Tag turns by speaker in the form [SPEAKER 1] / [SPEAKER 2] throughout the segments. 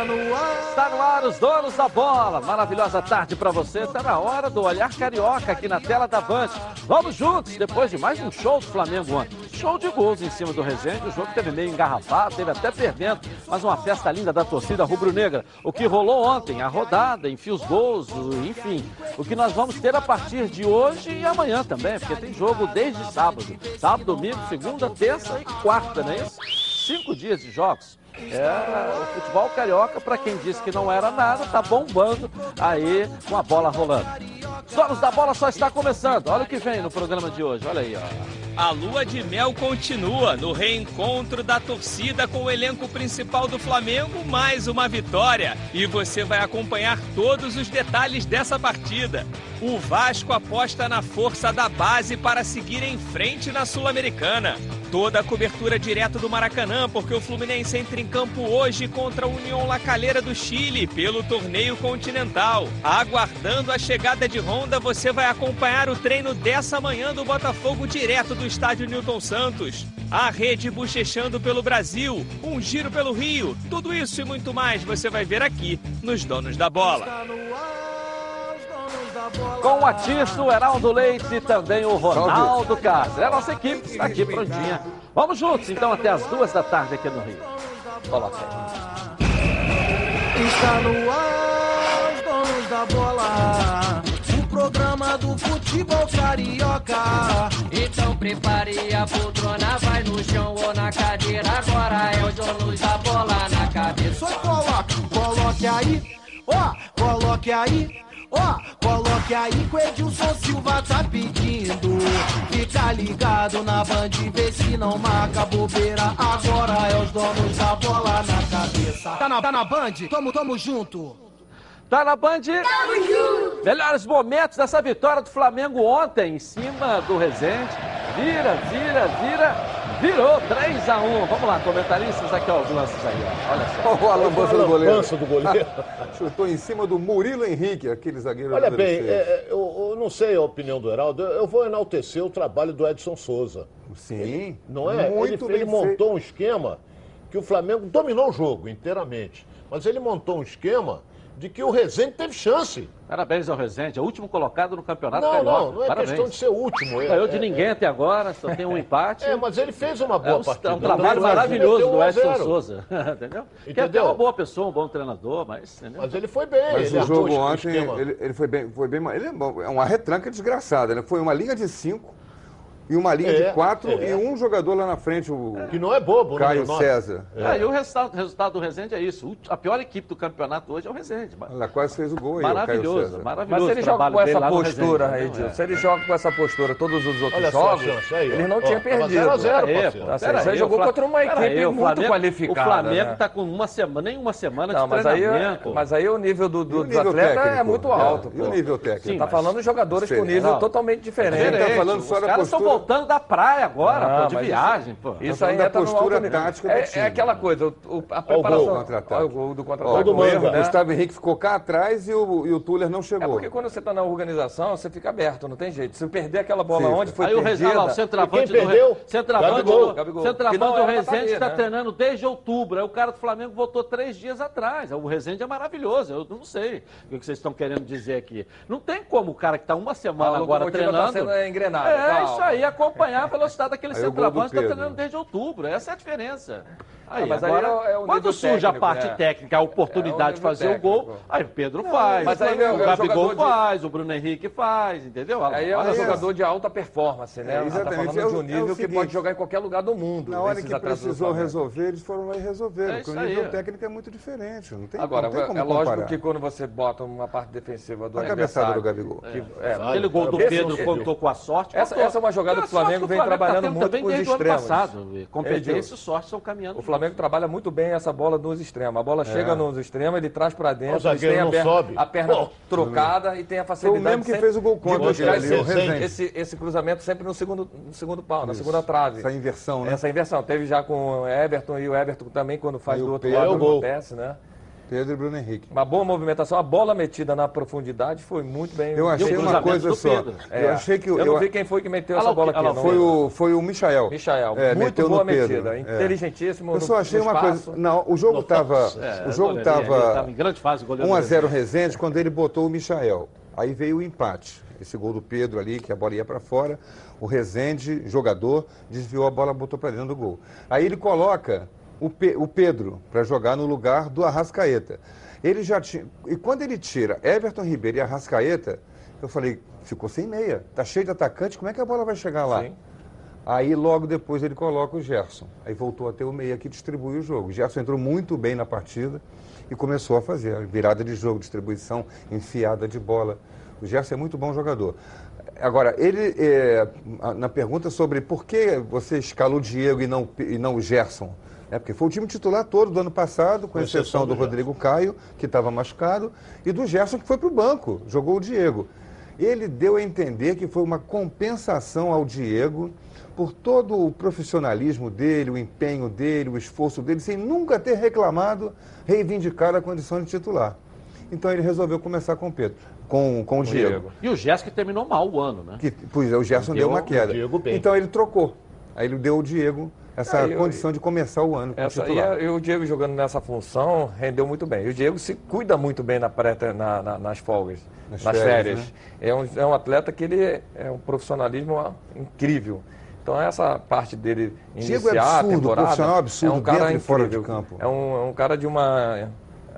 [SPEAKER 1] Está no ar.
[SPEAKER 2] Está no ar os donos da bola. Maravilhosa tarde para você. Está na hora do olhar carioca aqui na tela da Band. Vamos juntos, depois de mais um show do Flamengo ontem. Show de gols em cima do Resende. O jogo teve meio engarrafado, teve até perdendo, mas uma festa linda da torcida rubro-negra. O que rolou ontem, a rodada, enfim, os gols, enfim. O que nós vamos ter a partir de hoje e amanhã também, porque tem jogo desde sábado. Sábado, domingo, segunda, terça e quarta, não é isso? Cinco dias de jogos. É, o futebol carioca, para quem disse que não era nada, tá bombando aí com a bola rolando. Os donos da bola só está começando. Olha o que vem no programa de hoje. Olha aí, ó.
[SPEAKER 3] A lua de mel continua no reencontro da torcida com o elenco principal do Flamengo, mais uma vitória. E você vai acompanhar todos os detalhes dessa partida. O Vasco aposta na força da base para seguir em frente na Sul-Americana. Toda a cobertura direto do Maracanã, porque o Fluminense entra em campo hoje contra a União Lacaleira do Chile pelo torneio continental. Aguardando a chegada de Honda, você vai acompanhar o treino dessa manhã do Botafogo direto do estádio Newton Santos. A rede bochechando pelo Brasil, um giro pelo Rio, tudo isso e muito mais você vai ver aqui nos Donos da Bola.
[SPEAKER 2] Com o Atiço, o Heraldo Leite e também o Ronaldo Castro. É a nossa equipe está aqui prontinha. Vamos juntos, então, até as duas da tarde aqui no Rio. Coloca aí.
[SPEAKER 1] Está no ar. Os donos da bola. O programa do futebol carioca.
[SPEAKER 4] Então prepare a poltrona, vai no chão ou na cadeira. Agora é o donos da bola na cabeça.
[SPEAKER 1] Só coloque, coloque aí, ó, coloque aí, ó, coloque aí que o Edilson Silva tá pedindo. Fica ligado na band, vê se não marca bobeira. Agora é os donos da bola na cabeça. Tá na, tá na band? Tamo, tamo junto.
[SPEAKER 2] Tá na Band? Melhores momentos dessa vitória do Flamengo ontem em cima do Resende. Vira, vira, vira. Virou 3 a 1 Vamos lá, comentaristas, aqui ó, os lances aí, ó. Olha só.
[SPEAKER 5] O Alan Bança do goleiro.
[SPEAKER 6] Lança do goleiro.
[SPEAKER 5] Chutou em cima do Murilo Henrique, aquele zagueiro
[SPEAKER 6] Olha bem, é, é, eu, eu não sei a opinião do Heraldo, eu vou enaltecer o trabalho do Edson Souza.
[SPEAKER 5] Sim.
[SPEAKER 6] Não é?
[SPEAKER 5] Muito
[SPEAKER 6] ele, ele montou um esquema que o Flamengo dominou o jogo inteiramente. Mas ele montou um esquema de que o Rezende teve chance.
[SPEAKER 2] Parabéns ao Resende, é o último colocado no campeonato
[SPEAKER 6] Não,
[SPEAKER 2] carioca.
[SPEAKER 6] não, não é
[SPEAKER 2] Parabéns.
[SPEAKER 6] questão de ser o último. É,
[SPEAKER 2] Ganhou de
[SPEAKER 6] é-
[SPEAKER 2] ninguém até agora, só tem um empate.
[SPEAKER 6] É, mas ele fez uma
[SPEAKER 2] É
[SPEAKER 6] boa
[SPEAKER 2] um,
[SPEAKER 6] partida.
[SPEAKER 2] é um trabalho maravilhoso do Edson. Souza. Entendeu? Que é até
[SPEAKER 6] Entendeu?
[SPEAKER 2] uma boa pessoa, um bom treinador, mas. Entendeu?
[SPEAKER 6] Mas ele foi bem.
[SPEAKER 5] Mas
[SPEAKER 6] ele
[SPEAKER 5] o jogo ontem, ele, ele foi bem. Foi bem ele é, bom, é uma retranca desgraçada, né? Foi uma linha de cinco e uma linha
[SPEAKER 6] É,
[SPEAKER 5] de quatro
[SPEAKER 6] é.
[SPEAKER 5] e um jogador lá na frente, o
[SPEAKER 6] Que não é bobo, né,
[SPEAKER 5] Caio
[SPEAKER 6] nome?
[SPEAKER 5] César.
[SPEAKER 2] Ah, e o resultado, resultado do Resende é isso. A pior equipe do campeonato hoje é o Resende.
[SPEAKER 5] Ela quase fez o gol aí, o Caio
[SPEAKER 2] Maravilhoso,
[SPEAKER 5] César.
[SPEAKER 2] maravilhoso.
[SPEAKER 7] Mas se ele joga com essa postura,
[SPEAKER 2] Resende,
[SPEAKER 7] Edil,
[SPEAKER 2] entendeu?
[SPEAKER 7] se ele joga com essa postura todos os outros
[SPEAKER 6] Olha
[SPEAKER 7] jogos,
[SPEAKER 6] chance aí,
[SPEAKER 7] ele não
[SPEAKER 6] Ó,
[SPEAKER 7] tinha perdido.
[SPEAKER 6] 0 a 0,
[SPEAKER 2] Pera aí,
[SPEAKER 6] parceiro.
[SPEAKER 2] pô,
[SPEAKER 7] Tá certo, você
[SPEAKER 2] aí,
[SPEAKER 7] jogou contra uma equipe muito
[SPEAKER 2] Flamengo-
[SPEAKER 7] qualificada,
[SPEAKER 2] O Flamengo
[SPEAKER 7] né?
[SPEAKER 2] está com uma semana, nem uma semana
[SPEAKER 7] Não,
[SPEAKER 2] de
[SPEAKER 7] mas aí,
[SPEAKER 2] treinamento.
[SPEAKER 7] mas aí o nível do, atletas é muito alto.
[SPEAKER 5] E o nível técnico?
[SPEAKER 7] Tá falando de jogadores com
[SPEAKER 5] Diferente.
[SPEAKER 7] nível
[SPEAKER 2] Não.
[SPEAKER 7] totalmente diferente.
[SPEAKER 5] Ele tá falando
[SPEAKER 2] Os
[SPEAKER 5] só da postura-
[SPEAKER 2] voltando da praia agora,
[SPEAKER 7] Ah,
[SPEAKER 2] pô, de viagem, pô.
[SPEAKER 7] Isso
[SPEAKER 5] falando
[SPEAKER 7] ainda
[SPEAKER 5] da
[SPEAKER 7] tá no
[SPEAKER 5] postura tática do
[SPEAKER 7] é,
[SPEAKER 5] time.
[SPEAKER 7] é aquela coisa, o, o- a
[SPEAKER 6] gol,
[SPEAKER 7] preparação.
[SPEAKER 5] contra-ataque.
[SPEAKER 7] Olha o gol do contra-ataque.
[SPEAKER 6] Todo
[SPEAKER 7] o erro,
[SPEAKER 6] manga.
[SPEAKER 7] né?
[SPEAKER 5] Gustavo Henrique ficou cá atrás e o, e o Tuller não
[SPEAKER 7] É
[SPEAKER 5] chegou.
[SPEAKER 7] porque quando você está na organização, você fica aberto, não tem jeito. Se perder aquela bola
[SPEAKER 5] Fica.
[SPEAKER 7] onde foi
[SPEAKER 2] Aí o
[SPEAKER 7] perdida...
[SPEAKER 2] Resende, lá, o centroavante
[SPEAKER 6] quem
[SPEAKER 2] do,
[SPEAKER 6] perdeu?
[SPEAKER 2] centroavante
[SPEAKER 6] Gabigol.
[SPEAKER 2] do,
[SPEAKER 7] Gabigol.
[SPEAKER 2] centroavante
[SPEAKER 7] Que não
[SPEAKER 2] do
[SPEAKER 7] tá ali,
[SPEAKER 2] está
[SPEAKER 7] né?
[SPEAKER 2] treinando desde outubro. Aí o cara do Flamengo voltou três dias atrás. O Resende é maravilhoso. Eu não sei o que vocês estão querendo dizer aqui. Não tem como o cara que está uma semana agora
[SPEAKER 7] locomotiva tá
[SPEAKER 2] treinando.
[SPEAKER 7] sendo
[SPEAKER 2] É
[SPEAKER 7] calma.
[SPEAKER 2] isso aí, acompanhar a velocidade daquele
[SPEAKER 5] Aí
[SPEAKER 2] centroavante que está treinando desde outubro. Essa é a diferença. Aí,
[SPEAKER 7] Ah, mas aí
[SPEAKER 2] agora,
[SPEAKER 7] é o- é o
[SPEAKER 2] quando surge a
[SPEAKER 7] técnico,
[SPEAKER 2] parte
[SPEAKER 7] né?
[SPEAKER 2] técnica, a oportunidade
[SPEAKER 7] É
[SPEAKER 2] de
[SPEAKER 7] nível
[SPEAKER 2] fazer o gol,
[SPEAKER 7] técnico.
[SPEAKER 2] aí o Pedro faz,
[SPEAKER 7] mas aí é o-
[SPEAKER 2] o
[SPEAKER 7] é
[SPEAKER 2] Gabigol
[SPEAKER 7] de-
[SPEAKER 2] faz, o Bruno Henrique faz, entendeu?
[SPEAKER 7] Aí é um jogador de alta performance, né?
[SPEAKER 5] É,
[SPEAKER 7] tá
[SPEAKER 5] exatamente.
[SPEAKER 7] falando
[SPEAKER 5] É o-
[SPEAKER 7] de um
[SPEAKER 5] é o
[SPEAKER 7] nível que pode jogar em qualquer lugar do mundo.
[SPEAKER 5] Na hora que precisou resolver, eles foram lá e resolveram.
[SPEAKER 2] É
[SPEAKER 5] porque o
[SPEAKER 2] aí.
[SPEAKER 5] nível técnico é muito diferente. Não tem,
[SPEAKER 7] Agora,
[SPEAKER 5] não tem como
[SPEAKER 7] é lógico que quando você bota uma parte defensiva do
[SPEAKER 5] Olha a cabeçada
[SPEAKER 7] adversário...
[SPEAKER 5] do Gabigol.
[SPEAKER 7] que- é,
[SPEAKER 2] Aquele gol do Pedro contou com a sorte.
[SPEAKER 7] Essa- é uma jogada
[SPEAKER 2] a
[SPEAKER 7] que o Flamengo vem
[SPEAKER 2] tá
[SPEAKER 7] trabalhando
[SPEAKER 2] tendo
[SPEAKER 7] muito com os extremos.
[SPEAKER 2] passado. Competência
[SPEAKER 7] Edilson.
[SPEAKER 2] e sorte estão caminhando.
[SPEAKER 7] O Flamengo trabalha muito bem essa bola nos extremos. A bola chega nos extremos, ele traz pra dentro, a perna,
[SPEAKER 6] sobe.
[SPEAKER 7] a perna
[SPEAKER 6] Pô.
[SPEAKER 7] trocada e tem a
[SPEAKER 5] Foi
[SPEAKER 7] facilidade
[SPEAKER 5] o mesmo que
[SPEAKER 7] sempre
[SPEAKER 5] fez o gol
[SPEAKER 7] de
[SPEAKER 5] contra
[SPEAKER 7] buscar
[SPEAKER 5] aquele ali,
[SPEAKER 7] esse, esse, esse cruzamento sempre no segundo, no segundo pau, na segunda trave.
[SPEAKER 5] Essa inversão, né?
[SPEAKER 7] Essa inversão. Teve já com o Everton e o Everton também, quando faz
[SPEAKER 5] Aí
[SPEAKER 7] do
[SPEAKER 5] o
[SPEAKER 7] outro lado,
[SPEAKER 6] É
[SPEAKER 7] acontece, né?
[SPEAKER 5] Pedro e Bruno Henrique.
[SPEAKER 7] Uma boa movimentação, a bola metida na profundidade foi muito bem.
[SPEAKER 5] Eu achei uma coisa só.
[SPEAKER 2] Pedro.
[SPEAKER 7] É,
[SPEAKER 5] Eu achei que
[SPEAKER 7] eu
[SPEAKER 5] eu-
[SPEAKER 7] não vi quem foi que meteu essa bola
[SPEAKER 2] ah,
[SPEAKER 7] aqui.
[SPEAKER 2] lá,
[SPEAKER 7] não.
[SPEAKER 5] Foi o, foi o Michael.
[SPEAKER 7] Michael,
[SPEAKER 5] É,
[SPEAKER 7] muito boa metida,
[SPEAKER 5] É.
[SPEAKER 7] inteligentíssimo.
[SPEAKER 5] Eu só achei uma coisa. Não, o jogo estava.
[SPEAKER 2] É,
[SPEAKER 5] o jogo
[SPEAKER 2] ele- ele
[SPEAKER 5] estava
[SPEAKER 2] em grande fase, o goleiro
[SPEAKER 5] 1 a
[SPEAKER 2] do
[SPEAKER 5] 0 Resende quando ele botou o Michael. Aí veio o empate. Esse gol do Pedro ali, que a bola ia para fora. O Rezende, jogador, desviou a bola, botou para dentro do gol. Aí ele coloca o, Pe- o Pedro para jogar no lugar do Arrascaeta. Ele já tinha. E quando ele tira Everton Ribeiro e Arrascaeta, eu falei, ficou sem meia. Tá cheio de atacante, como é que a bola vai chegar lá?
[SPEAKER 7] Sim.
[SPEAKER 5] Aí logo depois ele coloca o Gerson. Aí voltou a ter o meia que distribui o jogo. O Gerson entrou muito bem na partida e começou a fazer a virada de jogo, distribuição, enfiada de bola. O Gerson é muito bom jogador. Agora, ele, é, na pergunta sobre por que você escalou o Diego e não, e não o Gerson, né? porque foi o time titular todo do ano passado, com, exceção, do, Rodrigo Caio, que estava machucado, e do Gerson, que foi para o banco, jogou o Diego. Ele deu a entender que foi uma compensação ao Diego por todo o profissionalismo dele, o empenho dele, o esforço dele, sem nunca ter reclamado, reivindicar a condição de titular. Então ele resolveu começar com o Pedro, com, com o Diego.
[SPEAKER 7] Diego.
[SPEAKER 2] E o Jéssica terminou mal o ano, né?
[SPEAKER 5] Que, pois é, o Gerson
[SPEAKER 6] Deu
[SPEAKER 5] deu uma
[SPEAKER 6] o
[SPEAKER 5] queda. Então ele trocou. Aí ele deu o Diego essa
[SPEAKER 7] eu-
[SPEAKER 5] condição de começar o ano como
[SPEAKER 7] Essa,
[SPEAKER 5] titular.
[SPEAKER 7] a- e o Diego jogando nessa função rendeu muito bem. E o Diego se cuida muito bem na pré, na- na- nas folgas,
[SPEAKER 5] Nas
[SPEAKER 7] nas,
[SPEAKER 5] férias,
[SPEAKER 7] férias. É, um, é um atleta que ele é, é um profissionalismo incrível. Então essa parte dele
[SPEAKER 5] Diego é
[SPEAKER 7] iniciar a
[SPEAKER 5] absurdo,
[SPEAKER 7] temporada
[SPEAKER 5] profissional absurdo
[SPEAKER 7] é um cara
[SPEAKER 5] e fora de
[SPEAKER 7] incrível.
[SPEAKER 5] campo.
[SPEAKER 7] É um, é um cara de uma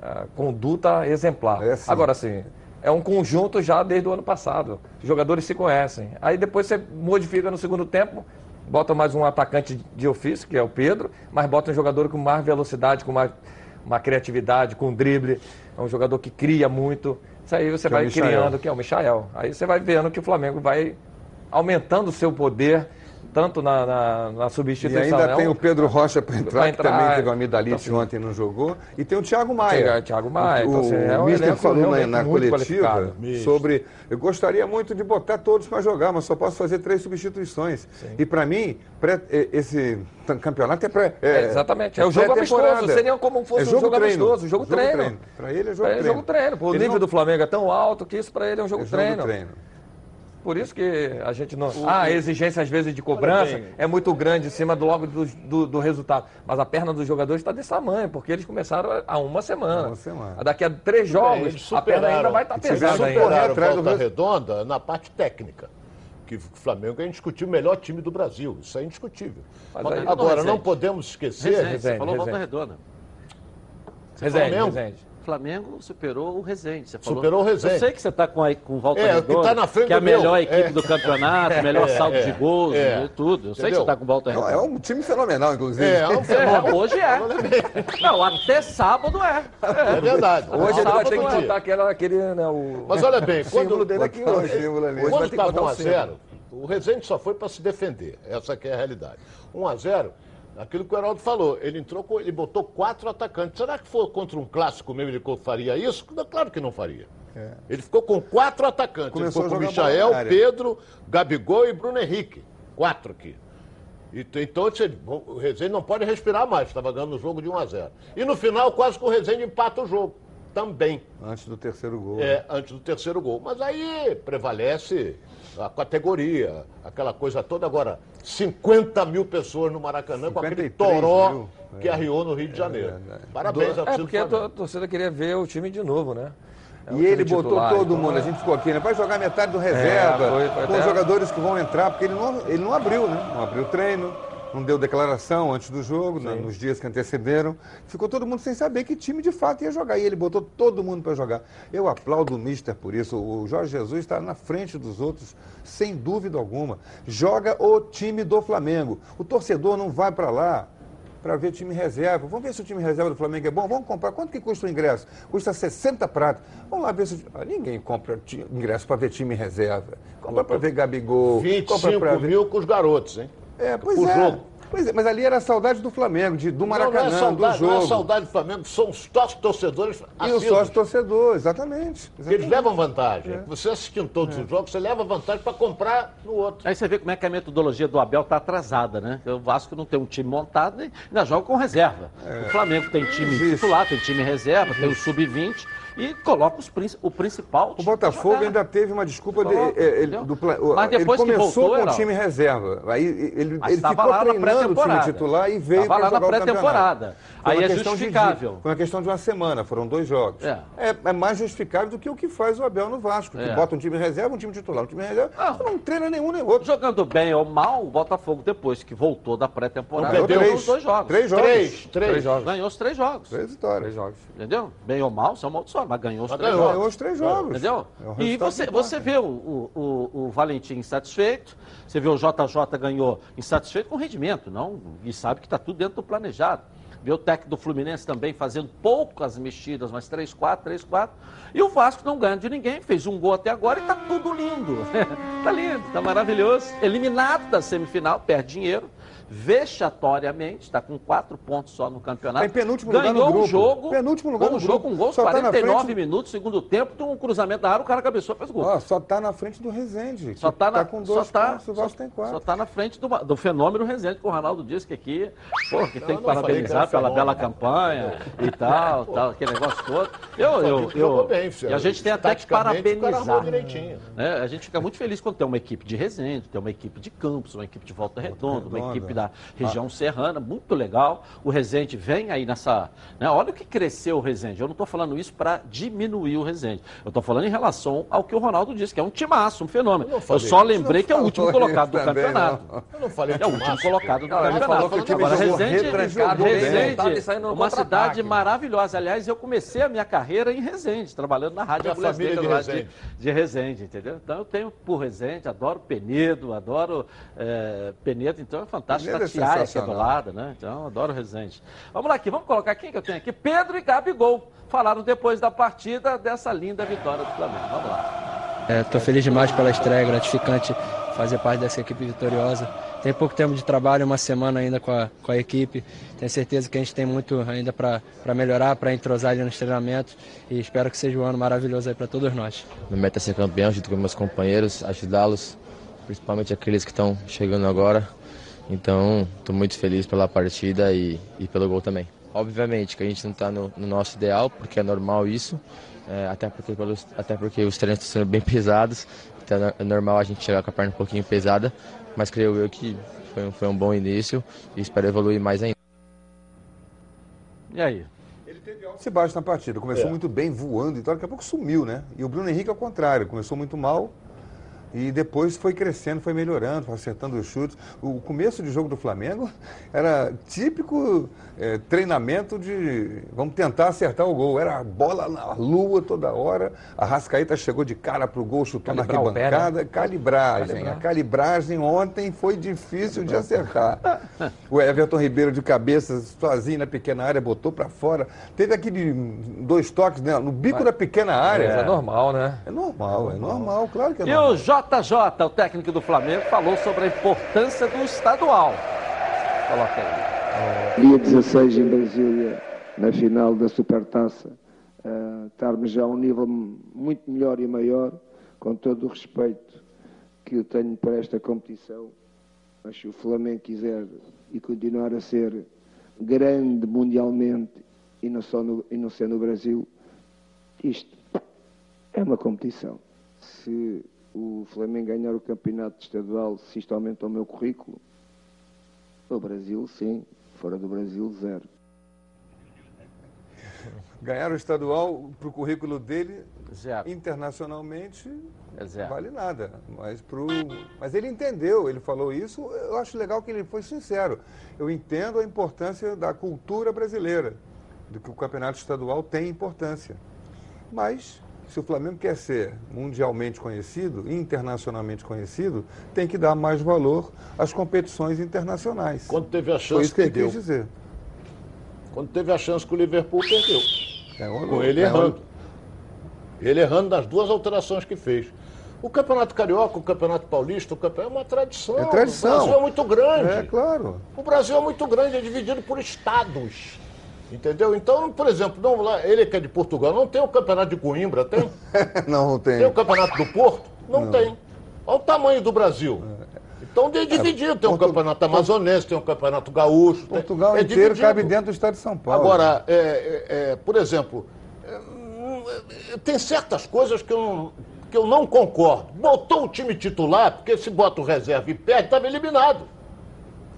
[SPEAKER 7] ah, conduta exemplar.
[SPEAKER 5] É, sim.
[SPEAKER 7] Agora sim, é um conjunto já desde o ano passado. Os jogadores se conhecem. Aí depois você modifica no segundo tempo, bota mais um atacante de ofício, que é o Pedro, mas bota um jogador com mais velocidade, com mais uma criatividade, com drible. É um jogador que cria muito. Isso aí você
[SPEAKER 5] Que é
[SPEAKER 7] vai
[SPEAKER 5] Michael.
[SPEAKER 7] criando, que é o Michael. Aí você vai vendo que o Flamengo vai aumentando o seu poder, tanto na, na, na
[SPEAKER 5] E
[SPEAKER 7] substituição.
[SPEAKER 5] ainda
[SPEAKER 7] É
[SPEAKER 5] tem o Pedro Rocha para entrar,
[SPEAKER 7] Pra
[SPEAKER 5] que também
[SPEAKER 7] entrar,
[SPEAKER 5] teve uma amidalite
[SPEAKER 7] então,
[SPEAKER 5] ontem, não jogou. E tem o Thiago Maia.
[SPEAKER 7] O Thiago Maia,
[SPEAKER 5] O,
[SPEAKER 7] então, assim, é
[SPEAKER 5] o Mister falou na, na coletiva sobre. Eu gostaria muito de botar todos para jogar, mas só posso fazer três substituições. E para mim, pré- eh, esse campeonato é pré.
[SPEAKER 7] É, exatamente. É o jogo amistoso. Seria como fosse
[SPEAKER 5] É
[SPEAKER 7] um jogo
[SPEAKER 5] treino.
[SPEAKER 7] amistoso. Jogo, treino.
[SPEAKER 5] Para ele é jogo
[SPEAKER 7] Pra ele é
[SPEAKER 5] treino.
[SPEAKER 7] jogo treino. O
[SPEAKER 5] Ele
[SPEAKER 7] nível
[SPEAKER 5] não-
[SPEAKER 7] do Flamengo é tão alto que isso para ele é um jogo,
[SPEAKER 5] é jogo
[SPEAKER 7] treino.
[SPEAKER 5] treino.
[SPEAKER 7] Por isso que a gente não. Ah, a exigência às vezes de cobrança é muito grande em cima do, logo do, do, do resultado. Mas a perna dos jogadores está desse tamanho, porque eles começaram há uma semana.
[SPEAKER 5] Uma semana.
[SPEAKER 7] Daqui a três jogos,
[SPEAKER 6] Eles
[SPEAKER 7] a perna ainda vai estar
[SPEAKER 5] tiveram
[SPEAKER 7] pesada ainda.
[SPEAKER 5] correr
[SPEAKER 6] superaram
[SPEAKER 5] do
[SPEAKER 6] Volta. Redonda na parte técnica. Que o Flamengo é indiscutível, o melhor time do Brasil. Isso é indiscutível.
[SPEAKER 7] Mas
[SPEAKER 6] Agora,
[SPEAKER 2] Resende.
[SPEAKER 6] não podemos esquecer.
[SPEAKER 2] Resende, você
[SPEAKER 7] Resende,
[SPEAKER 2] falou Volta
[SPEAKER 7] Resende.
[SPEAKER 2] Redonda.
[SPEAKER 7] Resende,
[SPEAKER 6] Flamengo?
[SPEAKER 7] Resende.
[SPEAKER 2] Flamengo superou o Resende. Você falou.
[SPEAKER 6] Superou o Resende.
[SPEAKER 2] Eu sei que você está com, com Volta
[SPEAKER 6] É, o que
[SPEAKER 2] Redonda,
[SPEAKER 6] tá na frente
[SPEAKER 2] que é a
[SPEAKER 6] do meu.
[SPEAKER 2] melhor equipe
[SPEAKER 6] É.
[SPEAKER 2] do campeonato, melhor saldo de gols
[SPEAKER 6] é.
[SPEAKER 2] e tudo. Eu sei que
[SPEAKER 6] Entendeu?
[SPEAKER 2] você está com Volta
[SPEAKER 5] Não,
[SPEAKER 2] Redonda.
[SPEAKER 5] é um time fenomenal, inclusive.
[SPEAKER 6] É, é um
[SPEAKER 2] É,
[SPEAKER 6] fenômeno.
[SPEAKER 2] hoje é. Não, até sábado é.
[SPEAKER 6] É verdade.
[SPEAKER 7] Hoje ele vai ter que
[SPEAKER 6] é.
[SPEAKER 7] botar aquela, aquele. Né, o...
[SPEAKER 6] Mas olha bem,
[SPEAKER 7] o símbolo
[SPEAKER 6] quando,
[SPEAKER 7] dele aqui
[SPEAKER 5] o
[SPEAKER 7] hoje.
[SPEAKER 5] símbolo ali.
[SPEAKER 7] Hoje
[SPEAKER 6] quando estava
[SPEAKER 7] botar
[SPEAKER 6] 1
[SPEAKER 7] o
[SPEAKER 6] a
[SPEAKER 7] símbolo.
[SPEAKER 6] 0 o Rezende só foi para se defender. Essa que é a realidade. 1 a 0 aquilo que o Heraldo falou, ele entrou, com, ele botou quatro atacantes. Será que for contra um clássico mesmo ele faria isso? Claro que não faria. Ele ficou com quatro atacantes.
[SPEAKER 5] Começou
[SPEAKER 6] ele ficou com Michael. Pedro, Gabigol e Bruno Henrique. Quatro aqui. E Então o Rezende não pode respirar mais, estava ganhando o jogo de 1 a 0 E no final, quase que o Rezende empata o jogo. Também.
[SPEAKER 5] Antes do terceiro gol.
[SPEAKER 6] É, antes do terceiro gol. Mas aí prevalece a categoria, aquela coisa toda. Agora, 50 mil pessoas no Maracanã com aquele
[SPEAKER 5] 53
[SPEAKER 6] toró
[SPEAKER 5] mil.
[SPEAKER 6] que arriou no Rio de Janeiro.
[SPEAKER 5] verdade.
[SPEAKER 6] Parabéns
[SPEAKER 7] É
[SPEAKER 6] torcida do
[SPEAKER 7] porque a torcida queria ver o time de novo, né? É o
[SPEAKER 5] E ele botou
[SPEAKER 7] titular,
[SPEAKER 5] todo
[SPEAKER 7] então,
[SPEAKER 5] mundo, a
[SPEAKER 7] é.
[SPEAKER 5] gente ficou aqui, né? Vai jogar metade do reserva,
[SPEAKER 7] É, foi- foi
[SPEAKER 5] com os jogadores que vão entrar, porque ele não, ele não abriu, né? Não abriu treino, não deu declaração antes do jogo, né, nos dias que antecederam. Ficou todo mundo sem saber que time de fato ia jogar. E ele botou todo mundo para jogar. Eu aplaudo o Mister por isso. O Jorge Jesus está na frente dos outros, sem dúvida alguma. Joga o time do Flamengo. O torcedor não vai para lá para ver time reserva. Vamos ver se o time reserva do Flamengo é bom. Vamos comprar. Quanto que custa o ingresso? Custa 60 pratos. Vamos lá ver se. Ah, ninguém compra ingresso para ver time reserva. Compra para ver Gabigol. compra
[SPEAKER 6] 25
[SPEAKER 5] pra ver-
[SPEAKER 6] mil com os garotos, hein?
[SPEAKER 5] É, pois
[SPEAKER 6] o
[SPEAKER 5] é.
[SPEAKER 6] jogo.
[SPEAKER 5] Pois é, mas ali era a saudade do Flamengo, de, do Maracanã,
[SPEAKER 6] não, não é saudade,
[SPEAKER 5] do jogo.
[SPEAKER 6] Não é saudade do Flamengo, são os sócios torcedores
[SPEAKER 5] E o
[SPEAKER 6] assíduos,
[SPEAKER 5] sócio torcedor, exatamente.
[SPEAKER 6] que Eles
[SPEAKER 5] exatamente.
[SPEAKER 6] levam vantagem.
[SPEAKER 5] É.
[SPEAKER 6] Você assistindo todos os jogos, você leva vantagem para comprar no outro.
[SPEAKER 2] Aí você vê como é que a metodologia do Abel está atrasada, né? O Vasco não tem um time montado e ainda joga com reserva. O Flamengo tem time
[SPEAKER 5] Existe.
[SPEAKER 2] titular, tem time reserva, tem o sub-20 e coloca os o principal.
[SPEAKER 5] O Botafogo
[SPEAKER 2] jogar.
[SPEAKER 5] ainda teve uma desculpa de, eh, ele, do
[SPEAKER 2] Mas depois
[SPEAKER 5] ele começou
[SPEAKER 2] voltou,
[SPEAKER 5] com o time reserva. Aí ele, ele ficou
[SPEAKER 2] na
[SPEAKER 5] treinando o time titular e veio para
[SPEAKER 2] na
[SPEAKER 5] jogar o
[SPEAKER 2] pré-temporada. Aí
[SPEAKER 5] uma
[SPEAKER 2] é
[SPEAKER 5] questão de
[SPEAKER 2] justificável.
[SPEAKER 5] dia, foi uma questão de uma semana, foram dois jogos.
[SPEAKER 2] É.
[SPEAKER 5] É, é mais justificável do que o que faz o Abel no Vasco, que
[SPEAKER 2] É.
[SPEAKER 5] bota um time reserva, um time titular, um time reserva,
[SPEAKER 2] Não.
[SPEAKER 5] você não treina nenhum nem outro.
[SPEAKER 2] Jogando bem ou mal, o Botafogo, depois que voltou da pré-temporada, ganhou
[SPEAKER 5] três,
[SPEAKER 2] os dois jogos.
[SPEAKER 5] Três jogos.
[SPEAKER 6] Três, três.
[SPEAKER 7] Três jogos.
[SPEAKER 2] Ganhou os três jogos.
[SPEAKER 5] Três vitórias.
[SPEAKER 7] Três jogos.
[SPEAKER 2] Entendeu? Bem ou mal, são maldiçosos, mas ganhou os
[SPEAKER 6] Mas
[SPEAKER 2] três
[SPEAKER 6] ganhou.
[SPEAKER 2] jogos.
[SPEAKER 5] Ganhou os três jogos.
[SPEAKER 2] Entendeu?
[SPEAKER 5] É
[SPEAKER 2] e você, você vê o, o, o- o Valentim insatisfeito, você vê o JJ ganhou insatisfeito com rendimento, não? E sabe que está tudo dentro do planejado. Vê o técnico do Fluminense também fazendo poucas mexidas, mas 3-4, 3-4. E o Vasco não ganha de ninguém, fez um gol até agora e está tudo lindo. tá lindo, tá maravilhoso. Eliminado da semifinal, perde dinheiro. Vexatoriamente, está com quatro pontos só no campeonato.
[SPEAKER 5] Tá em penúltimo lugar
[SPEAKER 2] Ganhou
[SPEAKER 5] no
[SPEAKER 2] um
[SPEAKER 5] grupo.
[SPEAKER 2] jogo.
[SPEAKER 5] Penúltimo lugar
[SPEAKER 2] um
[SPEAKER 5] no
[SPEAKER 2] jogo
[SPEAKER 5] grupo.
[SPEAKER 2] com gols,
[SPEAKER 5] Só tá na
[SPEAKER 2] 49
[SPEAKER 5] frente-
[SPEAKER 2] minutos, segundo tempo, tem um cruzamento da área, o cara cabeçou, fez gol.
[SPEAKER 5] Ó, só tá na frente do Rezende.
[SPEAKER 2] Só
[SPEAKER 5] que
[SPEAKER 2] tá, na,
[SPEAKER 5] com dois
[SPEAKER 2] só tá,
[SPEAKER 5] pontos, o Vasco tem quatro.
[SPEAKER 2] só tá na frente do, do fenômeno Rezende, que o Ronaldo disse que aqui, pô, que tem que
[SPEAKER 6] que
[SPEAKER 2] parabenizar
[SPEAKER 6] era
[SPEAKER 2] pela
[SPEAKER 6] fenômeno.
[SPEAKER 2] bela campanha e tal, tal, aquele negócio todo. Eu, eu, eu,
[SPEAKER 6] bem,
[SPEAKER 2] e a gente tem até que
[SPEAKER 6] o
[SPEAKER 2] parabenizar. né? A gente fica muito feliz quando tem uma equipe de Resende, tem uma equipe de Campos, uma equipe de Volta Redonda, uma equipe da região serrana, muito legal. O Resende vem aí nessa. né? Olha o que cresceu o Resende. Eu não estou falando isso para diminuir o Resende. Eu estou falando em relação ao que o Ronaldo disse, que é um timaço, um fenômeno.
[SPEAKER 6] Eu
[SPEAKER 2] Eu, só lembrei que é o último colocado do
[SPEAKER 5] também,
[SPEAKER 2] campeonato.
[SPEAKER 5] não.
[SPEAKER 6] Eu não falei
[SPEAKER 2] É o último colocado do
[SPEAKER 7] Não,
[SPEAKER 2] campeonato.
[SPEAKER 7] falou que o time
[SPEAKER 2] Agora, Resende,
[SPEAKER 7] bem.
[SPEAKER 2] Resende uma cidade maravilhosa. Aliás, eu comecei a minha carreira em Resende, trabalhando na Rádio Negras,
[SPEAKER 6] de
[SPEAKER 2] lá de,
[SPEAKER 6] Resende.
[SPEAKER 2] de Resende, entendeu? Então eu tenho por Resende, adoro Penedo, adoro eh, Penedo, então é fantástico.
[SPEAKER 5] É
[SPEAKER 2] Tatiaia, que é do lado, né? Então, adoro Resende. Vamos lá aqui, vamos colocar quem que eu tenho aqui? Pedro e Gabigol. Falaram depois da partida dessa linda vitória do Flamengo. Vamos lá.
[SPEAKER 8] Estou feliz demais pela estreia, gratificante fazer parte dessa equipe vitoriosa. Tem pouco tempo de trabalho, uma semana ainda com a, com a equipe. Tenho certeza que a gente tem muito ainda para melhorar, para entrosar ali nos treinamentos e espero que seja um ano maravilhoso aí para todos nós.
[SPEAKER 9] Minha meta é ser campeão junto com meus companheiros, ajudá-los, principalmente aqueles que estão chegando agora. Então, estou muito feliz pela partida e, e pelo gol também. Obviamente que a gente não está no, no nosso ideal, porque é normal isso, é, até, porque, pelos, até porque os treinos estão sendo bem pesados, então é é normal a gente chegar com a perna um pouquinho pesada, mas creio eu que foi um, foi um bom início e espero evoluir mais ainda.
[SPEAKER 2] E aí?
[SPEAKER 5] Se baixa na partida. Começou
[SPEAKER 6] É.
[SPEAKER 5] muito bem, voando e tal, daqui a pouco sumiu, né? E o Bruno Henrique ao contrário, começou muito mal e depois foi crescendo, foi melhorando, foi acertando os chutes. O começo de jogo do Flamengo era típico eh, treinamento de vamos tentar acertar o gol. Era a bola na lua toda hora. A Rascaíta chegou de cara pro gol, chutou
[SPEAKER 7] Calibrar
[SPEAKER 5] na
[SPEAKER 7] né?
[SPEAKER 5] arquibancada. Calibragem.
[SPEAKER 7] Calibrar.
[SPEAKER 5] A calibragem ontem foi difícil de acertar. O Everton Ribeiro de cabeça, sozinho na pequena área, botou para fora. Teve aquele dois toques né, no bico da pequena área.
[SPEAKER 7] É, normal, né?
[SPEAKER 5] É normal, é normal, claro que é
[SPEAKER 2] E
[SPEAKER 5] normal.
[SPEAKER 2] JJ, o técnico do Flamengo, falou sobre a importância do estadual. Coloca aí.
[SPEAKER 10] Dia 16 em Brasília, na final da Supertaça, eh, estarmos já a um nível muito melhor e maior, com todo o respeito que eu tenho para esta competição. Mas se o Flamengo quiser e continuar a ser grande mundialmente e não, só no, e não ser no Brasil, isto é uma competição. Se o Flamengo ganhar o campeonato estadual, se isto aumenta o meu currículo, o Brasil, sim. Fora do Brasil, zero.
[SPEAKER 5] Ganhar o estadual para o currículo dele,
[SPEAKER 2] Zero.
[SPEAKER 5] internacionalmente,
[SPEAKER 2] É zero.
[SPEAKER 5] vale nada. Mas, pro... mas ele entendeu, ele falou isso. Eu acho legal que ele foi sincero. Eu entendo a importância da cultura brasileira, do que o campeonato estadual tem importância. Mas, se o Flamengo quer ser mundialmente conhecido, internacionalmente conhecido, tem que dar mais valor às competições internacionais.
[SPEAKER 6] Quando teve a
[SPEAKER 5] Foi
[SPEAKER 6] chance,
[SPEAKER 5] isso que ele
[SPEAKER 6] perdeu.
[SPEAKER 5] quis dizer.
[SPEAKER 6] Quando teve a chance com o Liverpool, perdeu.
[SPEAKER 5] É,
[SPEAKER 6] Com ele
[SPEAKER 5] é,
[SPEAKER 6] errando. Ele errando nas duas alterações que fez. O Campeonato Carioca, o Campeonato Paulista, o campeonato é uma tradição.
[SPEAKER 5] É tradição.
[SPEAKER 6] O Brasil é muito grande.
[SPEAKER 5] É, claro.
[SPEAKER 6] O Brasil é muito grande, é dividido por estados. Entendeu? Então, por exemplo, não, lá, ele que é de Portugal, não tem o Campeonato de Coimbra, tem?
[SPEAKER 5] não, não tem.
[SPEAKER 6] Tem o Campeonato do Porto? Não, tem. Olha o tamanho do Brasil. Então, de dividido. Tem um
[SPEAKER 5] Portu-
[SPEAKER 6] campeonato amazonense, tem um campeonato gaúcho. tem-
[SPEAKER 5] Portugal
[SPEAKER 6] é
[SPEAKER 5] inteiro
[SPEAKER 6] dividido.
[SPEAKER 5] cabe dentro do estado de São Paulo.
[SPEAKER 6] Agora, é, é, é, por exemplo, é, é, tem certas coisas que eu, não, que eu não concordo. Botou o time titular, porque se bota o reserva e perde, estava eliminado.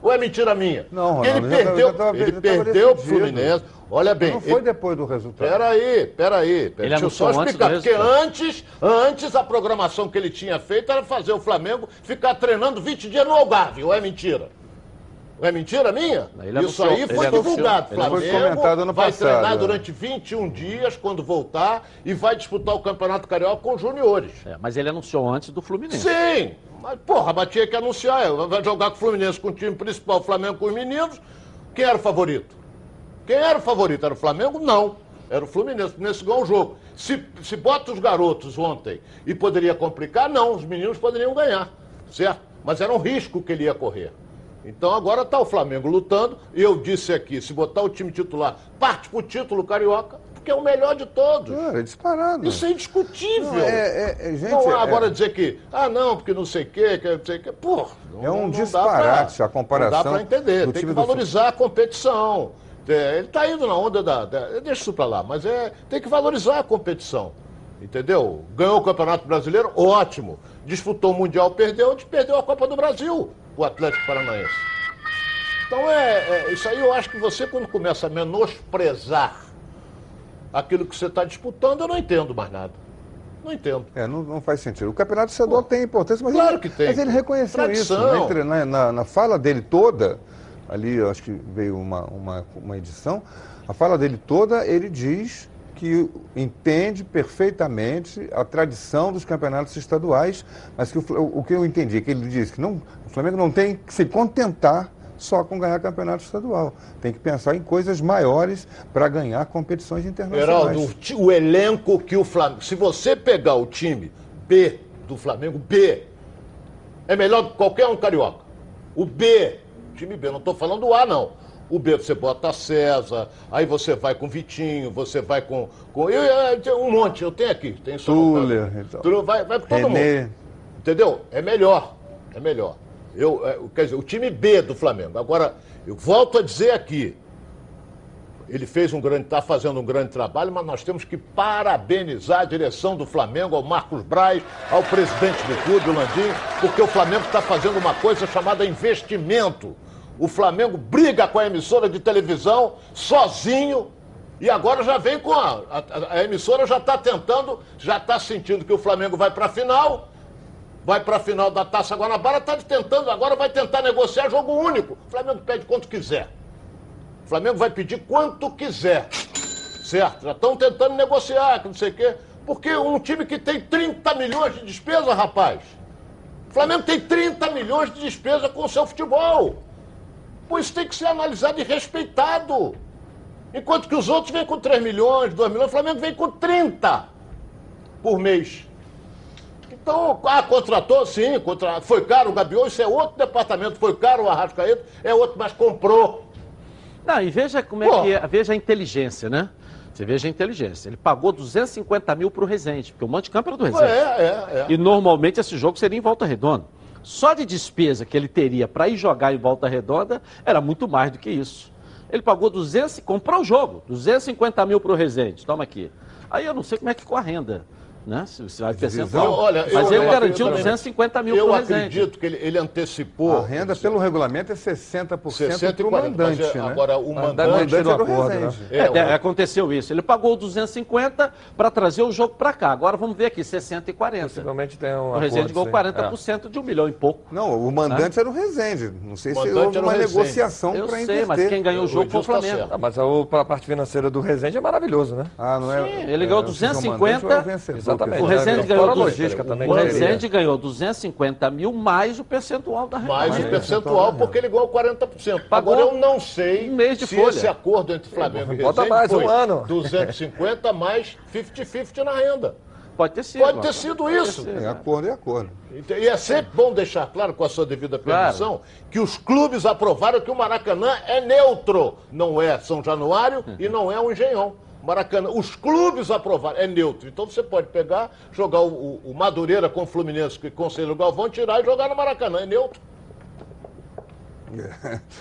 [SPEAKER 6] Ou é mentira minha?
[SPEAKER 5] Não,
[SPEAKER 6] ele
[SPEAKER 5] Ronaldo, já tava-
[SPEAKER 6] perdeu,
[SPEAKER 5] já tava-
[SPEAKER 6] ele perdeu pro. Fluminense. Olha bem,
[SPEAKER 5] não foi
[SPEAKER 6] ele-
[SPEAKER 5] depois do resultado.
[SPEAKER 6] Peraí, peraí. pera-
[SPEAKER 2] Ele
[SPEAKER 6] Deixa eu só
[SPEAKER 2] anunciou antes
[SPEAKER 6] explicar.
[SPEAKER 2] do
[SPEAKER 6] Porque antes, antes a programação que ele tinha feito era fazer o Flamengo ficar treinando 20 dias no Algarve. Ou é mentira? Ou é mentira minha?
[SPEAKER 2] Ele
[SPEAKER 6] Isso
[SPEAKER 2] anunciou-
[SPEAKER 6] aí
[SPEAKER 2] ele
[SPEAKER 6] foi
[SPEAKER 2] anunciou-
[SPEAKER 6] divulgado.
[SPEAKER 5] ele foi
[SPEAKER 6] Flamengo
[SPEAKER 5] comentado ano
[SPEAKER 6] vai
[SPEAKER 5] passado,
[SPEAKER 6] treinar durante 21 dias quando voltar e vai disputar o Campeonato Carioca com os juniores.
[SPEAKER 2] É, mas ele anunciou antes do Fluminense.
[SPEAKER 6] Sim, mas porra, mas tinha que anunciar. é, Vai jogar com o Fluminense com o time principal, o Flamengo com os meninos. Quem era o favorito? Quem era o favorito? Era o Flamengo? Não. Era o Fluminense. O Fluminense ganhou o jogo. Se, se bota os garotos ontem e poderia complicar, não. Os meninos poderiam ganhar. Certo? Mas era um risco que ele ia correr. Então agora está o Flamengo lutando. Eu disse aqui: se botar o time titular, parte pro título carioca, porque é o melhor de todos.
[SPEAKER 5] Cara, é disparado.
[SPEAKER 6] Isso é indiscutível.
[SPEAKER 5] Não, é- é- é- gente,
[SPEAKER 6] não há
[SPEAKER 5] é-
[SPEAKER 6] agora dizer que, ah, não, porque não sei o quê, que não sei o quê. Pô,
[SPEAKER 5] É um
[SPEAKER 6] não dá
[SPEAKER 5] disparate
[SPEAKER 6] pra-
[SPEAKER 5] a comparação
[SPEAKER 6] Não dá para entender,
[SPEAKER 5] do
[SPEAKER 6] tem que
[SPEAKER 5] do
[SPEAKER 6] valorizar a competição. É, ele está indo na onda da, da- Deixa isso para lá, mas é, tem que valorizar a competição. Entendeu? Ganhou o Campeonato Brasileiro, ótimo. Disputou o Mundial, perdeu, perdeu a Copa do Brasil, o Atlético Paranaense. Então é, é- isso aí eu acho que você quando começa a menosprezar aquilo que você está disputando, eu não entendo mais nada. Não entendo.
[SPEAKER 5] É, não, não faz sentido. O campeonato estadual tem importância, mas,
[SPEAKER 6] Claro
[SPEAKER 5] ele,
[SPEAKER 6] que tem.
[SPEAKER 5] mas ele reconheceu
[SPEAKER 6] Tradição.
[SPEAKER 5] isso. Na, entre- na- na- na fala dele toda, ali acho que veio uma, uma, uma edição, a fala dele toda, ele diz que entende perfeitamente a tradição dos campeonatos estaduais, mas que o, o que eu entendi é que ele disse que não, o Flamengo não tem que se contentar só com ganhar campeonato estadual. Tem que pensar em coisas maiores para ganhar competições internacionais.
[SPEAKER 6] Geraldo, o, o elenco que o Flamengo. Se você pegar o time B do Flamengo, B, é melhor do que qualquer um carioca. O B, time B, não estou falando do A, não. O B você bota César, aí você vai com Vitinho, você vai com. com eu, eu, um monte, eu tenho aqui. Tem só
[SPEAKER 5] Tuller, então.
[SPEAKER 6] Tuller, vai, vai com todo
[SPEAKER 5] René.
[SPEAKER 6] mundo. Entendeu? É melhor. É melhor. Eu, é, quer dizer, o time B do Flamengo. Agora, eu volto a dizer aqui. Ele fez um grande, está fazendo um grande trabalho, mas nós temos que parabenizar a direção do Flamengo, ao Marcos Braz, ao presidente do clube, o Landim, porque o Flamengo está fazendo uma coisa chamada investimento. O Flamengo briga com a emissora de televisão sozinho e agora já vem com a. A, a emissora já está tentando, já está sentindo que o Flamengo vai para a final, vai para a final da Taça Guanabara, está tentando, agora vai tentar negociar jogo único. O Flamengo pede quanto quiser. O Flamengo vai pedir quanto quiser. Certo? Já estão tentando negociar, que não sei o quê. Porque um time que tem 30 milhões de despesa, rapaz. O Flamengo tem 30 milhões de despesa com o seu futebol. Pô, isso tem que ser analisado e respeitado. Enquanto que os outros vêm com 3 milhões, 2 milhões, o Flamengo vem com 30 por mês. Então, ah, contratou, sim, contra... foi caro o Gabiol, isso é outro departamento, foi caro o Arrascaeta, é outro, mas comprou.
[SPEAKER 2] Não, e veja como é
[SPEAKER 6] Pô.
[SPEAKER 2] que é, veja a inteligência, né? Você veja a inteligência. Ele pagou 250 mil para o Resende, porque o Monte Campo era do
[SPEAKER 6] É,
[SPEAKER 2] Resende.
[SPEAKER 6] é, é.
[SPEAKER 2] E normalmente esse jogo seria em Volta Redonda. Só de despesa que ele teria para ir jogar em Volta Redonda era muito mais do que isso. Ele pagou 200, comprou o jogo, 250 mil para o Resende. Toma aqui. Aí eu não sei como é que ficou a renda. Né? Se vai percentual.
[SPEAKER 6] Eu, olha,
[SPEAKER 2] Mas
[SPEAKER 6] eu-
[SPEAKER 2] ele
[SPEAKER 6] eu
[SPEAKER 2] garantiu
[SPEAKER 6] acredito-
[SPEAKER 2] 250 mil
[SPEAKER 6] Eu acredito que ele, ele antecipou.
[SPEAKER 5] A renda pelo regulamento é 60%
[SPEAKER 6] 60
[SPEAKER 5] para o
[SPEAKER 6] 40, mas
[SPEAKER 5] mandante,
[SPEAKER 6] é-
[SPEAKER 5] né?
[SPEAKER 6] Agora, o mandante.
[SPEAKER 5] mandante era o
[SPEAKER 7] acordo, né?
[SPEAKER 6] É,
[SPEAKER 2] É,
[SPEAKER 6] o-
[SPEAKER 2] aconteceu isso. Ele pagou 250 para trazer o jogo para cá. Agora vamos ver aqui, 60 e 40.
[SPEAKER 7] Possivelmente tem um
[SPEAKER 2] O Resende ganhou
[SPEAKER 7] sim.
[SPEAKER 2] 40% de um milhão e pouco.
[SPEAKER 5] Não, o mandante era o Resende. Não sei se houve uma negociação
[SPEAKER 2] Eu
[SPEAKER 5] para
[SPEAKER 2] sei,
[SPEAKER 5] inverter.
[SPEAKER 2] mas quem ganhou o jogo foi o
[SPEAKER 6] tá
[SPEAKER 2] Flamengo.
[SPEAKER 7] Ah, mas a, a parte financeira do Resende é maravilhoso, né?
[SPEAKER 5] Ah, não é?
[SPEAKER 2] Sim, ele
[SPEAKER 5] é,
[SPEAKER 2] ganhou
[SPEAKER 5] não sei se é o
[SPEAKER 2] 250,
[SPEAKER 7] Exatamente.
[SPEAKER 2] O
[SPEAKER 7] É,
[SPEAKER 2] ganhou
[SPEAKER 7] fora a
[SPEAKER 2] du-
[SPEAKER 7] logística também.
[SPEAKER 2] O
[SPEAKER 7] né?
[SPEAKER 2] Ganhou 250 mil mais o percentual da
[SPEAKER 6] Mais o
[SPEAKER 2] renda.
[SPEAKER 6] percentual, porque ele ganhou 40%.
[SPEAKER 2] Pagou
[SPEAKER 6] Agora eu não sei
[SPEAKER 2] um mês de
[SPEAKER 6] se
[SPEAKER 2] folha.
[SPEAKER 6] esse acordo entre Flamengo e
[SPEAKER 7] Bota
[SPEAKER 6] Resende
[SPEAKER 7] mais,
[SPEAKER 6] foi
[SPEAKER 7] um ano.
[SPEAKER 6] 250 mais 50-50 na renda.
[SPEAKER 2] Pode ter sido.
[SPEAKER 6] Pode ter sido isso.
[SPEAKER 5] É acordo, é acordo.
[SPEAKER 6] E é sempre bom deixar claro, com a sua devida permissão, que os clubes aprovaram que o Maracanã é neutro. Não é São Januário e não é o Engenhão. Maracanã, os clubes aprovaram, é neutro. Então você pode pegar, jogar o, o, o Madureira com o Fluminense e Conselho Galvão, tirar e jogar no Maracanã, é neutro.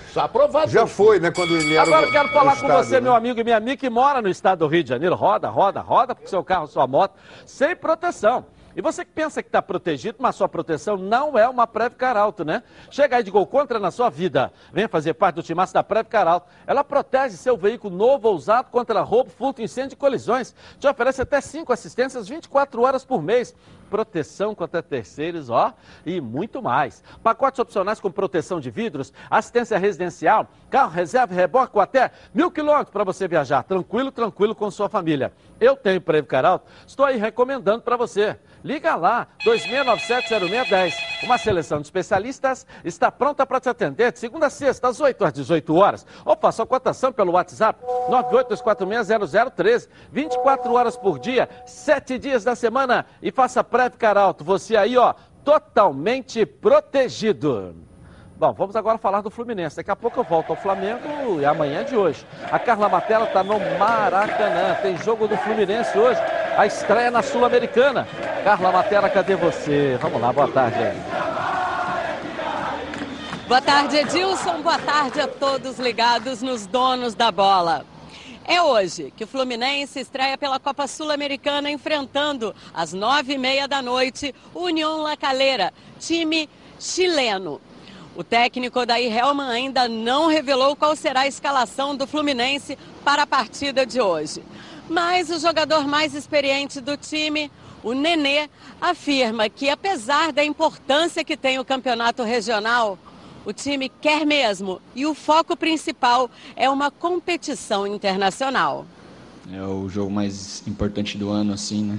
[SPEAKER 6] Está aprovado.
[SPEAKER 5] Já foi, né? Quando ele era
[SPEAKER 2] Agora eu quero falar com
[SPEAKER 5] estado,
[SPEAKER 2] você,
[SPEAKER 5] né?
[SPEAKER 2] meu amigo e minha amiga, que mora no estado do Rio de Janeiro. Roda, roda, roda com seu carro, sua moto, sem proteção. E você que pensa que está protegido, mas sua proteção não é uma Preve Caralto, né? Chega aí de gol contra na sua vida. Venha fazer parte do timaço da Preve Caralto. Ela protege seu veículo novo ou usado contra roubo, furto, incêndio e colisões. Te oferece até 5 assistências 24 horas por mês. Proteção contra terceiros, ó, e muito mais. Pacotes opcionais com proteção de vidros, assistência residencial, carro reserva e reboque com até mil quilômetros para você viajar tranquilo, tranquilo com sua família. Eu tenho Preve Caralto, estou aí recomendando para você. Liga lá, 2697-0610. Uma seleção de especialistas está pronta para te atender de segunda a sexta, às 8 às 18 horas. Ou faça a cotação pelo WhatsApp 982460013. 24 horas por dia, 7 dias da semana. E faça Preve Caralto. Você aí, ó, totalmente protegido. Bom, vamos agora falar do Fluminense. Daqui a pouco eu volto ao Flamengo e amanhã de hoje. A Carla Matela está no Maracanã. Tem jogo do Fluminense hoje. A estreia na Sul-Americana. Carla Matela, cadê você? Vamos lá, boa tarde aí.
[SPEAKER 11] Boa tarde, Edilson. Boa tarde a todos ligados nos donos da bola. É hoje que o Fluminense estreia pela Copa Sul-Americana enfrentando às nove e meia da noite União La Calera, time chileno. O técnico Odair Helman ainda não revelou qual será a escalação do Fluminense para a partida de hoje. Mas o jogador mais experiente do time, o Nenê, afirma que apesar da importância que tem o campeonato regional, o time quer mesmo e o foco principal é uma competição internacional.
[SPEAKER 12] É o jogo mais importante do ano, assim, né?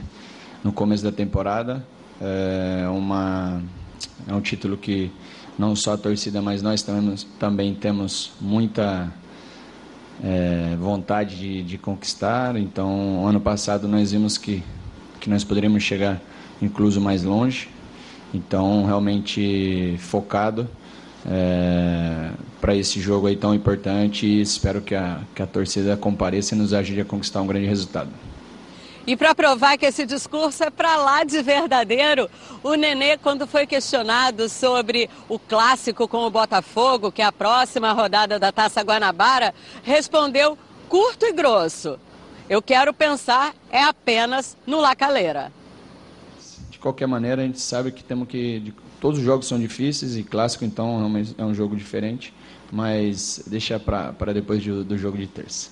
[SPEAKER 12] No começo da temporada. É, uma, é um título que não só a torcida, mas nós temos, também temos muita é, vontade de, de conquistar. Então, ano passado nós vimos que, que nós poderíamos chegar incluso mais longe. Então, realmente focado é, para esse jogo aí tão importante e espero que a, que a torcida compareça e nos ajude a conquistar um grande resultado.
[SPEAKER 11] E para provar que esse discurso é para lá de verdadeiro, o Nenê, quando foi questionado sobre o clássico com o Botafogo, que é a próxima rodada da Taça Guanabara, respondeu curto e grosso. Eu quero pensar é apenas no Lacaleira.
[SPEAKER 12] De qualquer maneira, a gente sabe que temos que. todos os jogos são difíceis e clássico, então é um jogo diferente, mas deixa para depois do, do jogo de terça.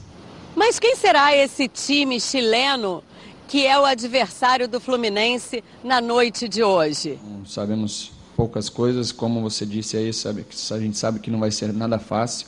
[SPEAKER 11] Mas quem será esse time chileno que é o adversário do Fluminense na noite de hoje?
[SPEAKER 12] Não Sabemos poucas coisas, como você disse aí, sabe, que a gente sabe que não vai ser nada fácil.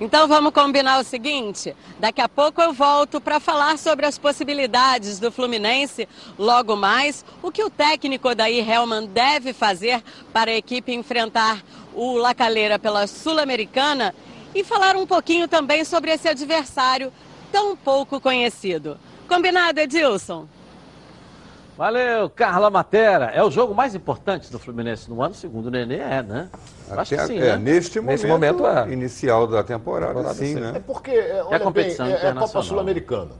[SPEAKER 11] Então vamos combinar o seguinte: daqui a pouco eu volto para falar sobre as possibilidades do Fluminense. Logo mais, o que o técnico Odair Helman deve fazer para a equipe enfrentar o Lacaleira pela Sul-Americana e falar um pouquinho também sobre esse adversário tão pouco conhecido. Combinado, Edilson?
[SPEAKER 2] Valeu, Carla Matera. É o jogo mais importante do Fluminense no ano, segundo o Nenê, é, né? Acho que sim,
[SPEAKER 5] é,
[SPEAKER 2] né?
[SPEAKER 5] neste, momento,
[SPEAKER 7] momento, é.
[SPEAKER 5] inicial da temporada,
[SPEAKER 7] Temporada,
[SPEAKER 5] sim,
[SPEAKER 7] sim.
[SPEAKER 5] né?
[SPEAKER 6] É porque, é, olha
[SPEAKER 2] competição
[SPEAKER 6] bem, é, é a Copa
[SPEAKER 2] internacional.
[SPEAKER 6] Sul-Americana.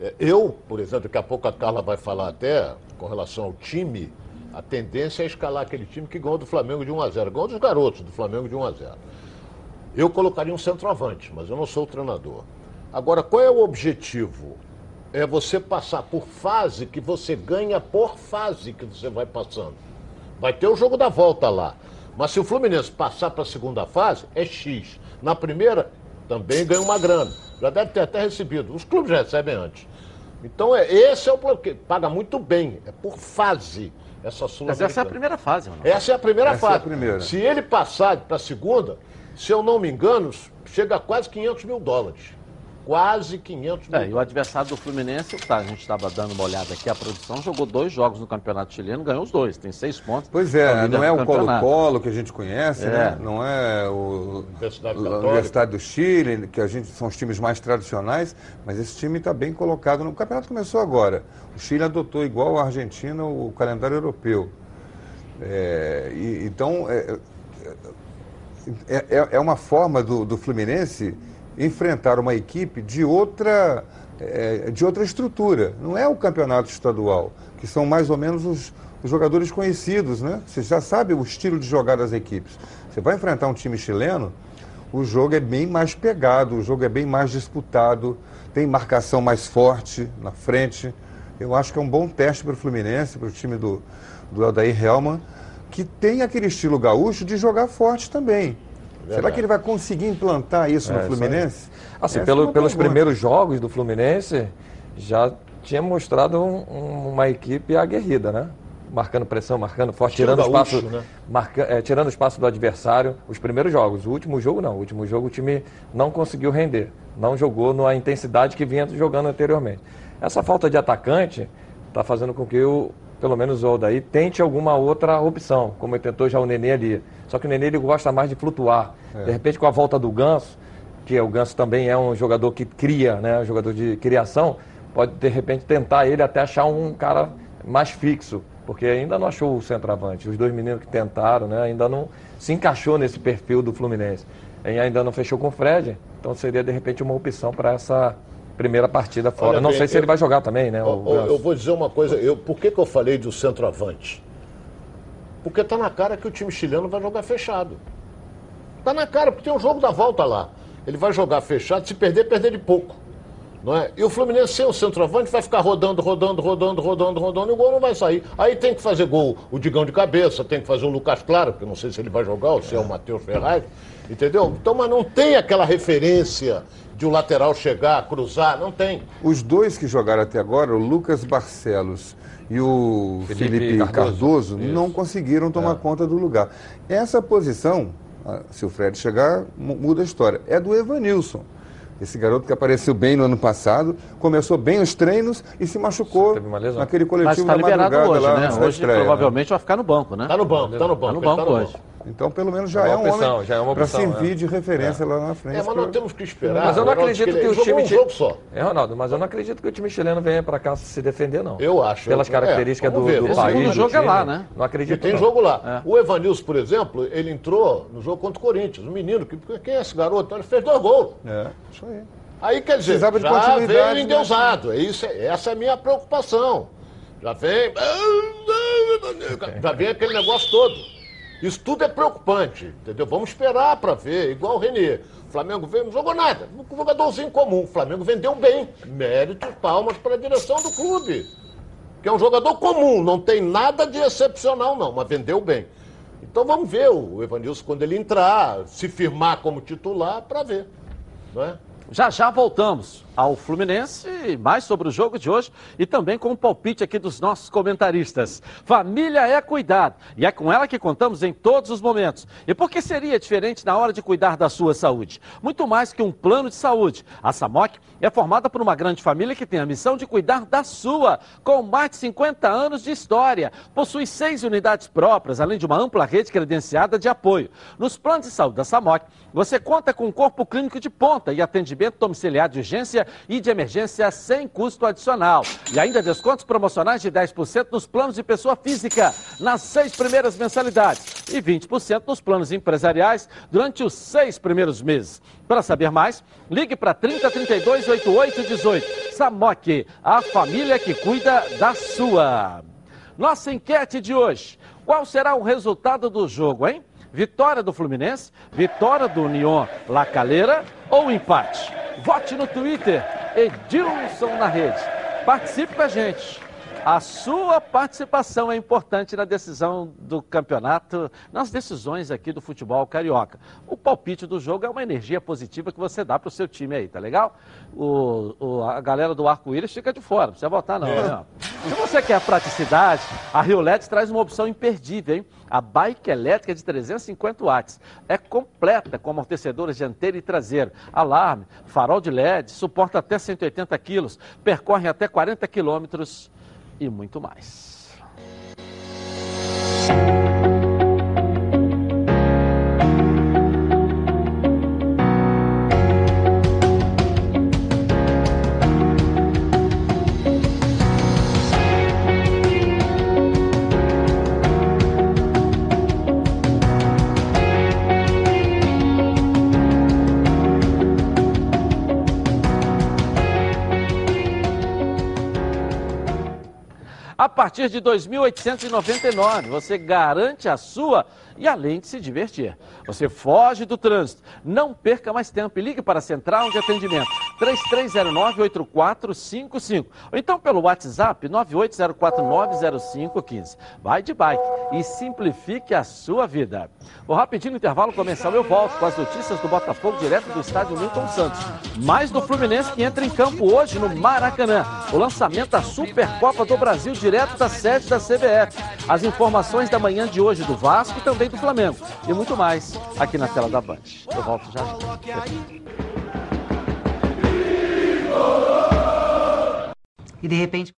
[SPEAKER 6] É, Eu, por exemplo, daqui a pouco a Carla vai falar até com relação ao time, a tendência é escalar aquele time que ganhou do Flamengo de 1 a 0 Ganhou dos garotos do Flamengo de 1 a 0 Eu colocaria um centroavante, mas eu não sou o treinador. Agora, qual é o objetivo? É você passar por fase que você ganha por fase que você vai passando. Vai ter o jogo da volta lá. Mas se o Fluminense passar para a segunda fase, é X. Na primeira, também ganha uma grana. Já deve ter até recebido. Os clubes já recebem antes. Então, é, esse é o plano. que Paga muito bem. É por fase essa sul
[SPEAKER 2] Mas essa é a primeira fase, mano.
[SPEAKER 6] Essa é a primeira
[SPEAKER 5] Essa é a
[SPEAKER 6] fase.
[SPEAKER 5] primeira.
[SPEAKER 6] Se ele passar para a segunda, se eu não me engano, chega a quase 500 mil dólares. Quase 500 mil.
[SPEAKER 2] É, e o adversário do Fluminense, tá, a gente estava dando uma olhada aqui, a produção jogou dois jogos no Campeonato Chileno, ganhou os dois, tem seis pontos.
[SPEAKER 5] Pois é, não é o Colo-Colo que a gente conhece, é. né? Não é o
[SPEAKER 6] Universidade,
[SPEAKER 5] Universidade do Chile, que a gente são os times mais tradicionais, mas esse time está bem colocado. No o campeonato começou agora. O Chile adotou igual a Argentina o calendário europeu. É, e, então é, é, é, é uma forma do, do Fluminense enfrentar uma equipe de outra, é, de outra estrutura. Não é o campeonato estadual, que são mais ou menos os, os jogadores conhecidos, né? Você já sabe o estilo de jogar das equipes. Você vai enfrentar um time chileno, o jogo é bem mais pegado, o jogo é bem mais disputado, tem marcação mais forte na frente. Eu acho que é um bom teste para o Fluminense, para o time do, do Aldair Helman, que tem aquele estilo gaúcho de jogar forte também. Verdade. Será que ele vai conseguir implantar isso é, no Fluminense?
[SPEAKER 7] Assim, pelo, pelos primeiros jogos do Fluminense, já tinha mostrado um, uma equipe aguerrida, né? Marcando pressão, marcando forte, tirando espaço, né? marca, é, tirando espaço do adversário. Os primeiros jogos. O último jogo não. O último jogo o time não conseguiu render. Não jogou na intensidade que vinha jogando anteriormente. Essa falta de atacante está fazendo com que o, pelo menos o Aldair, tente alguma outra opção, como ele tentou já o Nenê ali. Só que o Nenê ele gosta mais de flutuar. É. De repente, com a volta do Ganso, que o Ganso também é um jogador que cria, né, um jogador de criação, pode de repente tentar ele até achar um cara mais fixo, porque ainda não achou o centroavante. Os dois meninos que tentaram, né, ainda não se encaixou nesse perfil do Fluminense. E ainda não fechou com o Fred, então seria de repente uma opção para essa primeira partida fora. Olha, não bem, sei se eu, ele vai jogar também, né?
[SPEAKER 6] Eu, eu, vou dizer uma coisa, eu, por que, que eu falei do centroavante? Porque está na cara que o time chileno vai jogar fechado. Está na cara, porque tem um jogo da volta lá. Ele vai jogar fechado, se perder, perder de pouco. Não é? E o Fluminense sem o centroavante vai ficar rodando, rodando, rodando, rodando, rodando, e o gol não vai sair. Aí tem que fazer gol o Digão de cabeça, tem que fazer o Lucas Claro, que eu não sei se ele vai jogar ou se é o Matheus Ferraz, entendeu? Então, mas não tem aquela referência de um lateral chegar, cruzar, não tem.
[SPEAKER 5] Os dois que jogaram até agora, o Lucas Barcelos e o Felipe, Felipe Cardoso, Cardoso não conseguiram tomar é. conta do lugar. Essa posição, ah, se o Fred chegar, muda a história. É do Evanilson. Esse garoto que apareceu bem no ano passado, começou bem os treinos e se machucou naquele coletivo
[SPEAKER 2] Mas tá
[SPEAKER 5] da madrugada
[SPEAKER 2] hoje,
[SPEAKER 5] lá
[SPEAKER 2] né? Hoje estreia, provavelmente né? vai ficar no banco, né?
[SPEAKER 6] Tá no banco, tá no banco. Tá
[SPEAKER 2] no banco, tá no hoje.
[SPEAKER 5] Então, pelo menos já é, é um opção, homem é para servir é. de referência é. lá na frente.
[SPEAKER 6] É, mas nós temos que esperar.
[SPEAKER 7] Mas eu não acredito que, o time... Um jogo só. É, Ronaldo, mas eu não acredito que o time chileno venha para cá se defender, não.
[SPEAKER 6] Eu acho.
[SPEAKER 7] Pelas características do, do, do país. O
[SPEAKER 2] jogo é lá, né?
[SPEAKER 6] Não acredito. E tem não. jogo lá. O Evanilson, por exemplo, ele entrou no jogo contra o Corinthians. Um menino, que, quem é esse garoto? Ele fez dois gols.
[SPEAKER 5] É, isso aí.
[SPEAKER 6] Aí quer dizer, já veio né? endeusado. É isso, essa é a minha preocupação. Já vem. Já vem aquele negócio todo. Isso tudo é preocupante, entendeu? Vamos esperar para ver, igual o Renê. O Flamengo veio, não jogou nada. Um jogadorzinho comum. O Flamengo vendeu bem. Méritos, palmas para a direção do clube. Que é um jogador comum, não tem nada de excepcional, não, mas vendeu bem. Então vamos ver o Evanilson quando ele entrar, se firmar como titular, para ver. Não é?
[SPEAKER 2] Já já voltamos ao Fluminense, mais sobre o jogo de hoje e também com o palpite aqui dos nossos comentaristas. Família é cuidado e é com ela que contamos em todos os momentos. E por que seria diferente na hora de cuidar da sua saúde? Muito mais que um plano de saúde. A SAMOC é formada por uma grande família que tem a missão de cuidar da sua, com mais de 50 anos de história. Possui seis unidades próprias, além de uma ampla rede credenciada de apoio. Nos planos de saúde da SAMOC, você conta com um corpo clínico de ponta e atendimento domiciliar de urgência e de emergência sem custo adicional. E ainda descontos promocionais de 10% nos planos de pessoa física nas seis primeiras mensalidades e 20% nos planos empresariais durante os seis primeiros meses. Para saber mais, ligue para 3032 8818. Samok, a família que cuida da sua. Nossa enquete de hoje. Qual será o resultado do jogo, hein? Vitória do Fluminense, vitória do União La Calera ou empate? Vote no Twitter, Edilson na rede. Participe com a gente. A sua participação é importante na decisão do campeonato, nas decisões aqui do futebol carioca. O palpite do jogo é uma energia positiva que você dá para o seu time aí, tá legal? O, o a galera do arco-íris fica de fora, não precisa votar não. É. Né? Se você quer praticidade, a Rio LED traz uma opção imperdível, hein? A bike elétrica de 350 watts. É completa com amortecedores dianteiro e traseiro, alarme, farol de LED, suporta até 180 quilos, percorre até 40 quilômetros e muito mais. Partir de 2.899, você garante a sua e além de se divertir. Você foge do trânsito. Não perca mais tempo e ligue para a Central de Atendimento 3309-8455 ou então pelo WhatsApp 980490515. Vai de bike e simplifique a sua vida. Vou rapidinho intervalo começar eu volto com as notícias do Botafogo direto do estádio Milton Santos. Mais do Fluminense que entra em campo hoje no Maracanã. O lançamento da Supercopa do Brasil direto da sede da CBF. As informações da manhã de hoje do Vasco e também do Flamengo. E muito mais aqui na tela da Band. Eu volto já.
[SPEAKER 13] E de repente.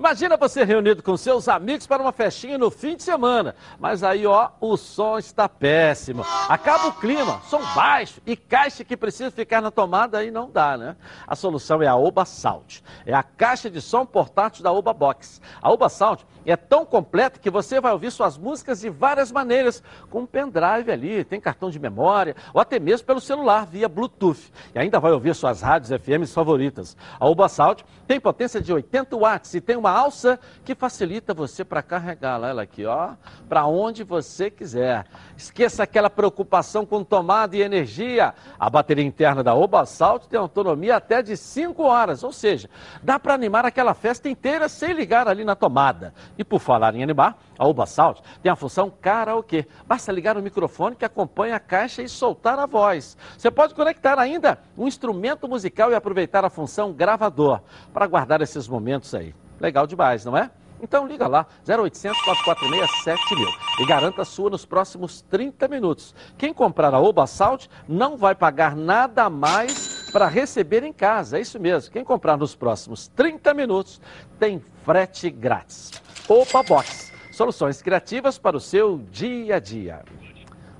[SPEAKER 2] Imagina você reunido com seus amigos para uma festinha no fim de semana. Mas aí, ó, o som está péssimo. Acaba o clima, som baixo e caixa que precisa ficar na tomada aí não dá, né? A solução é a Oba Sound. É a caixa de som portátil da Oba Box. A Oba Sound é tão completa que você vai ouvir suas músicas de várias maneiras, com um pendrive ali, tem cartão de memória, ou até mesmo pelo celular, via Bluetooth. E ainda vai ouvir suas rádios FM favoritas. A Oba Sound tem potência de 80 watts e tem uma alça que facilita você para carregá-la. Ela aqui, ó, para onde você quiser. Esqueça aquela preocupação com tomada e energia. A bateria interna da Oba Salt tem autonomia até de 5 horas, ou seja, dá para animar aquela festa inteira sem ligar ali na tomada. E por falar em animar, a Oba Salt tem a função karaokê. Basta ligar o microfone que acompanha a caixa e soltar a voz. Você pode conectar ainda um instrumento musical e aproveitar a função gravador para guardar esses momentos aí. Legal demais, não é? Então liga lá, 0800 446 7000 e garanta a sua nos próximos 30 minutos. Quem comprar a Oba Salt não vai pagar nada mais para receber em casa. É isso mesmo. Quem comprar nos próximos 30 minutos tem frete grátis. Opa Box. Soluções criativas para o seu dia a dia.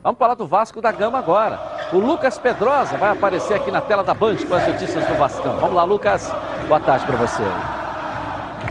[SPEAKER 2] Vamos falar do Vasco da Gama agora. O Lucas Pedrosa vai aparecer aqui na tela da Band com as notícias do Vascão. Vamos lá, Lucas. Boa tarde para você.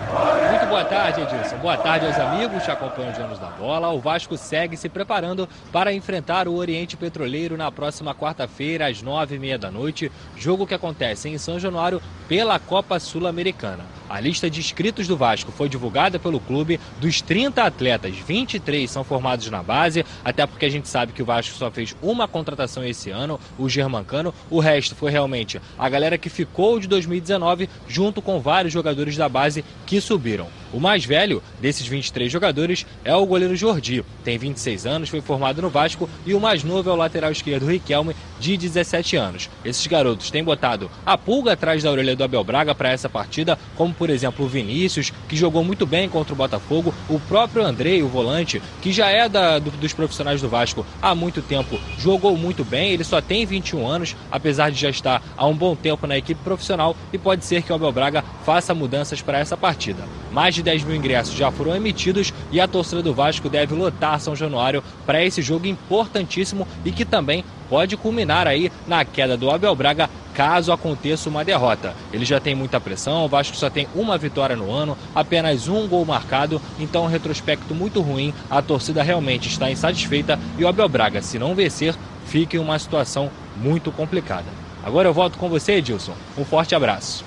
[SPEAKER 14] Muito boa tarde, Edilson. Boa tarde aos amigos que acompanham os anos da bola. O Vasco segue se preparando para enfrentar o Oriente Petroleiro na próxima quarta-feira, às nove e meia da noite. Jogo que acontece em São Januário pela Copa Sul-Americana. A lista de inscritos do Vasco foi divulgada pelo clube. Dos 30 atletas, 23 são formados na base, até porque a gente sabe que o Vasco só fez uma contratação esse ano, o Germancano. O resto foi realmente a galera que ficou de 2019, junto com vários jogadores da base que subiram. O mais velho desses 23 jogadores é o goleiro Jordi, tem 26 anos, foi formado no Vasco, e o mais novo é o lateral esquerdo Riquelme, de 17 anos. Esses garotos têm botado a pulga atrás da orelha do Abel Braga para essa partida, como por exemplo o Vinícius, que jogou muito bem contra o Botafogo, o próprio Andrei, o volante, que já é da, do, dos profissionais do Vasco há muito tempo, jogou muito bem, ele só tem 21 anos, apesar de já estar há um bom tempo na equipe profissional, e pode ser que o Abel Braga faça mudanças para essa partida. Mais de 10 mil ingressos já foram emitidos e a torcida do Vasco deve lotar São Januário para esse jogo importantíssimo e que também pode culminar aí na queda do Abel Braga caso aconteça uma derrota. Ele já tem muita pressão, o Vasco só tem uma vitória no ano, apenas um gol marcado, então um retrospecto muito ruim. A torcida realmente está insatisfeita e o Abel Braga, se não vencer, fica em uma situação muito complicada. Agora eu volto com você, Edilson. Um forte abraço.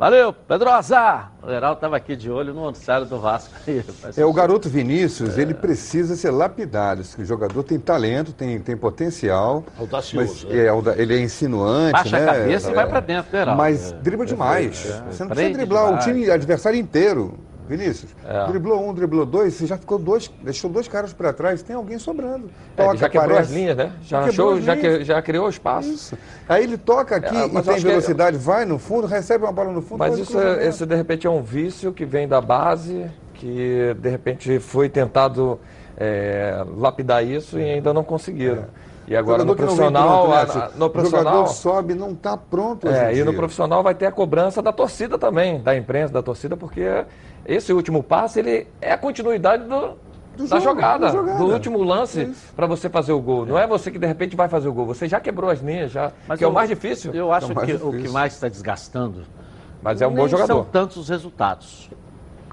[SPEAKER 2] Valeu, Pedrosa! O Geraldo estava aqui de olho no noticiário do Vasco.
[SPEAKER 5] É, o garoto Vinícius, é. ele precisa ser lapidado. O jogador tem talento, tem, tem potencial.
[SPEAKER 6] Audacioso.
[SPEAKER 5] Mas, é, ele é insinuante,
[SPEAKER 2] Baixa
[SPEAKER 5] né?
[SPEAKER 2] a cabeça é, e vai para dentro, Geraldo.
[SPEAKER 5] Mas dribla demais. Você não precisa driblar demais. o time adversário inteiro. Vinícius,
[SPEAKER 7] É.
[SPEAKER 5] driblou um, driblou dois, você já ficou dois, deixou dois caras para trás, tem alguém sobrando.
[SPEAKER 7] É,
[SPEAKER 5] Toca,
[SPEAKER 7] já quebrou
[SPEAKER 5] aparece.
[SPEAKER 7] as linhas, né? Já, achou, já, que- já criou espaço.
[SPEAKER 5] Isso. Aí ele toca aqui
[SPEAKER 7] É,
[SPEAKER 5] e tem
[SPEAKER 7] que é-
[SPEAKER 5] velocidade, vai no fundo, recebe uma bola no fundo.
[SPEAKER 7] Mas isso, é- esse de repente é um vício que vem da base, que de repente foi tentado é, lapidar isso e ainda não conseguiram. E agora no profissional,
[SPEAKER 5] pronto, né,
[SPEAKER 7] no
[SPEAKER 5] O
[SPEAKER 7] profissional,
[SPEAKER 5] jogador sobe não está pronto
[SPEAKER 7] é, e no profissional vai ter a cobrança da torcida também, da imprensa, da torcida, porque esse último passe ele é a continuidade do, da
[SPEAKER 5] jogo,
[SPEAKER 7] jogada,
[SPEAKER 5] da jogada.
[SPEAKER 7] do último lance para você fazer o gol. Não é você que de repente vai fazer o gol, você já quebrou as linhas, já, que é o mais difícil.
[SPEAKER 2] Eu acho
[SPEAKER 7] É o mais
[SPEAKER 2] que o que
[SPEAKER 7] difícil.
[SPEAKER 2] mais está desgastando.
[SPEAKER 7] Mas é um bom jogador.
[SPEAKER 2] São tantos os resultados.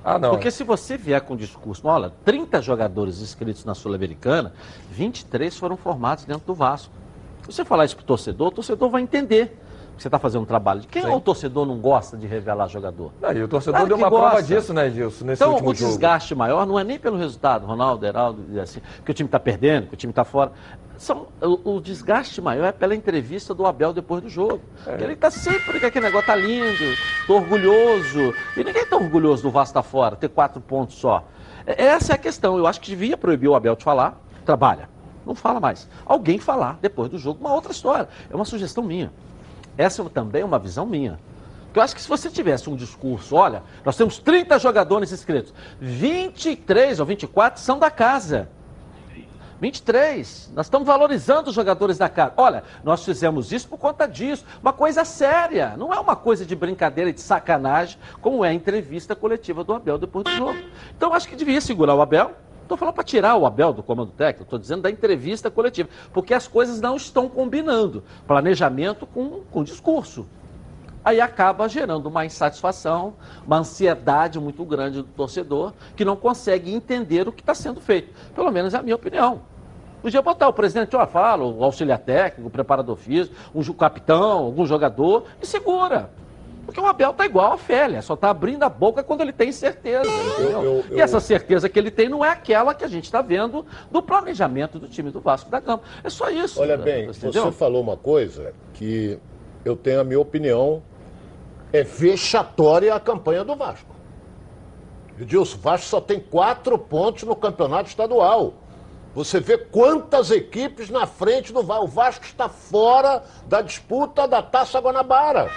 [SPEAKER 7] Ah, não.
[SPEAKER 2] Porque se você vier com o discurso, olha, 30 jogadores inscritos na Sul-Americana, 23 foram formados dentro do Vasco. Se você falar isso pro torcedor, o torcedor vai entender você está fazendo um trabalho. De quem
[SPEAKER 7] Sim.
[SPEAKER 2] é o torcedor não gosta de revelar jogador?
[SPEAKER 7] E o torcedor
[SPEAKER 2] Claro
[SPEAKER 7] deu
[SPEAKER 2] que
[SPEAKER 7] uma prova
[SPEAKER 2] gosta.
[SPEAKER 7] disso, né, Edilson, nesse
[SPEAKER 2] então,
[SPEAKER 7] último
[SPEAKER 2] o
[SPEAKER 7] jogo.
[SPEAKER 2] desgaste maior não é nem pelo resultado, Ronaldo, Heraldo, assim, que o time está perdendo, que o time está fora. São, o, o desgaste maior é pela entrevista do Abel depois do jogo.
[SPEAKER 7] É.
[SPEAKER 2] Que Ele está sempre com aquele negócio, tá lindo, tô orgulhoso. E ninguém está orgulhoso do Vasco estar fora, ter quatro pontos só. Essa é a questão. Eu acho que devia proibir o Abel de falar. Trabalha. Não fala mais. Alguém falar depois do jogo, uma outra história. É uma sugestão minha. Essa é também uma visão minha. Porque eu acho que se você tivesse um discurso, olha, nós temos 30 jogadores inscritos, 23 ou 24 são da casa. 23. Nós estamos valorizando os jogadores da casa. Olha, nós fizemos isso por conta disso. Uma coisa séria. Não é uma coisa de brincadeira e de sacanagem, como é a entrevista coletiva do Abel depois do jogo. Então, acho que devia segurar o Abel. Estou falando para tirar o Abel do comando técnico, estou dizendo da entrevista coletiva. Porque as coisas não estão combinando. Planejamento com, com discurso. Aí acaba gerando uma insatisfação, uma ansiedade muito grande do torcedor, que não consegue entender o que está sendo feito. Pelo menos é a minha opinião. Podia botar o presidente, ó, fala, o auxiliar técnico, o preparador físico, um capitão, algum jogador, e segura. Porque o Abel tá igual a Ofélia, só tá abrindo a boca quando ele tem certeza. entendeu?
[SPEAKER 6] eu-
[SPEAKER 2] E essa certeza que ele tem não é aquela que a gente está vendo do planejamento do time do Vasco da Gama. É só isso.
[SPEAKER 6] Olha bem,
[SPEAKER 2] entendeu?
[SPEAKER 6] você falou uma coisa que eu tenho a minha opinião, é vexatória a campanha do Vasco. Edilson, o Vasco só tem quatro pontos no campeonato estadual. Você vê quantas equipes na frente do Vasco. O Vasco está fora da disputa da Taça Guanabara.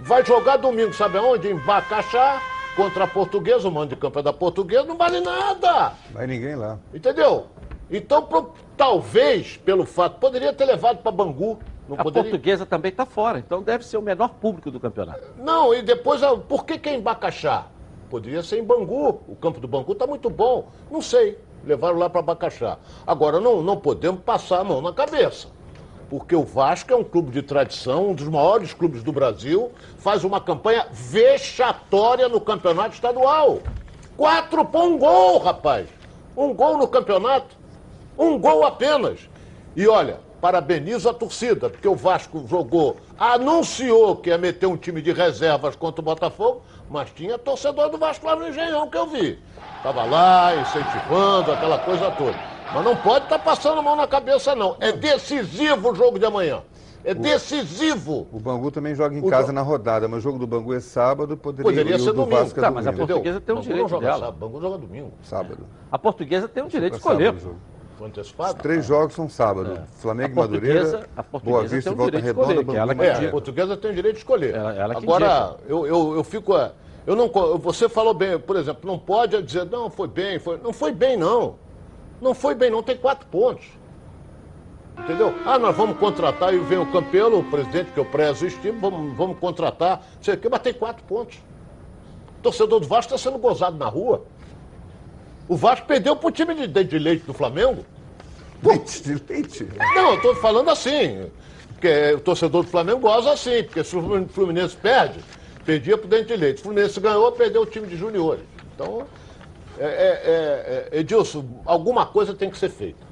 [SPEAKER 6] Vai jogar domingo, sabe aonde? Em Bacaxá, contra a Portuguesa. O mando de campo é da Portuguesa, não vale nada.
[SPEAKER 5] Vai ninguém lá.
[SPEAKER 6] Entendeu? Então, pro- talvez, pelo fato, poderia ter levado para Bangu. Não
[SPEAKER 2] A
[SPEAKER 6] poderia?
[SPEAKER 2] portuguesa também está fora, então deve ser o menor público do campeonato.
[SPEAKER 6] Não, e depois, ah, por que, que é em Bacaxá? Poderia ser em Bangu. O campo do Bangu está muito bom. Não sei. Levaram lá para Bacaxá. Agora, não, não podemos passar a mão na cabeça. Porque o Vasco é um clube de tradição, um dos maiores clubes do Brasil, faz uma campanha vexatória no campeonato estadual. Quatro por um gol, rapaz. Um gol no campeonato. Um gol apenas. E olha, parabenizo a torcida, porque o Vasco jogou, anunciou que ia meter um time de reservas contra o Botafogo, mas tinha torcedor do Vasco lá no Engenhão que eu vi. Tava lá, incentivando, aquela coisa toda. Mas não pode estar passando a mão na cabeça, não. É decisivo o jogo de amanhã. É decisivo.
[SPEAKER 5] O Bangu também joga em
[SPEAKER 6] O
[SPEAKER 5] casa
[SPEAKER 6] jo-
[SPEAKER 5] na rodada, mas o jogo do Bangu é sábado, poderia,
[SPEAKER 6] Poderia
[SPEAKER 5] o
[SPEAKER 6] ser
[SPEAKER 5] do
[SPEAKER 6] domingo.
[SPEAKER 5] Vasco é
[SPEAKER 2] Tá, mas a
[SPEAKER 5] domingo.
[SPEAKER 2] portuguesa tem o
[SPEAKER 6] Bangu
[SPEAKER 2] direito dela.
[SPEAKER 6] sábado, Bangu joga domingo.
[SPEAKER 5] Sábado.
[SPEAKER 2] A portuguesa tem o direito de
[SPEAKER 5] É sábado
[SPEAKER 2] escolher.
[SPEAKER 6] Foi antecipado?
[SPEAKER 5] Os três jogos são sábado. Flamengo e Madureira,
[SPEAKER 2] a portuguesa
[SPEAKER 5] Boa Vista e Volta
[SPEAKER 2] direito de
[SPEAKER 5] Redonda,
[SPEAKER 2] escolher, que
[SPEAKER 5] Bangu
[SPEAKER 2] ela que
[SPEAKER 5] e
[SPEAKER 6] É, a portuguesa tem o direito de escolher.
[SPEAKER 2] Ela- ela que
[SPEAKER 6] Agora, eu, eu, eu fico. Eu não, você falou bem, por exemplo, não pode dizer, não, foi bem, foi. Não foi bem, não. Não foi bem, não, tem quatro pontos. Entendeu? Ah, nós vamos contratar e vem o Campelo, o presidente que eu prezo e estimo, vamos, vamos contratar, não sei o quê, mas tem quatro pontos. O torcedor do Vasco está sendo gozado na rua. O Vasco perdeu pro time de, de, de leite do Flamengo.
[SPEAKER 5] Leite de leite?
[SPEAKER 6] Não, eu tô falando assim. Porque o torcedor do Flamengo goza assim, porque se o Fluminense perde, perdia pro dente de leite. Se o Fluminense ganhou, perdeu o time de juniores. Então, é, é, é, é, Edilson, alguma coisa tem que ser feita.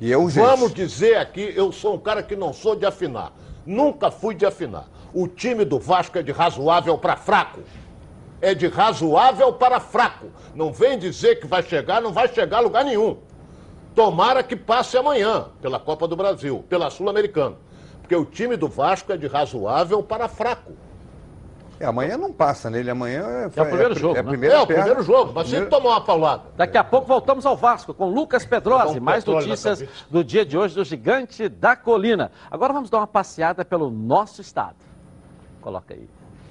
[SPEAKER 5] E é urgente.
[SPEAKER 6] Vamos dizer aqui, eu sou um cara que não sou de afinar. Nunca fui de afinar. O time do Vasco é de razoável para fraco. É de razoável para fraco. Não vem dizer que vai chegar, não vai chegar a lugar nenhum. Tomara que passe amanhã, pela Copa do Brasil, pela Sul-Americana. Porque o time do Vasco é de razoável para fraco.
[SPEAKER 5] É, amanhã não passa nele, amanhã é,
[SPEAKER 2] É o primeiro
[SPEAKER 5] a-
[SPEAKER 2] jogo,
[SPEAKER 5] É,
[SPEAKER 2] né?
[SPEAKER 5] primeira
[SPEAKER 6] É o
[SPEAKER 5] perna.
[SPEAKER 6] primeiro jogo, mas se
[SPEAKER 5] Primeiro-
[SPEAKER 6] tomar uma paulada.
[SPEAKER 2] Daqui a pouco voltamos ao Vasco com Lucas Pedrosi. Mais notícias do dia de hoje do Gigante da Colina. Agora vamos dar uma passeada pelo nosso estado. Coloca aí.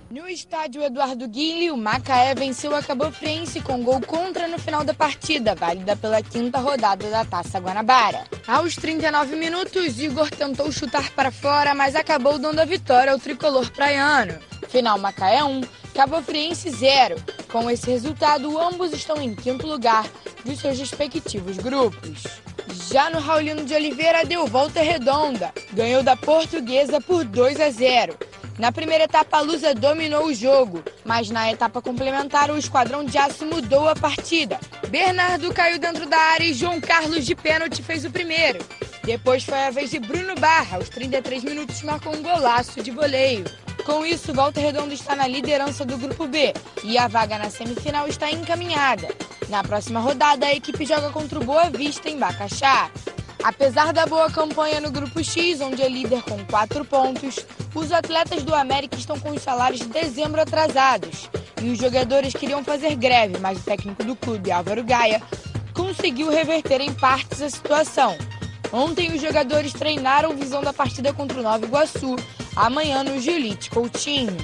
[SPEAKER 15] No estádio Eduardo Guilherme, o Macaé venceu a Cabo Friense com gol contra no final da partida, válida pela quinta rodada da Taça Guanabara. Aos 39 minutos, Igor tentou chutar para fora, mas acabou dando a vitória ao tricolor praiano. Final Macaé 1, Cabo Friense 0. Com esse resultado, ambos estão em quinto lugar dos seus respectivos grupos. Já no Raulino de Oliveira deu volta redonda, ganhou da Portuguesa por 2 a 0. Na primeira etapa, a Lusa dominou o jogo, mas na etapa complementar, o esquadrão de aço mudou a partida. Bernardo caiu dentro da área e João Carlos de pênalti fez o primeiro. Depois foi a vez de Bruno Barra, aos 33 minutos marcou um golaço de voleio. Com isso, Volta Redonda está na liderança do grupo B e a vaga na semifinal está encaminhada. Na próxima rodada, a equipe joga contra o Boa Vista em Bacaxá. Apesar da boa campanha no Grupo X, onde é líder com quatro pontos, os atletas do América estão com os salários de dezembro atrasados. E os jogadores queriam fazer greve, mas o técnico do clube, Álvaro Gaia, conseguiu reverter em partes a situação. Ontem, os jogadores treinaram visão da partida contra o Nova Iguaçu, amanhã no Giolite Coutinho.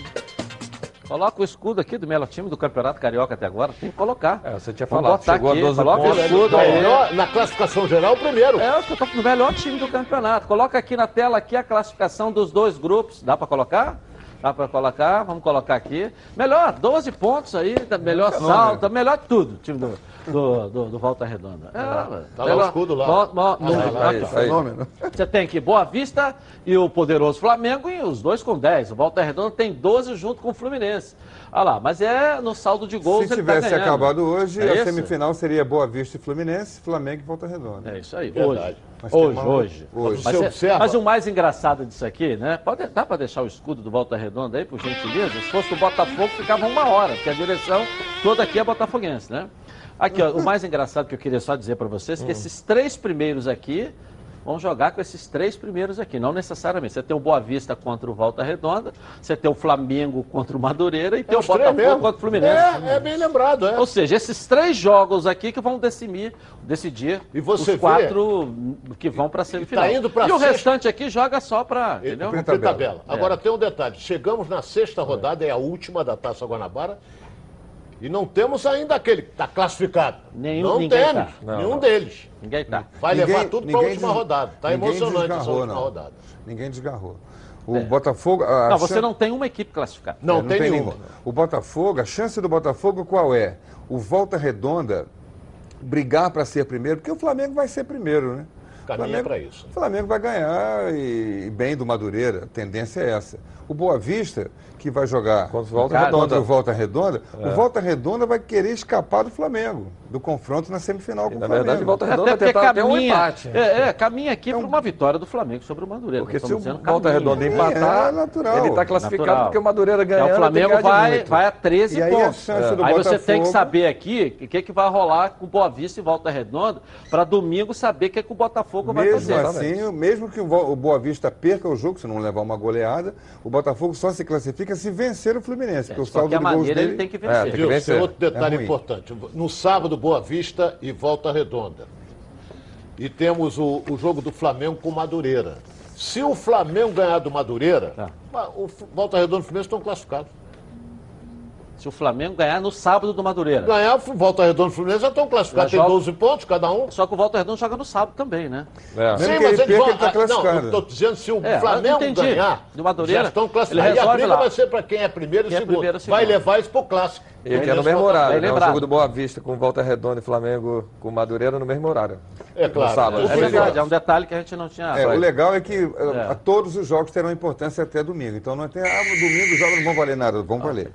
[SPEAKER 2] Coloca o escudo aqui do melhor time do Campeonato Carioca até agora. Tem que colocar.
[SPEAKER 7] É, você tinha falado,
[SPEAKER 2] botar
[SPEAKER 7] chegou a
[SPEAKER 2] aqui,
[SPEAKER 7] 12
[SPEAKER 2] coloca o
[SPEAKER 7] pontos.
[SPEAKER 2] escudo
[SPEAKER 6] melhor- na classificação geral, o primeiro.
[SPEAKER 2] É, eu tô no melhor time do campeonato. Coloca aqui na tela aqui a classificação dos dois grupos. Dá para colocar? Dá para colocar? Vamos colocar aqui. Melhor, 12 pontos aí, tá- melhor salto, melhor tudo, time do, do, do, do Volta Redonda. É,
[SPEAKER 6] Tá lá
[SPEAKER 2] melhor-
[SPEAKER 6] o escudo lá.
[SPEAKER 2] Mo- mo-
[SPEAKER 6] Ah, lá, lá,
[SPEAKER 2] aqui,
[SPEAKER 6] tá.
[SPEAKER 2] Você tem aqui Boa Vista e o poderoso Flamengo e os dois com 10. O Volta Redonda tem 12 junto com o Fluminense. Olha lá, mas é no saldo de gols
[SPEAKER 5] Se
[SPEAKER 2] ele tá
[SPEAKER 5] tivesse
[SPEAKER 2] ganhando.
[SPEAKER 5] acabado hoje,
[SPEAKER 2] É
[SPEAKER 5] a
[SPEAKER 2] isso?
[SPEAKER 5] semifinal seria Boa Vista e Fluminense, Flamengo e Volta Redonda.
[SPEAKER 2] É isso aí,
[SPEAKER 6] Verdade.
[SPEAKER 2] hoje.
[SPEAKER 5] Mas
[SPEAKER 2] Hoje,
[SPEAKER 5] uma-
[SPEAKER 2] hoje.
[SPEAKER 5] hoje.
[SPEAKER 2] Mas, é-
[SPEAKER 6] observa?
[SPEAKER 2] mas o mais engraçado disso aqui, né? Pode, dá para deixar o escudo do Volta Redonda aí, por gentileza? Se fosse o Botafogo, ficava uma hora, porque a direção toda aqui é botafoguense, né? Aqui, ó, o mais engraçado que eu queria só dizer para vocês é que esses três primeiros aqui vão jogar com esses três primeiros aqui, não necessariamente. Você tem o Boa Vista contra o Volta Redonda, você tem o Flamengo contra o Madureira e tem o Botafogo
[SPEAKER 6] mesmo.
[SPEAKER 2] contra o Fluminense.
[SPEAKER 6] É, é bem lembrado, é.
[SPEAKER 2] Ou seja, esses três jogos aqui que vão decidir, decidir
[SPEAKER 6] E você
[SPEAKER 2] os
[SPEAKER 6] vê-
[SPEAKER 2] quatro que vão para a semifinal.
[SPEAKER 6] indo pra
[SPEAKER 2] e o
[SPEAKER 6] sexta-
[SPEAKER 2] restante aqui joga só para. Entendeu?
[SPEAKER 6] cumpre
[SPEAKER 5] tabela.
[SPEAKER 6] tabela. Agora tem um detalhe: chegamos na sexta rodada, é a última da Taça Guanabara. E não temos ainda aquele que está classificado.
[SPEAKER 2] Nenhum-
[SPEAKER 6] não
[SPEAKER 2] ninguém
[SPEAKER 6] temos.
[SPEAKER 2] tá.
[SPEAKER 7] Não,
[SPEAKER 6] nenhum
[SPEAKER 7] não.
[SPEAKER 6] deles.
[SPEAKER 2] Ninguém tá.
[SPEAKER 6] Vai
[SPEAKER 5] Ninguém-
[SPEAKER 6] levar tudo para a última
[SPEAKER 5] des-
[SPEAKER 6] rodada. Está emocionante essa última
[SPEAKER 5] não.
[SPEAKER 6] rodada.
[SPEAKER 5] Ninguém desgarrou. O Botafogo. a
[SPEAKER 2] Não, você
[SPEAKER 5] chan-
[SPEAKER 2] não tem uma equipe classificada.
[SPEAKER 6] Não,
[SPEAKER 5] É,
[SPEAKER 6] tem, nenhuma.
[SPEAKER 5] O Botafogo, a chance do Botafogo qual é? O Volta Redonda brigar para ser primeiro, porque o Flamengo vai ser primeiro, né?
[SPEAKER 6] Caminha
[SPEAKER 5] Flamengo-
[SPEAKER 6] pra isso.
[SPEAKER 5] O Flamengo vai ganhar e, e bem do Madureira, a tendência é essa. O Boa Vista, que vai jogar
[SPEAKER 7] Contra o Volta
[SPEAKER 2] Cara,
[SPEAKER 5] contra
[SPEAKER 7] Redonda.
[SPEAKER 5] o Volta Redonda,
[SPEAKER 2] É.
[SPEAKER 5] o Volta Redonda vai querer escapar do Flamengo, do confronto na semifinal com
[SPEAKER 7] Na
[SPEAKER 5] o Flamengo.
[SPEAKER 7] verdade, Volta Redonda
[SPEAKER 2] Até
[SPEAKER 7] vai
[SPEAKER 2] porque
[SPEAKER 7] tentar até um
[SPEAKER 2] caminha,
[SPEAKER 7] empate.
[SPEAKER 2] é, é, caminha aqui para uma vitória do Flamengo sobre o Madureira.
[SPEAKER 7] Porque se o Volta
[SPEAKER 2] caminha.
[SPEAKER 7] Redonda
[SPEAKER 5] É,
[SPEAKER 7] empatar,
[SPEAKER 5] é natural.
[SPEAKER 7] ele está classificado
[SPEAKER 2] Natural.
[SPEAKER 7] porque o Madureira ganhando.
[SPEAKER 2] Então, o Flamengo vai,
[SPEAKER 7] muito.
[SPEAKER 2] vai a 13
[SPEAKER 5] E aí
[SPEAKER 2] pontos.
[SPEAKER 5] chance do
[SPEAKER 2] Aí você tem que
[SPEAKER 5] Botafogo-
[SPEAKER 2] saber aqui o que, que vai rolar com o Boa Vista e Volta Redonda, para domingo saber o que, que o Botafogo vai
[SPEAKER 5] Mesmo
[SPEAKER 2] fazer.
[SPEAKER 5] assim, mesmo que o o Boa Vista perca o jogo, se não levar uma goleada, o Botafogo só se classifica se vencer o Fluminense, porque o saldo de gols
[SPEAKER 2] maneira,
[SPEAKER 5] dele...
[SPEAKER 2] ele tem que
[SPEAKER 7] É,
[SPEAKER 2] vencer.
[SPEAKER 7] tem que vencer.
[SPEAKER 6] Outro detalhe
[SPEAKER 5] É
[SPEAKER 6] importante. No sábado, Boa Vista e Volta Redonda. E temos o, o jogo do Flamengo com Madureira. Se o Flamengo ganhar do Madureira,
[SPEAKER 2] Tá.
[SPEAKER 6] o Volta Redonda e o Fluminense estão classificados.
[SPEAKER 2] Se o Flamengo ganhar no sábado do Madureira.
[SPEAKER 6] Ganhar, Volta Redonda e o Fluminense já estão classificados.
[SPEAKER 2] Já
[SPEAKER 6] Tem
[SPEAKER 2] joga-
[SPEAKER 6] 12 pontos cada um.
[SPEAKER 2] Só que o Volta Redonda joga no sábado também, né?
[SPEAKER 7] É.
[SPEAKER 5] Mesmo
[SPEAKER 6] Sim,
[SPEAKER 5] que
[SPEAKER 6] mas
[SPEAKER 5] ele
[SPEAKER 6] eles vão.
[SPEAKER 5] ele tá
[SPEAKER 6] ah, não, eu estou dizendo, se o
[SPEAKER 2] É,
[SPEAKER 6] Flamengo ganhar,
[SPEAKER 2] Do Madureira,
[SPEAKER 6] já estão
[SPEAKER 2] ele
[SPEAKER 6] classificados. E a briga
[SPEAKER 2] lá.
[SPEAKER 6] vai ser para quem é primeiro e
[SPEAKER 2] Quem é
[SPEAKER 6] segundo.
[SPEAKER 2] primeiro e
[SPEAKER 6] vai
[SPEAKER 2] segundo.
[SPEAKER 6] levar isso para o clássico.
[SPEAKER 7] E que é no mesmo horário, né? O jogo do Boa Vista com Volta Redonda e Flamengo com Madureira no mesmo horário.
[SPEAKER 6] É claro.
[SPEAKER 7] No sábado.
[SPEAKER 2] É verdade, é um detalhe que a gente não tinha.
[SPEAKER 5] É, o legal é que eh,
[SPEAKER 2] É.
[SPEAKER 5] a todos os jogos terão importância até domingo. Então não tem, ah, domingo os jogos não vão valer nada, vão valer.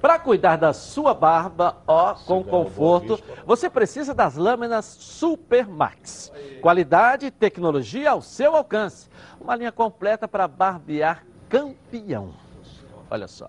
[SPEAKER 2] Para cuidar da sua barba, ó, com
[SPEAKER 6] ganhar o
[SPEAKER 2] conforto, você precisa das lâminas Supermax. Qualidade e tecnologia ao seu alcance. Uma linha completa para barbear campeão. Olha só.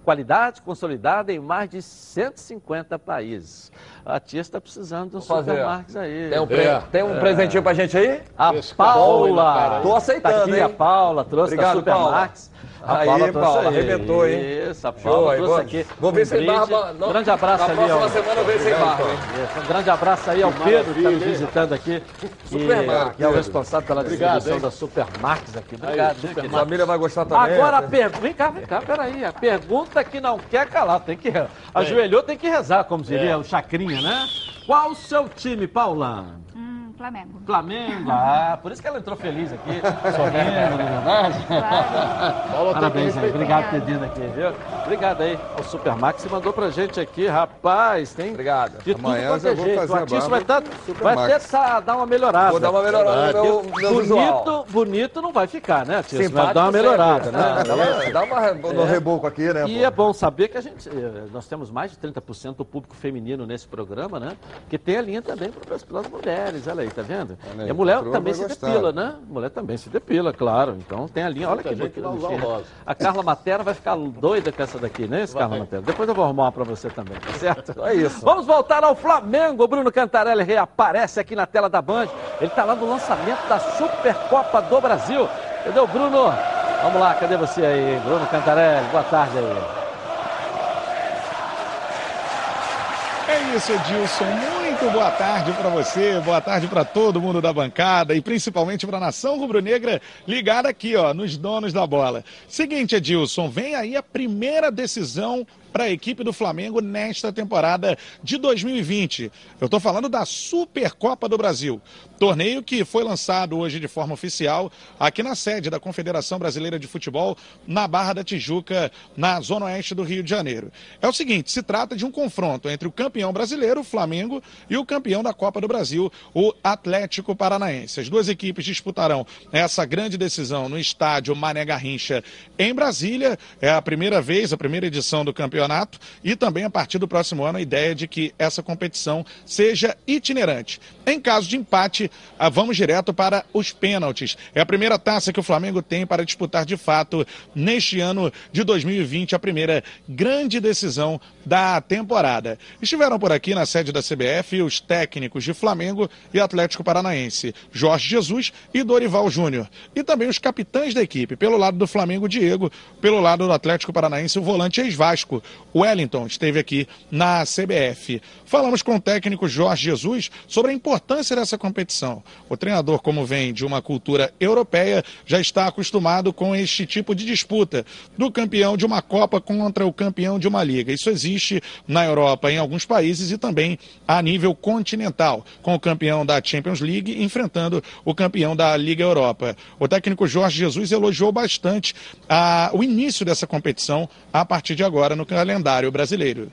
[SPEAKER 2] Qualidade consolidada em mais de 150 países. A tia está precisando de um Supermax aí.
[SPEAKER 7] Tem um, pre... é. Tem um é. presentinho pra gente aí?
[SPEAKER 2] A Esse Paula.
[SPEAKER 7] Tô aceitando,
[SPEAKER 2] tá aqui
[SPEAKER 7] hein?
[SPEAKER 2] a Paula, trouxe
[SPEAKER 7] Obrigado,
[SPEAKER 2] a Supermax.
[SPEAKER 7] Paula. A aí, Paula, Paula arrebentou, hein?
[SPEAKER 2] Isso, a Paula
[SPEAKER 7] Show,
[SPEAKER 2] trouxe aqui.
[SPEAKER 7] Vou ver
[SPEAKER 2] um
[SPEAKER 7] sem barba.
[SPEAKER 2] Um grande abraço
[SPEAKER 7] na
[SPEAKER 2] ali.
[SPEAKER 7] próxima
[SPEAKER 2] ao...
[SPEAKER 7] semana eu vejo sem barba, hein?
[SPEAKER 2] Um grande abraço aí ao Pedro, que está nos visitando aqui. Que, que é o responsável pela distribuição da Supermax aqui. Obrigado,
[SPEAKER 7] aí, A família vai gostar também.
[SPEAKER 2] Agora a pergunta. Vem cá, vem cá, peraí. A pergunta que não quer calar, tem que. Ajoelhou, tem que rezar, como diria
[SPEAKER 16] É.
[SPEAKER 2] o Chacrinha, né? Qual o seu time, Paula?
[SPEAKER 16] Hum, Flamengo.
[SPEAKER 2] Flamengo, ah, por isso que ela entrou feliz aqui, sorrindo, não é verdade?
[SPEAKER 6] Paula,
[SPEAKER 2] Parabéns aí, obrigado por ter vindo aqui, viu? Obrigado aí ao Supermax que mandou pra gente aqui, rapaz, tem
[SPEAKER 7] Obrigado.
[SPEAKER 2] de tudo
[SPEAKER 5] Amanhã
[SPEAKER 2] quanto
[SPEAKER 5] eu
[SPEAKER 2] é
[SPEAKER 5] vou
[SPEAKER 2] jeito.
[SPEAKER 5] fazer
[SPEAKER 2] O artista vai, tá, vai dar uma melhorada.
[SPEAKER 7] Vou dar uma melhorada meu, meu
[SPEAKER 2] bonito,
[SPEAKER 7] visual.
[SPEAKER 2] bonito não vai ficar, né, Tia? Vai
[SPEAKER 7] Simpático
[SPEAKER 2] dar uma
[SPEAKER 7] sempre.
[SPEAKER 2] melhorada, né?
[SPEAKER 7] Ah, dá uma- Dá uma no
[SPEAKER 2] É.
[SPEAKER 7] reboco aqui, né?
[SPEAKER 2] E
[SPEAKER 7] pô?
[SPEAKER 2] é bom saber que a gente, eh, nós temos mais de 30% do público feminino nesse programa, né? Que tem a linha também para as mulheres, olha aí, tá vendo?
[SPEAKER 5] Olha aí,
[SPEAKER 2] e a mulher também se
[SPEAKER 5] gostar.
[SPEAKER 2] depila, né? A mulher também se depila, claro. Então tem a linha, olha que
[SPEAKER 6] Muita gente vai usar o
[SPEAKER 2] bonitinha.
[SPEAKER 6] rosa.
[SPEAKER 2] A Carla Materna vai ficar doida com essa daqui, né? Esse Carla Materna. Depois eu vou arrumar uma para você também, tá certo?
[SPEAKER 7] É isso.
[SPEAKER 2] Vamos voltar ao Flamengo. O Bruno Cantarelli reaparece aqui na tela da Band. Ele está lá no lançamento da Supercopa do Brasil. Cadê o Bruno? Vamos lá, cadê você aí, Bruno Cantarelli? Boa tarde aí.
[SPEAKER 17] É isso, Edilson. Muito boa tarde para você, boa tarde para todo mundo da bancada e principalmente para a nação rubro-negra ligada aqui, ó, nos donos da bola. Seguinte, Edilson, vem aí a primeira decisão para a equipe do Flamengo nesta temporada de 2020. Eu estou falando da Supercopa do Brasil, torneio que foi lançado hoje de forma oficial aqui na sede da Confederação Brasileira de Futebol, na Barra da Tijuca, na zona oeste do Rio de Janeiro. É o seguinte, se trata de um confronto entre o campeão brasileiro, o Flamengo, e o campeão da Copa do Brasil, o Atlético Paranaense. As duas equipes disputarão essa grande decisão no estádio Mané Garrincha em Brasília. É a primeira vez, a primeira edição do campeonato e também a partir do próximo ano a ideia de que essa competição seja itinerante. Em caso de empate, ah, vamos direto para os pênaltis. É a primeira taça que o Flamengo tem para disputar de fato neste ano de 2020, a primeira grande decisão da temporada. Estiveram por aqui na sede da CBF os técnicos de Flamengo e Atlético Paranaense, Jorge Jesus e Dorival Júnior. E também os capitães da equipe, pelo lado do Flamengo, Diego, pelo lado do Atlético Paranaense, o volante ex-Vasco, Wellington, esteve aqui na CBF. Falamos com o técnico Jorge Jesus sobre a importância dessa competição. O treinador, como vem de uma cultura europeia, já está acostumado com este tipo de disputa do campeão de uma Copa contra o campeão de uma liga. Isso existe na Europa, em alguns países e também a nível continental, com o campeão da Champions League enfrentando o campeão da Liga Europa. O técnico Jorge Jesus elogiou bastante ah, o início dessa competição a partir de agora no calendário brasileiro.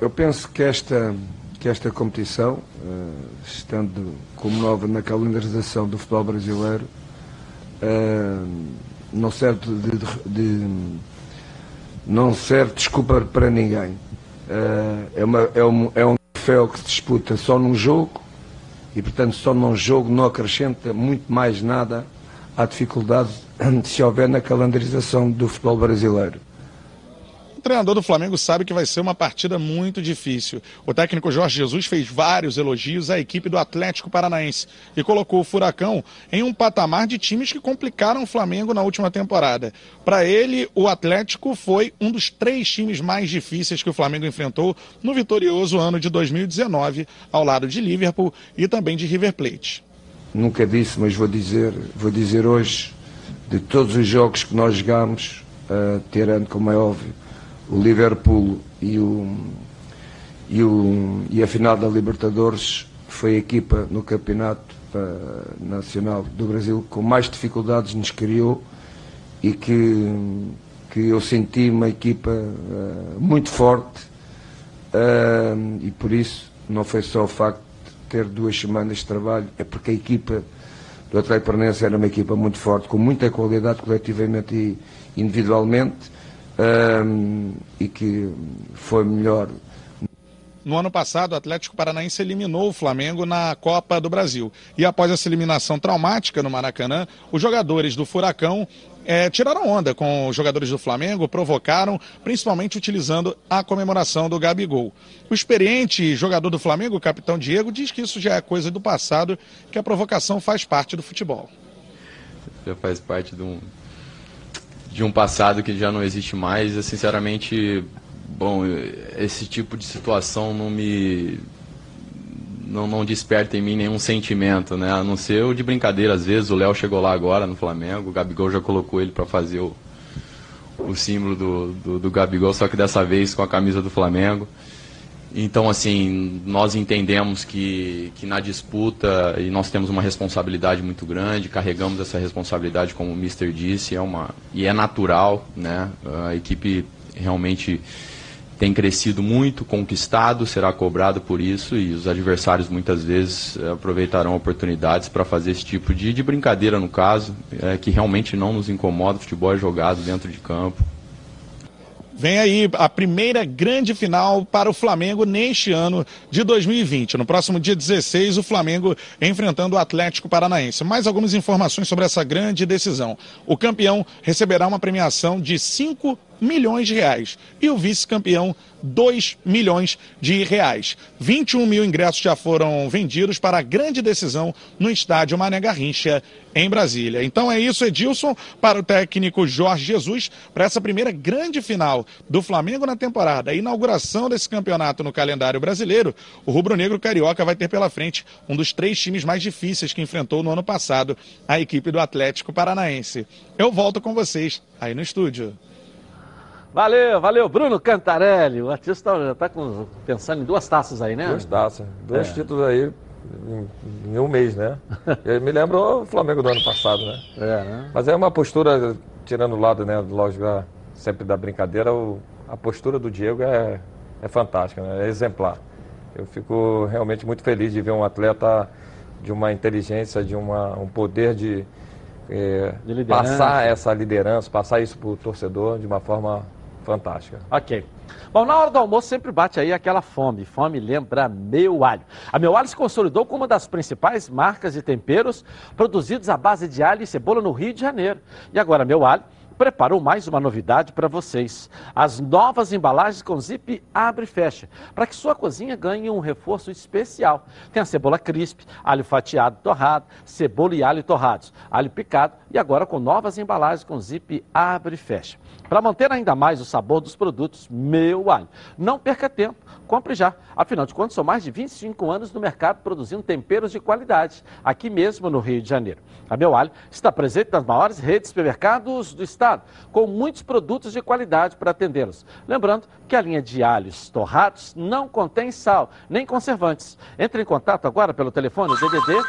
[SPEAKER 10] Eu penso que esta, que esta competição, eh, estando como nova na calendarização do futebol brasileiro, eh, não serve de, de- de- não serve desculpa para ninguém. Eh, é, uma, é, um, é um troféu que se disputa só num jogo e, portanto, só num jogo não acrescenta muito mais nada à dificuldade se houver na calendarização do futebol brasileiro.
[SPEAKER 17] O treinador do Flamengo sabe que vai ser uma partida muito difícil. O técnico Jorge Jesus fez vários elogios à equipe do Atlético Paranaense e colocou o Furacão em um patamar de times que complicaram o Flamengo na última temporada. Para ele, o Atlético foi um dos três times mais difíceis que o Flamengo enfrentou no vitorioso ano de 2019, ao lado de Liverpool e também de River Plate.
[SPEAKER 10] Nunca disse, mas vou dizer, vou dizer hoje, de todos os jogos que nós jogamos, uh, tirando, como é óbvio, o Liverpool e, o, e, o, e a final da Libertadores, foi a equipa no Campeonato uh, Nacional do Brasil com mais dificuldades nos criou e que, que eu senti uma equipa uh, muito forte uh, e por isso não foi só o facto ter duas semanas de trabalho é porque a equipa do Atlético Paranaense era uma equipa muito forte, com muita qualidade coletivamente e individualmente, um, e que foi melhor
[SPEAKER 17] no ano passado, o Atlético Paranaense eliminou o Flamengo na Copa do Brasil. E após essa eliminação traumática no Maracanã, os jogadores do Furacão é, tiraram onda com os jogadores do Flamengo, provocaram, principalmente utilizando a comemoração do Gabigol. O experiente jogador do Flamengo, o capitão Diego, diz que isso já é coisa do passado, que a provocação faz parte do futebol.
[SPEAKER 16] Já faz parte de um, de um passado que já não existe mais. Sinceramente, bom, esse tipo de situação não me não, não desperta em mim nenhum sentimento, né? A não ser o de brincadeira, às vezes. O Léo chegou lá agora no Flamengo, o Gabigol já colocou ele para fazer o, o símbolo do, do, do, Gabigol, só que dessa vez com a camisa do Flamengo. Então, assim, nós entendemos que, que na disputa, e nós temos uma responsabilidade muito grande, carregamos essa responsabilidade, como o Mister disse, é uma, e é natural, né? A equipe realmente tem crescido muito, conquistado, será cobrado por isso e os adversários muitas vezes eh, aproveitarão oportunidades para fazer esse tipo de, de brincadeira, no caso, é, que realmente não nos incomoda. O futebol é jogado dentro de campo.
[SPEAKER 17] Vem aí a primeira grande final para o Flamengo neste ano de 2020. No próximo dia 16, o Flamengo enfrentando o Atlético Paranaense. Mais algumas informações sobre essa grande decisão. O campeão receberá uma premiação de 5 milhões de reais. E o vice-campeão, 2 milhões de reais. 21 mil ingressos já foram vendidos para a grande decisão no estádio Mané Garrincha, em Brasília. Então é isso, Edilson, para o técnico Jorge Jesus, para essa primeira grande final do Flamengo na temporada. A inauguração desse campeonato no calendário brasileiro, o rubro-negro carioca vai ter pela frente um dos três times mais difíceis que enfrentou no ano passado, a equipe do Atlético Paranaense. Eu volto com vocês aí no estúdio.
[SPEAKER 2] Valeu, valeu, Bruno Cantarelli. O artista já está pensando em duas taças aí, né?
[SPEAKER 7] Duas taças, dois é. títulos aí em, em, um mês, né? Me lembro o Flamengo do ano passado, né? É, né? Mas é uma postura, tirando o lado, né, lógico, sempre da brincadeira, o, a postura do Diego é, é fantástica, né? é exemplar. Eu fico realmente muito feliz de ver um atleta de uma inteligência, de uma, um poder de, é, de passar essa liderança, passar isso para o torcedor de uma forma fantástica.
[SPEAKER 2] Ok. Bom, na hora do almoço sempre bate aí aquela fome. Fome lembra meu alho. A meu alho se consolidou como uma das principais marcas de temperos produzidos à base de alho e cebola no Rio de Janeiro. E agora meu alho preparou mais uma novidade para vocês. As novas embalagens com zip abre e fecha, para que sua cozinha ganhe um reforço especial. Tem a cebola crisp, alho fatiado torrado, cebola e alho torrados, alho picado e agora com novas embalagens com zip abre e fecha. Para manter ainda mais o sabor dos produtos Meu Alho. Não perca tempo, compre já. Afinal de contas, são mais de 25 anos no mercado produzindo temperos de qualidade, aqui mesmo no Rio de Janeiro. A Meu Alho está presente nas maiores redes de supermercados do estado, com muitos produtos de qualidade para atendê-los. Lembrando que a linha de alhos torrados não contém sal, nem conservantes. Entre em contato agora pelo telefone DDD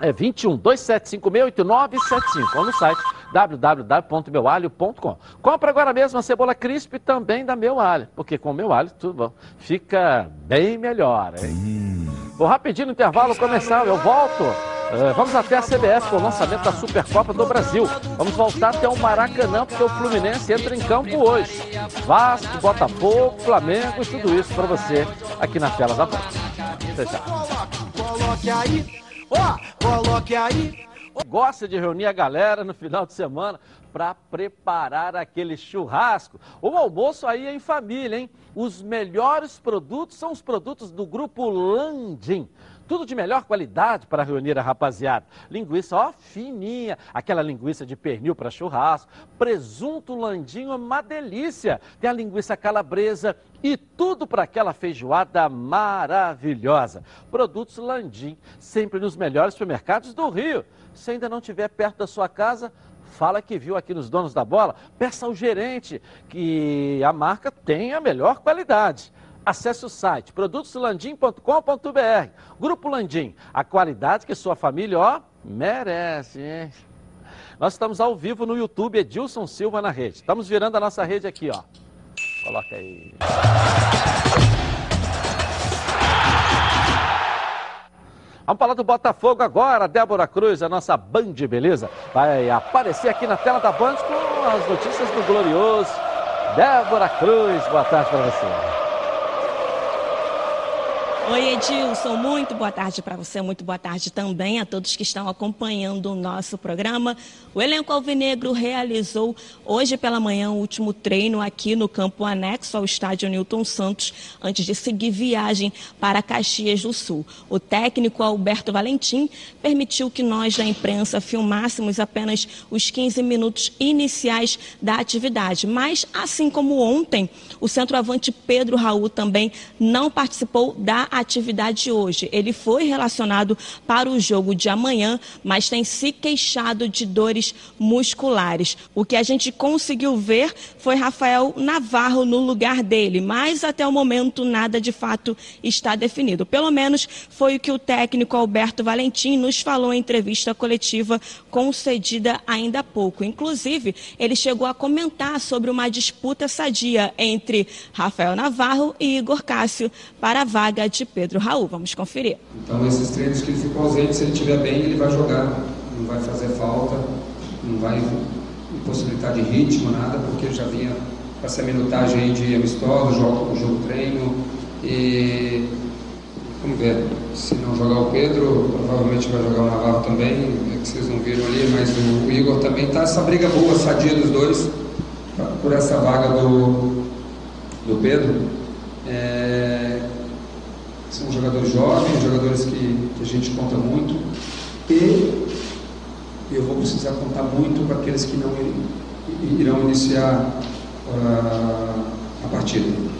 [SPEAKER 2] é 21 27568975 ou no site www.meualho.com. Compre agora mesmo a cebola crisp também da Meu Alho, porque com Meu Alho tudo bom, fica bem melhor. Hein? Vou rapidinho no intervalo começar, eu volto. Uh, vamos até a CBS com o lançamento da Supercopa do Brasil. Vamos voltar até o Maracanã, porque o Fluminense entra em campo hoje. Vasco, Botafogo, Flamengo e tudo isso para você aqui na tela da Band. Até já. Coloque aí Ó, coloque aí. Gosta de reunir a galera no final de semana para preparar aquele churrasco. O almoço aí é em família, hein? Os melhores produtos são os produtos do grupo Landim. Tudo de melhor qualidade para reunir a rapaziada. Linguiça, ó, fininha. Aquela linguiça de pernil para churrasco. Presunto landinho, é uma delícia. Tem a linguiça calabresa e tudo para aquela feijoada maravilhosa. Produtos Landim, sempre nos melhores supermercados do Rio. Se ainda não estiver perto da sua casa, fala que viu aqui nos donos da bola, peça ao gerente que a marca tem a melhor qualidade. Acesse o site produtoslandim.com.br. Grupo Landim, a qualidade que sua família, ó, merece, hein? Nós estamos ao vivo no YouTube, Edilson Silva na rede. Estamos virando a nossa rede aqui, ó. Coloca aí. Vamos falar do Botafogo agora. Débora Cruz, a nossa Band, beleza? Vai aparecer aqui na tela da Band com as notícias do Glorioso. Débora Cruz, boa tarde para você.
[SPEAKER 18] Oi, Edilson, muito boa tarde para você, muito boa tarde também a todos que estão acompanhando o nosso programa. O elenco alvinegro realizou hoje pela manhã o último treino aqui no campo anexo ao estádio Newton Santos, antes de seguir viagem para Caxias do Sul. O técnico Alberto Valentim permitiu que nós da imprensa filmássemos apenas os 15 minutos iniciais da atividade, mas assim como ontem, o centroavante Pedro Raul também não participou da atividade hoje. Ele foi relacionado para o jogo de amanhã, mas tem se queixado de dores musculares. O que a gente conseguiu ver foi Rafael Navarro no lugar dele, mas até o momento nada de fato está definido. Pelo menos foi o que o técnico Alberto Valentim nos falou em entrevista coletiva concedida ainda há pouco. Inclusive, ele chegou a comentar sobre uma disputa sadia entre Rafael Navarro e Igor Cássio para a vaga de Pedro Raul. Vamos conferir.
[SPEAKER 19] Então, esses treinos que ele ficou ausente, se ele estiver bem, ele vai jogar. Não vai fazer falta, não vai impossibilitar de ritmo, nada, porque já vinha para essa minutagem de amistoso, jogo, jogo treino. E vamos ver. Se não jogar o Pedro, provavelmente vai jogar o Navarro também. É que vocês não viram ali, mas o, Igor também está essa briga boa, sadia dos dois, por essa vaga do, do Pedro. É, são jogadores jovens, jogadores que, que a gente conta muito. E eu vou precisar contar muito para aqueles que não irão iniciar uh, a partida.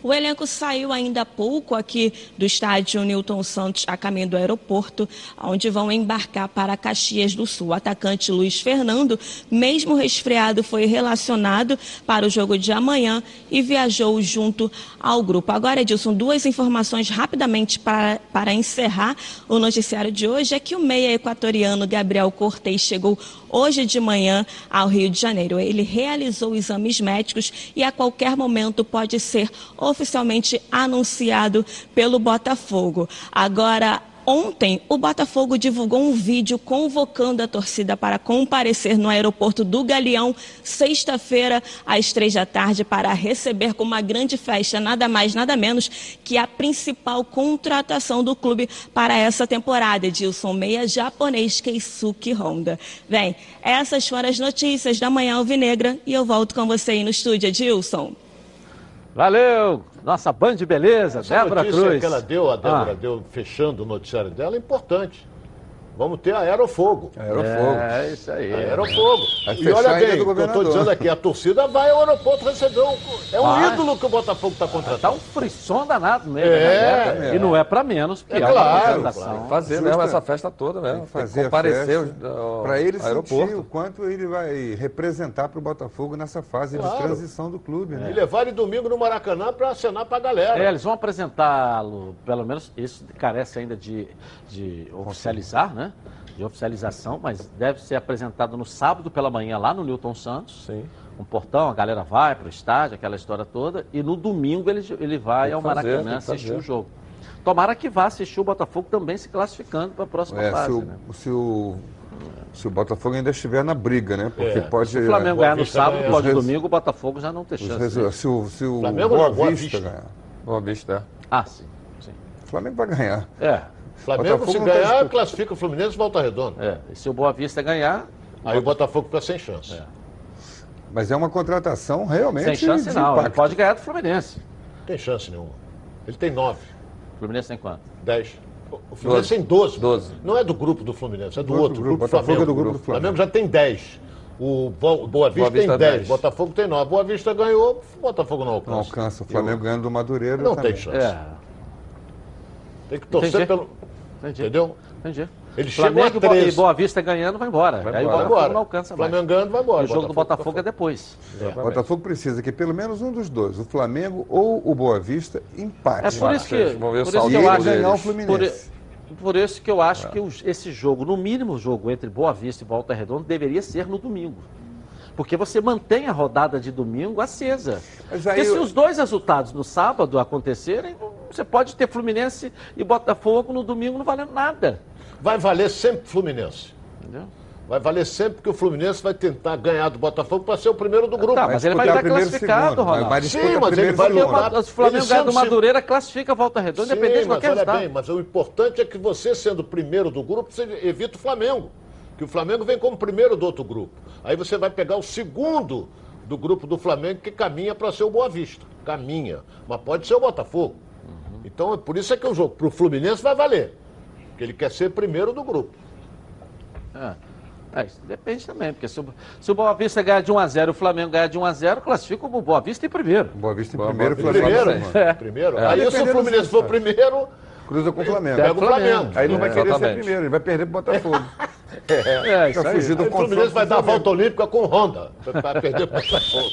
[SPEAKER 18] O elenco saiu ainda há pouco aqui do estádio Newton Santos a caminho do aeroporto, onde vão embarcar para Caxias do Sul. O atacante Luiz Fernando, mesmo resfriado, foi relacionado para o jogo de amanhã e viajou junto ao grupo. Agora, Edilson, duas informações rapidamente para, para encerrar o noticiário de hoje é que o meia equatoriano Gabriel Cortez chegou hoje de manhã ao Rio de Janeiro. Ele realizou exames médicos e a qualquer momento pode ser oficialmente anunciado pelo Botafogo. Agora, Ontem, o Botafogo divulgou um vídeo convocando a torcida para comparecer no aeroporto do Galeão, sexta-feira, às três da tarde, para receber com uma grande festa, nada mais, nada menos, que a principal contratação do clube para essa temporada, Edilson Meia, japonês Keisuke Honda. Bem, essas foram as notícias da Manhã Alvinegra e eu volto com você aí no estúdio, Edilson.
[SPEAKER 2] Valeu! Nossa Band Beleza,
[SPEAKER 6] Essa
[SPEAKER 2] Débora
[SPEAKER 6] notícia
[SPEAKER 2] Cruz.
[SPEAKER 6] que ela deu, a Débora
[SPEAKER 2] Ah.
[SPEAKER 6] deu, fechando o noticiário dela, é importante. Vamos ter aerofogo.
[SPEAKER 5] Aerofogo.
[SPEAKER 2] É, isso aí.
[SPEAKER 6] Aerofogo.
[SPEAKER 5] Vai
[SPEAKER 6] E olha bem,
[SPEAKER 5] do
[SPEAKER 6] o que eu estou dizendo aqui, a torcida vai ao aeroporto receber um... É um
[SPEAKER 2] Vai.
[SPEAKER 6] ídolo que o Botafogo está contratando.
[SPEAKER 2] Tá um frisson danado mesmo,
[SPEAKER 6] É,
[SPEAKER 2] né?
[SPEAKER 6] é.
[SPEAKER 2] E não é para menos, porque
[SPEAKER 6] É
[SPEAKER 2] é,
[SPEAKER 6] claro.
[SPEAKER 7] Fazer
[SPEAKER 5] Justa-
[SPEAKER 7] mesmo essa festa toda mesmo.
[SPEAKER 5] Que fazer
[SPEAKER 7] comparecer
[SPEAKER 5] para ele sentir
[SPEAKER 7] aeroporto.
[SPEAKER 5] o quanto ele vai representar para o Botafogo nessa fase
[SPEAKER 6] Claro.
[SPEAKER 5] de transição do clube,
[SPEAKER 6] E
[SPEAKER 5] né?
[SPEAKER 6] levar ele domingo no Maracanã para acenar para a galera.
[SPEAKER 2] É, eles vão apresentá-lo, pelo menos isso carece ainda de, de oficializar, né? De oficialização, mas deve ser apresentado no sábado pela manhã lá no Newton Santos.
[SPEAKER 7] Sim.
[SPEAKER 2] Um portão, a galera vai para o estádio, aquela história toda, e no domingo ele, ele vai ao
[SPEAKER 7] fazer,
[SPEAKER 2] Maracanã assistir
[SPEAKER 7] fazer.
[SPEAKER 2] o jogo. Tomara que vá assistir o Botafogo também se classificando para a próxima
[SPEAKER 5] É,
[SPEAKER 2] fase.
[SPEAKER 5] se, o,
[SPEAKER 2] né?
[SPEAKER 5] se, o, se o Botafogo ainda estiver na briga, né? Porque
[SPEAKER 6] É.
[SPEAKER 5] pode.
[SPEAKER 2] Se o Flamengo
[SPEAKER 6] Boa
[SPEAKER 2] ganhar no sábado,
[SPEAKER 6] ganha.
[SPEAKER 2] pode
[SPEAKER 5] res-
[SPEAKER 2] domingo, o Botafogo já não tem chance.
[SPEAKER 5] resu- se o, se o
[SPEAKER 6] Flamengo
[SPEAKER 5] Boa
[SPEAKER 6] não, Boa
[SPEAKER 5] Vista
[SPEAKER 6] Vista.
[SPEAKER 5] ganhar,
[SPEAKER 7] Boa Vista.
[SPEAKER 2] Ah, sim. sim.
[SPEAKER 5] o Flamengo vai ganhar.
[SPEAKER 2] É,
[SPEAKER 6] Flamengo,
[SPEAKER 5] Botafogo
[SPEAKER 6] se
[SPEAKER 5] tá
[SPEAKER 6] ganhar, classifica o Fluminense e volta redonda.
[SPEAKER 2] é. E se o Boa Vista ganhar,
[SPEAKER 6] Aí o Botafogo fica sem chance.
[SPEAKER 2] É.
[SPEAKER 5] Mas é uma contratação realmente.
[SPEAKER 2] sem chance não. Ele
[SPEAKER 5] impacto.
[SPEAKER 2] pode ganhar do Fluminense.
[SPEAKER 6] Não tem chance nenhuma. Ele tem nove,
[SPEAKER 2] O Fluminense tem quanto?
[SPEAKER 6] dez. O Fluminense tem doze.
[SPEAKER 7] Doze.
[SPEAKER 6] Não é do grupo do Fluminense, é do
[SPEAKER 5] Do
[SPEAKER 6] outro, grupo,
[SPEAKER 5] grupo. Botafogo
[SPEAKER 6] Flamengo.
[SPEAKER 5] é do grupo do
[SPEAKER 6] O Flamengo
[SPEAKER 5] Flamengo.
[SPEAKER 6] já tem dez. O Bo- Boa Vista,
[SPEAKER 7] Vista
[SPEAKER 6] tem dez.
[SPEAKER 7] 10.
[SPEAKER 6] Botafogo tem nove. Boa Vista ganhou, o Botafogo não alcança.
[SPEAKER 5] Não alcança. O Flamengo ganhando do Madureira.
[SPEAKER 6] Não
[SPEAKER 5] também.
[SPEAKER 6] tem chance.
[SPEAKER 2] É,
[SPEAKER 6] Tem que torcer
[SPEAKER 2] Entendi.
[SPEAKER 6] pelo.
[SPEAKER 2] Entendi.
[SPEAKER 6] Entendeu?
[SPEAKER 2] Entendi.
[SPEAKER 6] Ele chega
[SPEAKER 2] Flamengo
[SPEAKER 6] a
[SPEAKER 2] e Boa- e
[SPEAKER 6] 13.
[SPEAKER 2] Boa Vista ganhando, vai embora.
[SPEAKER 7] Vai
[SPEAKER 2] Aí o
[SPEAKER 7] embora.
[SPEAKER 2] Botafogo
[SPEAKER 6] embora.
[SPEAKER 2] não alcança mais.
[SPEAKER 6] Flamengo ganhando, vai embora.
[SPEAKER 2] o jogo do Botafogo é depois.
[SPEAKER 5] O Botafogo precisa que pelo menos um dos dois, o Flamengo ou o Boa Vista, empate.
[SPEAKER 2] É por isso que,
[SPEAKER 7] Vamos ver o
[SPEAKER 2] por isso
[SPEAKER 5] E
[SPEAKER 2] que eu acho,
[SPEAKER 5] ganhar o
[SPEAKER 7] deles.
[SPEAKER 2] por,
[SPEAKER 5] Fluminense.
[SPEAKER 2] por isso que eu acho que os- esse jogo, no mínimo o jogo entre Boa Vista e Volta Redonda, deveria ser no domingo. Porque você mantém a rodada de domingo acesa.
[SPEAKER 5] Mas aí
[SPEAKER 2] Porque se
[SPEAKER 5] eu-
[SPEAKER 2] os dois resultados no sábado acontecerem, você pode ter Fluminense e Botafogo no domingo não valendo nada.
[SPEAKER 6] Vai valer sempre Fluminense.
[SPEAKER 2] Entendeu?
[SPEAKER 6] Vai valer sempre que o Fluminense vai tentar ganhar do Botafogo para ser o primeiro do grupo.
[SPEAKER 2] Tá, mas ele vai estar classificado, Ronaldo.
[SPEAKER 6] Sim, mas ele vai lutar.
[SPEAKER 2] o Flamengo
[SPEAKER 6] ele
[SPEAKER 2] ganha do
[SPEAKER 6] sendo-
[SPEAKER 2] Madureira, classifica a volta redonda,
[SPEAKER 6] Sim,
[SPEAKER 2] independente de
[SPEAKER 6] mas
[SPEAKER 2] qualquer
[SPEAKER 6] olha
[SPEAKER 2] resultado.
[SPEAKER 6] bem, mas o importante é que você, sendo o primeiro do grupo, você evita o Flamengo. Que o Flamengo vem como primeiro do outro grupo. Aí você vai pegar o segundo do grupo do Flamengo que caminha para ser o Boa Vista. Caminha. Mas pode ser o Botafogo. Então, é por isso é que o jogo para o Fluminense vai valer. Porque ele quer ser primeiro do grupo.
[SPEAKER 2] É. É, isso depende também, porque se o, se o Boa Vista ganhar de 1x0 e o Flamengo ganhar de 1x0, classifica o Boa Vista em primeiro.
[SPEAKER 5] Boa Vista em
[SPEAKER 2] Boa
[SPEAKER 5] primeiro,
[SPEAKER 2] Vista em
[SPEAKER 5] Flamengo
[SPEAKER 2] primeiro. É.
[SPEAKER 6] Primeiro.
[SPEAKER 2] É.
[SPEAKER 6] Aí se o Fluminense for primeiro,
[SPEAKER 5] Cruza com o Flamengo.
[SPEAKER 6] Pega o Flamengo.
[SPEAKER 5] Aí não vai
[SPEAKER 6] É,
[SPEAKER 5] querer ser
[SPEAKER 6] exatamente.
[SPEAKER 5] primeiro, ele vai perder pro Botafogo.
[SPEAKER 6] É,
[SPEAKER 2] isso aí.
[SPEAKER 5] fugir do
[SPEAKER 6] Aí o Fluminense vai dar a
[SPEAKER 5] o
[SPEAKER 6] volta olímpica com Honda. Vai perder para o Botafogo.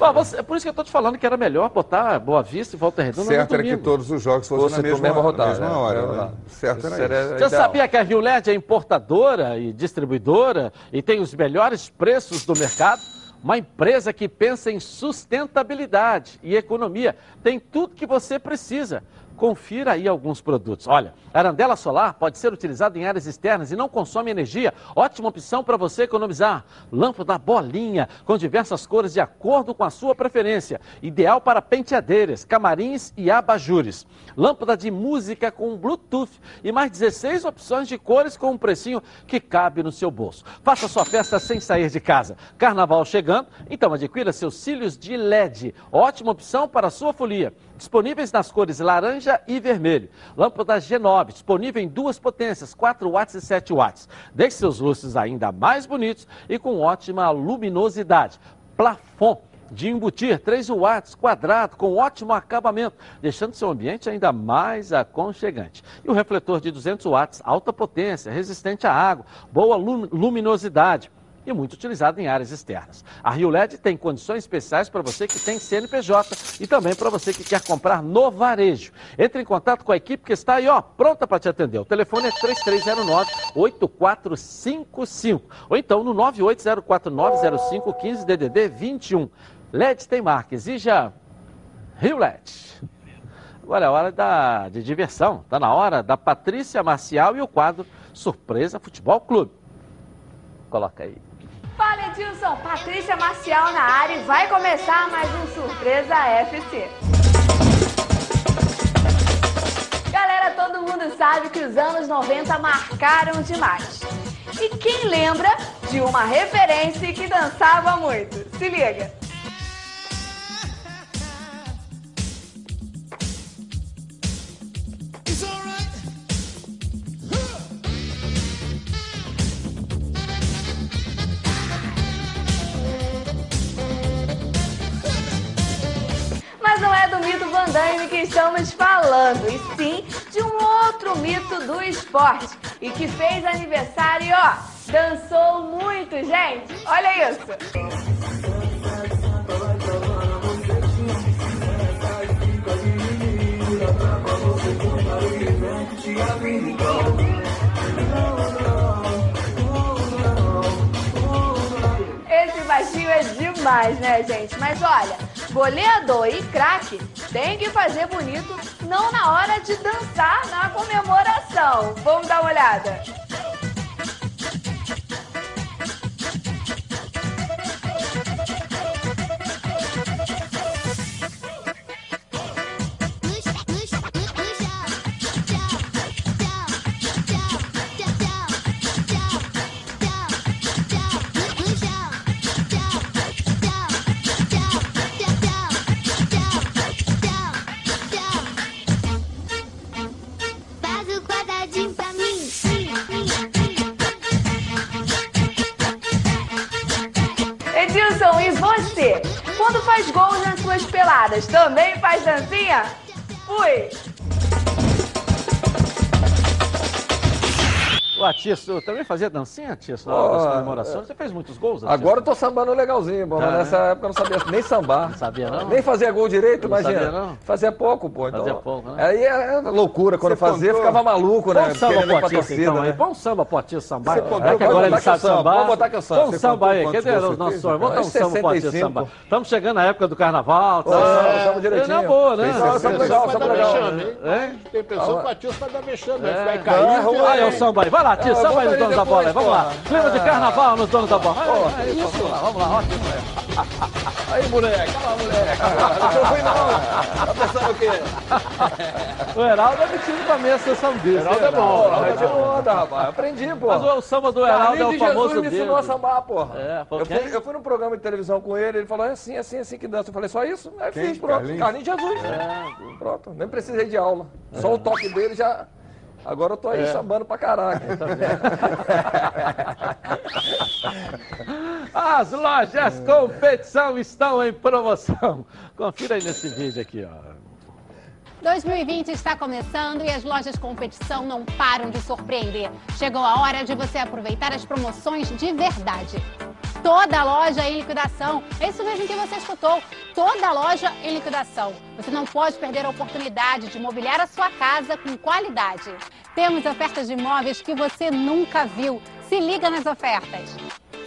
[SPEAKER 2] Bom, você- é por isso que eu tô te falando que era melhor botar Boa Vista e Volta Redonda
[SPEAKER 5] Certo
[SPEAKER 2] no
[SPEAKER 5] era que todos os jogos fossem
[SPEAKER 7] Fosse
[SPEAKER 5] na
[SPEAKER 7] na
[SPEAKER 5] mesma,
[SPEAKER 7] mesma rodada,
[SPEAKER 5] mesma
[SPEAKER 7] é,
[SPEAKER 5] hora.
[SPEAKER 7] mesma
[SPEAKER 5] né? Certo
[SPEAKER 7] Isso
[SPEAKER 5] era isso.
[SPEAKER 2] Você sabia que a Rio LED é importadora e distribuidora e tem os melhores preços do mercado? Uma empresa que pensa em sustentabilidade e economia. Tem tudo que você precisa. Confira aí alguns produtos. Olha, arandela solar pode ser utilizada em áreas externas e não consome energia. Ótima opção para você economizar. Lâmpada bolinha, com diversas cores de acordo com a sua preferência. Ideal para penteadeiras, camarins e abajures. Lâmpada de música com Bluetooth e mais 16 opções de cores com um precinho que cabe no seu bolso. Faça sua festa sem sair de casa. Carnaval chegando, então adquira seus cílios de LED. Ótima opção para a sua folia. Disponíveis nas cores laranja e vermelho. Lâmpada G9, disponível em duas potências, 4 watts e 7 watts. Deixe seus lustres ainda mais bonitos e com ótima luminosidade. Plafon de embutir 3 watts quadrado com ótimo acabamento, deixando seu ambiente ainda mais aconchegante. E o refletor de 200 watts, alta potência, resistente à água, boa lum- luminosidade e muito utilizado em áreas externas. A Rio LED tem condições especiais para você que tem CNPJ e também para você que quer comprar no varejo. Entre em contato com a equipe que está aí, ó, pronta para te atender. O telefone é 3309-8455 ou então no 980490515 DDD 21. LED tem marca, exija Rio LED. Agora é hora da, de diversão. Está na hora da Patrícia Marcial e o quadro Surpresa Futebol Clube. Coloca aí.
[SPEAKER 20] Fala Edilson, Patrícia Marcial na área e vai começar mais um Surpresa FC. Galera, todo mundo sabe que os anos 90 marcaram demais. E quem lembra de uma referência que dançava muito? Se liga. Damme que estamos falando, e sim de um outro mito do esporte e que fez aniversário ó, dançou muito, gente. Olha isso. Esse baixinho é demais, né, gente? Mas olha, goleador e craque tem que fazer bonito não na hora de dançar na comemoração. Vamos dar uma olhada. Também faz dancinha? Fui!
[SPEAKER 2] O Atiço também fazia dancinha, Atiço,
[SPEAKER 7] Ó,
[SPEAKER 2] nas comemorações? Você fez muitos gols, Atiço?
[SPEAKER 7] Agora eu tô sambando legalzinho, pô.
[SPEAKER 2] Tá,
[SPEAKER 7] mas nessa
[SPEAKER 2] né?
[SPEAKER 7] época eu não sabia nem sambar.
[SPEAKER 2] Não sabia, não?
[SPEAKER 7] Nem fazia gol direito,
[SPEAKER 2] Não
[SPEAKER 7] imagina.
[SPEAKER 2] sabia, não?
[SPEAKER 7] Fazia pouco, pô. Então,
[SPEAKER 2] Fazia pouco, né?
[SPEAKER 7] Aí é loucura. Quando
[SPEAKER 2] Você
[SPEAKER 7] eu fazia,
[SPEAKER 2] contou?
[SPEAKER 7] ficava maluco, né?
[SPEAKER 2] Põe um samba Atiço,
[SPEAKER 7] torcida,
[SPEAKER 2] então,
[SPEAKER 7] né?
[SPEAKER 2] aí. Põe um samba pro Atiço sambar.
[SPEAKER 7] Você contou?
[SPEAKER 2] É que
[SPEAKER 7] Vamos
[SPEAKER 2] agora ele
[SPEAKER 7] botar que eu
[SPEAKER 2] sabe sambar.
[SPEAKER 7] vamos botar que eu
[SPEAKER 2] um
[SPEAKER 7] Você
[SPEAKER 2] samba aí.
[SPEAKER 7] quantos
[SPEAKER 2] Quer dizer,
[SPEAKER 7] gols
[SPEAKER 2] o
[SPEAKER 7] você
[SPEAKER 2] nosso
[SPEAKER 7] fez?
[SPEAKER 2] sonho. Vamos botar um samba
[SPEAKER 7] 65.
[SPEAKER 2] sambar. Estamos chegando na época do carnaval. tá?
[SPEAKER 7] Samba,
[SPEAKER 2] É,
[SPEAKER 7] samba direitinho.
[SPEAKER 2] É boa, né?
[SPEAKER 7] Samba
[SPEAKER 6] Tem
[SPEAKER 7] legal, samba
[SPEAKER 6] dar
[SPEAKER 7] legal.
[SPEAKER 2] É?
[SPEAKER 6] Tem pessoa que o Atiço vai dar
[SPEAKER 2] É.
[SPEAKER 6] vai cair.
[SPEAKER 2] Vamos lá, é o samba aí. Vai lá, Atiço,
[SPEAKER 7] Ah,
[SPEAKER 2] samba nos donos da bola Vamos lá. Clima de carnaval nos donos da bola.
[SPEAKER 7] Porra,
[SPEAKER 2] É, é isso, vamos lá, vamos lá. Ótimo.
[SPEAKER 7] Aí, moleque, olha lá, moleque. Não foi não. Tá pensando o quê?
[SPEAKER 2] O Heraldo é metido pra mesa sessão desse.
[SPEAKER 7] Heraldo é bom, Heraldo é de onda, rapaz. Aprendi, pô.
[SPEAKER 2] Mas o samba do Heraldo é o
[SPEAKER 7] de
[SPEAKER 2] famoso
[SPEAKER 7] Jesus me ensinou a sambar, porra.
[SPEAKER 2] É,
[SPEAKER 7] eu, fui, eu fui num programa de televisão com ele, ele falou, é assim, assim, assim que dança. Eu falei, só isso? Aí
[SPEAKER 5] Quem?
[SPEAKER 7] fiz, pronto.
[SPEAKER 5] Carlinhos?
[SPEAKER 7] Jesus.
[SPEAKER 2] É.
[SPEAKER 7] Pronto, nem precisei de aula. Só o toque dele já... Agora eu tô aí
[SPEAKER 2] É.
[SPEAKER 7] sambando pra caraca. Tá
[SPEAKER 2] As lojas competição estão em promoção. Confira aí nesse vídeo aqui, ó.
[SPEAKER 21] 2020 está começando e as lojas competição não param de surpreender. Chegou a hora de você aproveitar as promoções de verdade. Toda loja em liquidação. É isso mesmo que você escutou. Toda loja em liquidação. Você não pode perder a oportunidade de mobiliar a sua casa com qualidade. Temos ofertas de imóveis que você nunca viu. Se liga nas ofertas.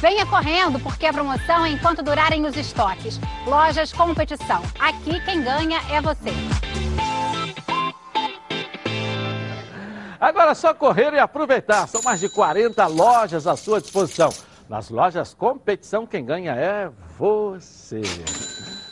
[SPEAKER 21] Venha correndo, porque a promoção é enquanto durarem os estoques. Lojas Competição. Aqui quem ganha é você.
[SPEAKER 2] Agora é só correr e aproveitar. São mais de 40 lojas à sua disposição. Nas lojas competição, quem ganha é você.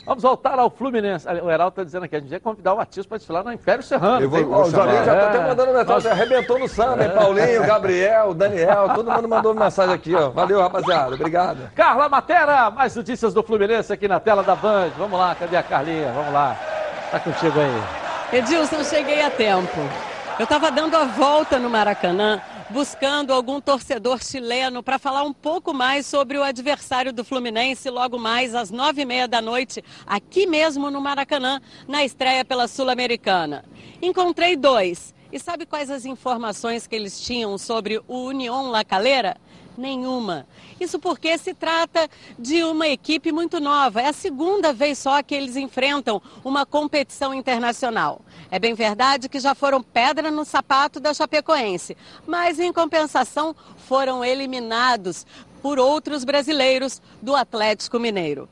[SPEAKER 2] Vamos voltar ao Fluminense. O Heraldo está dizendo aqui, a gente vai convidar o Atis para desfilar no Império Serrano.
[SPEAKER 5] Eu vou- vou
[SPEAKER 7] Os amigos já estão até mandando mensagem.
[SPEAKER 2] Nós-
[SPEAKER 7] Arrebentou no samba, hein? Paulinho, Gabriel, Daniel, todo mundo mandou mensagem aqui, ó. Valeu, rapaziada. Obrigado.
[SPEAKER 2] Carla Matera, mais notícias do Fluminense aqui na tela da Band. Vamos lá, cadê a Carlinha? Vamos lá. Tá contigo aí.
[SPEAKER 11] Edilson, cheguei a tempo. Eu estava dando a volta no Maracanã, buscando algum torcedor chileno para falar um pouco mais sobre o adversário do Fluminense, logo mais às nove e meia da noite, aqui mesmo no Maracanã, na estreia pela Sul-Americana. Encontrei dois. E sabe quais as informações que eles tinham sobre o União La Calera? Nenhuma. Isso porque se trata de uma equipe muito nova. É a segunda vez só que eles enfrentam uma competição internacional. É bem verdade que já foram pedra no sapato da Chapecoense, mas em compensação foram eliminados por outros brasileiros do Atlético Mineiro.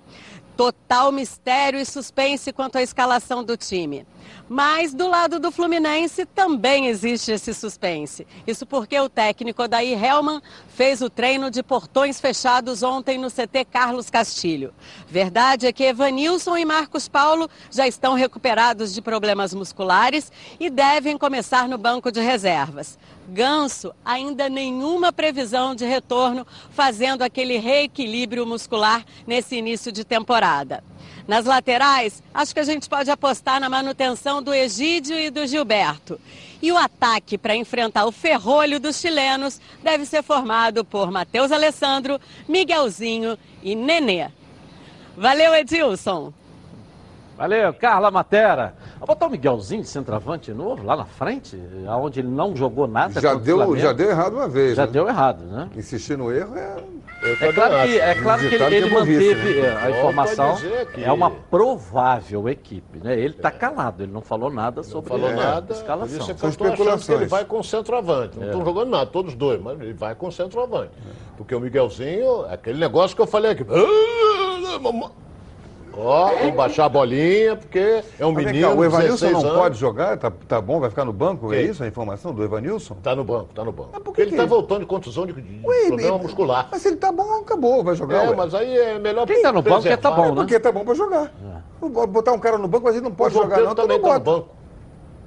[SPEAKER 11] Total mistério e suspense quanto à escalação do time. Mas do lado do Fluminense também existe esse suspense. Isso porque o técnico Odair Helman fez o treino de portões fechados ontem no CT Carlos Castilho. Verdade é que Evanilson e Marcos Paulo já estão recuperados de problemas musculares e devem começar no banco de reservas. Ganso, ainda nenhuma previsão de retorno, fazendo aquele reequilíbrio muscular nesse início de temporada. Nas laterais, acho que a gente pode apostar na manutenção do Egídio e do Gilberto. E o ataque para enfrentar o ferrolho dos chilenos deve ser formado por Matheus Alessandro, Miguelzinho e Nenê. Valeu, Edilson!
[SPEAKER 2] Valeu, Carla Matera. Vou botar o Miguelzinho de centroavante novo lá na frente, aonde ele não jogou nada.
[SPEAKER 5] Já
[SPEAKER 2] contra o
[SPEAKER 5] deu, já deu errado uma vez.
[SPEAKER 2] Já
[SPEAKER 5] né?
[SPEAKER 2] deu errado, né?
[SPEAKER 5] Insistir no erro é.
[SPEAKER 2] É claro que, é claro que ele, ele
[SPEAKER 5] é
[SPEAKER 2] manteve
[SPEAKER 5] né?
[SPEAKER 2] é, a informação.
[SPEAKER 6] que-
[SPEAKER 2] É uma provável equipe, né? Ele está calado, ele não falou nada sobre
[SPEAKER 6] falou
[SPEAKER 2] a
[SPEAKER 6] nada,
[SPEAKER 2] escalação.
[SPEAKER 6] isso é que eu estou achando que ele vai com centroavante. Não
[SPEAKER 2] É.
[SPEAKER 6] estão jogando nada, todos dois, mas ele vai com centroavante. Porque o Miguelzinho, aquele negócio que eu falei aqui. Ó, vou baixar a bolinha, porque é um
[SPEAKER 5] Mas
[SPEAKER 6] menino.
[SPEAKER 5] cá, o Evanilson
[SPEAKER 6] 16
[SPEAKER 5] não
[SPEAKER 6] anos.
[SPEAKER 5] pode jogar? Tá, tá bom, vai ficar no banco? É
[SPEAKER 6] Quem?
[SPEAKER 5] isso a informação do Evanilson?
[SPEAKER 6] Tá no banco, tá no banco.
[SPEAKER 5] por
[SPEAKER 6] Porque
[SPEAKER 5] que
[SPEAKER 6] ele
[SPEAKER 5] que-
[SPEAKER 6] tá voltando de contusão de, de
[SPEAKER 5] Ué,
[SPEAKER 6] problema
[SPEAKER 5] ele-
[SPEAKER 6] muscular.
[SPEAKER 5] Mas se ele tá bom, acabou, vai jogar.
[SPEAKER 6] É,
[SPEAKER 5] ué.
[SPEAKER 6] mas aí é melhor
[SPEAKER 2] Quem tá no banco é tá
[SPEAKER 6] preservar.
[SPEAKER 2] bom, né?
[SPEAKER 5] Porque tá bom pra jogar. Não pode Botar um cara no banco, mas ele não pode
[SPEAKER 6] João
[SPEAKER 5] jogar,
[SPEAKER 6] Pedro
[SPEAKER 5] não, então
[SPEAKER 6] também
[SPEAKER 5] não
[SPEAKER 6] tá no banco.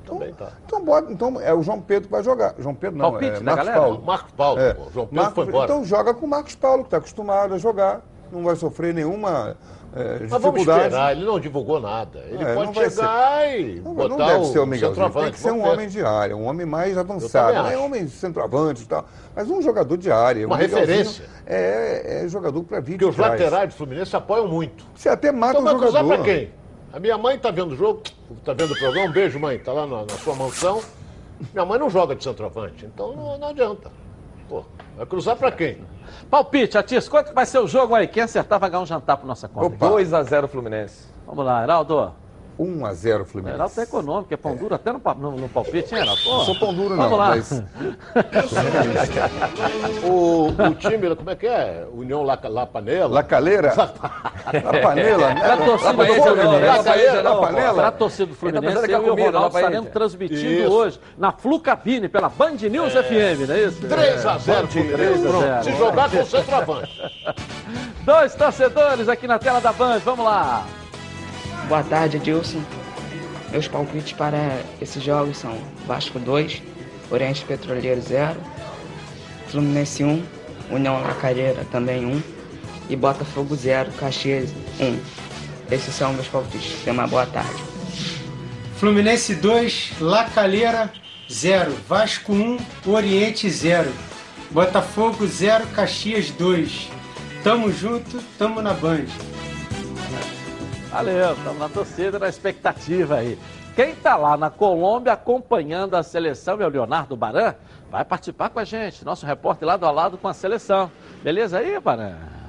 [SPEAKER 6] Também tá.
[SPEAKER 5] Então bota, então é o João Pedro que vai jogar. João Pedro não,
[SPEAKER 2] Palpite
[SPEAKER 5] é Marcos
[SPEAKER 2] galera?
[SPEAKER 5] Paulo.
[SPEAKER 6] Marcos Paulo,
[SPEAKER 5] É.
[SPEAKER 6] João Pedro
[SPEAKER 5] Marcos-
[SPEAKER 6] foi embora.
[SPEAKER 5] Então joga com o Marcos Paulo, que tá acostumado a jogar. não vai sofrer nenhuma é,
[SPEAKER 6] Mas vamos esperar, ele não divulgou nada. Ele
[SPEAKER 5] É,
[SPEAKER 6] pode chegar
[SPEAKER 5] ser-
[SPEAKER 6] e
[SPEAKER 5] Não,
[SPEAKER 6] botar
[SPEAKER 5] não deve ser o
[SPEAKER 6] centroavante.
[SPEAKER 5] tem que ser um homem de área, um homem mais avançado, não é
[SPEAKER 6] acho.
[SPEAKER 5] homem centroavante e tal, mas um jogador de área.
[SPEAKER 6] Uma referência.
[SPEAKER 5] É, é jogador para vir
[SPEAKER 6] Porque os
[SPEAKER 5] trás.
[SPEAKER 6] laterais do Fluminense apoiam muito.
[SPEAKER 5] Você até mata
[SPEAKER 6] Então
[SPEAKER 5] um
[SPEAKER 6] vai cruzar
[SPEAKER 5] jogador.
[SPEAKER 6] pra quem? A minha mãe tá vendo o jogo, tá vendo o programa. Um beijo, mãe. Tá lá na, na sua mansão. Minha mãe não joga de centroavante, então não, não adianta. Pô, vai cruzar pra quem?
[SPEAKER 2] Palpite, Atis, quanto vai ser o jogo aí? Quem acertar vai ganhar um jantar por nossa conta.
[SPEAKER 7] 2x0 Fluminense.
[SPEAKER 2] Vamos lá, Heraldo.
[SPEAKER 5] 1x0 Fluminense.
[SPEAKER 2] Heraldo é econômico, é pão duro até no, no, no palpite, hein, Heraldo?
[SPEAKER 5] Não sou pão duro,
[SPEAKER 2] Vamos
[SPEAKER 5] não,
[SPEAKER 2] lá.
[SPEAKER 5] mas-
[SPEAKER 6] O, o time, como é que é? União La, La Panela?
[SPEAKER 5] La Panela? né?
[SPEAKER 2] Pra torcida do Fluminense,
[SPEAKER 5] La Panela, La Panela.
[SPEAKER 2] pra torcida do
[SPEAKER 7] tá
[SPEAKER 2] Fluminense,
[SPEAKER 7] é
[SPEAKER 2] eu e o Ronaldo estaremos transmitindo
[SPEAKER 6] Isso.
[SPEAKER 2] hoje na Flucabine, pela Band News FM, não é isso?
[SPEAKER 6] 3x0 Fluminense.
[SPEAKER 2] 3 a 0.
[SPEAKER 6] Pronto. Se jogar com o centroavante.
[SPEAKER 2] Dois torcedores aqui na tela da Band, vamos lá.
[SPEAKER 22] Boa tarde, Edilson. Meus palpites para esses jogos são Vasco 2, Oriente Petroleiro 0, Fluminense 1, União La Calheira também 1 e Botafogo 0, Caxias 1. Esses são meus palpites. Tenha uma boa tarde.
[SPEAKER 23] Fluminense 2, La Calheira 0, Vasco 1, Oriente 0, Botafogo 0, Caxias 2. Tamo junto, tamo na Band.
[SPEAKER 2] Valeu, estamos na torcida, na expectativa aí. Quem está lá na Colômbia acompanhando a seleção é o Leonardo Baran. Vai participar com a gente, nosso repórter lado a lado com a seleção. Beleza aí, Baran?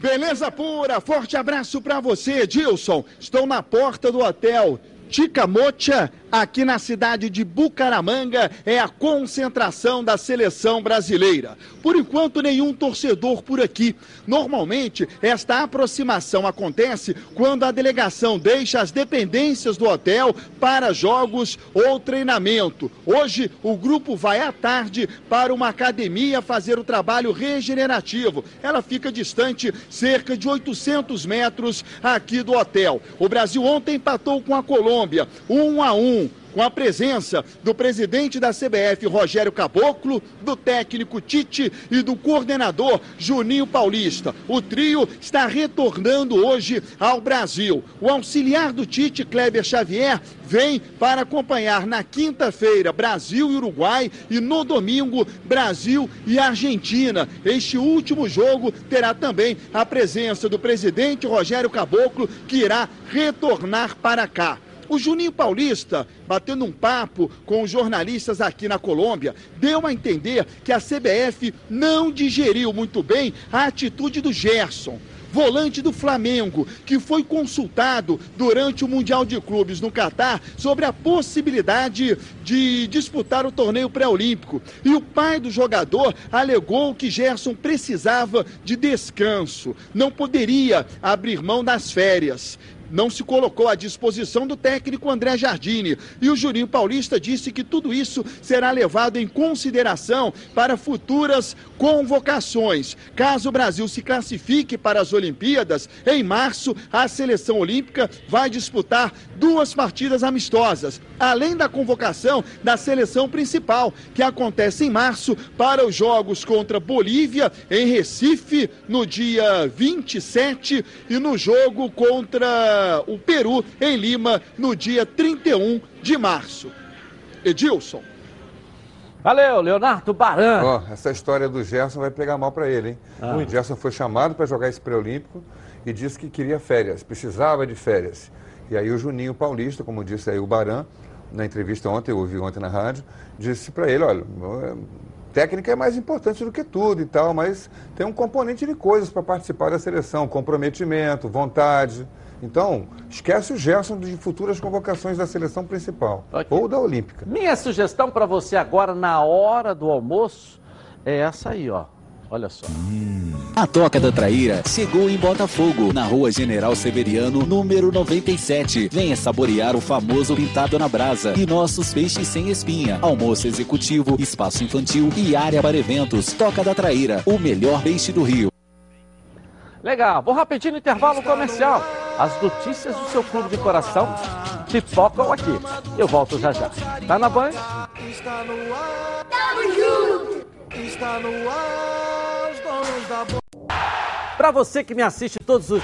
[SPEAKER 24] Beleza pura, forte abraço pra você, Dilson. Estou na porta do hotel Ticamocha, aqui na cidade de Bucaramanga, é a concentração da seleção brasileira. Por enquanto, nenhum torcedor por aqui. Normalmente, esta aproximação acontece quando a delegação deixa as dependências do hotel para jogos ou treinamento. Hoje, o grupo vai à tarde para uma academia fazer o trabalho regenerativo. Ela fica distante cerca de 800 metros aqui do hotel. O Brasil ontem empatou com a Colômbia, um a um com a presença do presidente da CBF, Rogério Caboclo, do técnico Tite e do coordenador Juninho Paulista. O trio está retornando hoje ao Brasil. O auxiliar do Tite, Kleber Xavier, vem para acompanhar na quinta-feira Brasil e Uruguai e no domingo Brasil e Argentina. Este último jogo terá também a presença do presidente Rogério Caboclo, que irá retornar para cá. O Juninho Paulista, batendo um papo com os jornalistas aqui na Colômbia, deu a entender que a CBF não digeriu muito bem a atitude do Gerson. Volante do Flamengo, que foi consultado durante o Mundial de Clubes no Catar sobre a possibilidade de disputar o torneio pré-olímpico. E o pai do jogador alegou que Gerson precisava de descanso, não poderia abrir mão das férias não se colocou à disposição do técnico André Jardine. E o Juninho Paulista disse que tudo isso será levado em consideração para futuras convocações. Caso o Brasil se classifique para as Olimpíadas, em março, a seleção olímpica vai disputar duas partidas amistosas, além da convocação da seleção principal, que acontece em março para os jogos contra Bolívia, em Recife, no dia 27, e no jogo contra o Peru, em Lima, no dia 31 de março. Edilson.
[SPEAKER 2] Valeu, Leonardo Baran.
[SPEAKER 5] Ó, essa história do Gerson vai pegar mal para ele, hein?
[SPEAKER 2] Ah.
[SPEAKER 5] O Gerson foi chamado para jogar esse pré-olímpico e disse que queria férias, precisava de férias. E aí o Juninho Paulista, como disse aí o Baran, na entrevista ontem, eu ouvi ontem na rádio, disse para ele, olha, técnica é mais importante do que tudo e tal, mas tem um componente de coisas para participar da seleção, comprometimento, vontade. Então, esquece o Gerson de futuras convocações da seleção principal ou da Olímpica.
[SPEAKER 2] Minha sugestão para você agora, na hora do almoço, é essa aí, ó. Olha só.
[SPEAKER 25] A Toca da Traíra chegou em Botafogo, na rua General Severiano, número 97. Venha saborear o famoso pintado na brasa e nossos peixes sem espinha. Almoço executivo, espaço infantil e área para eventos. Toca da Traíra, o melhor peixe do Rio.
[SPEAKER 2] Legal, vou rapidinho no intervalo comercial. As notícias do seu clube de coração pipocam aqui. Eu volto já já. Tá na Band?
[SPEAKER 26] Está no ar. Tamo junto. Está no ar, os donos da.
[SPEAKER 2] Para você que me assiste todos os.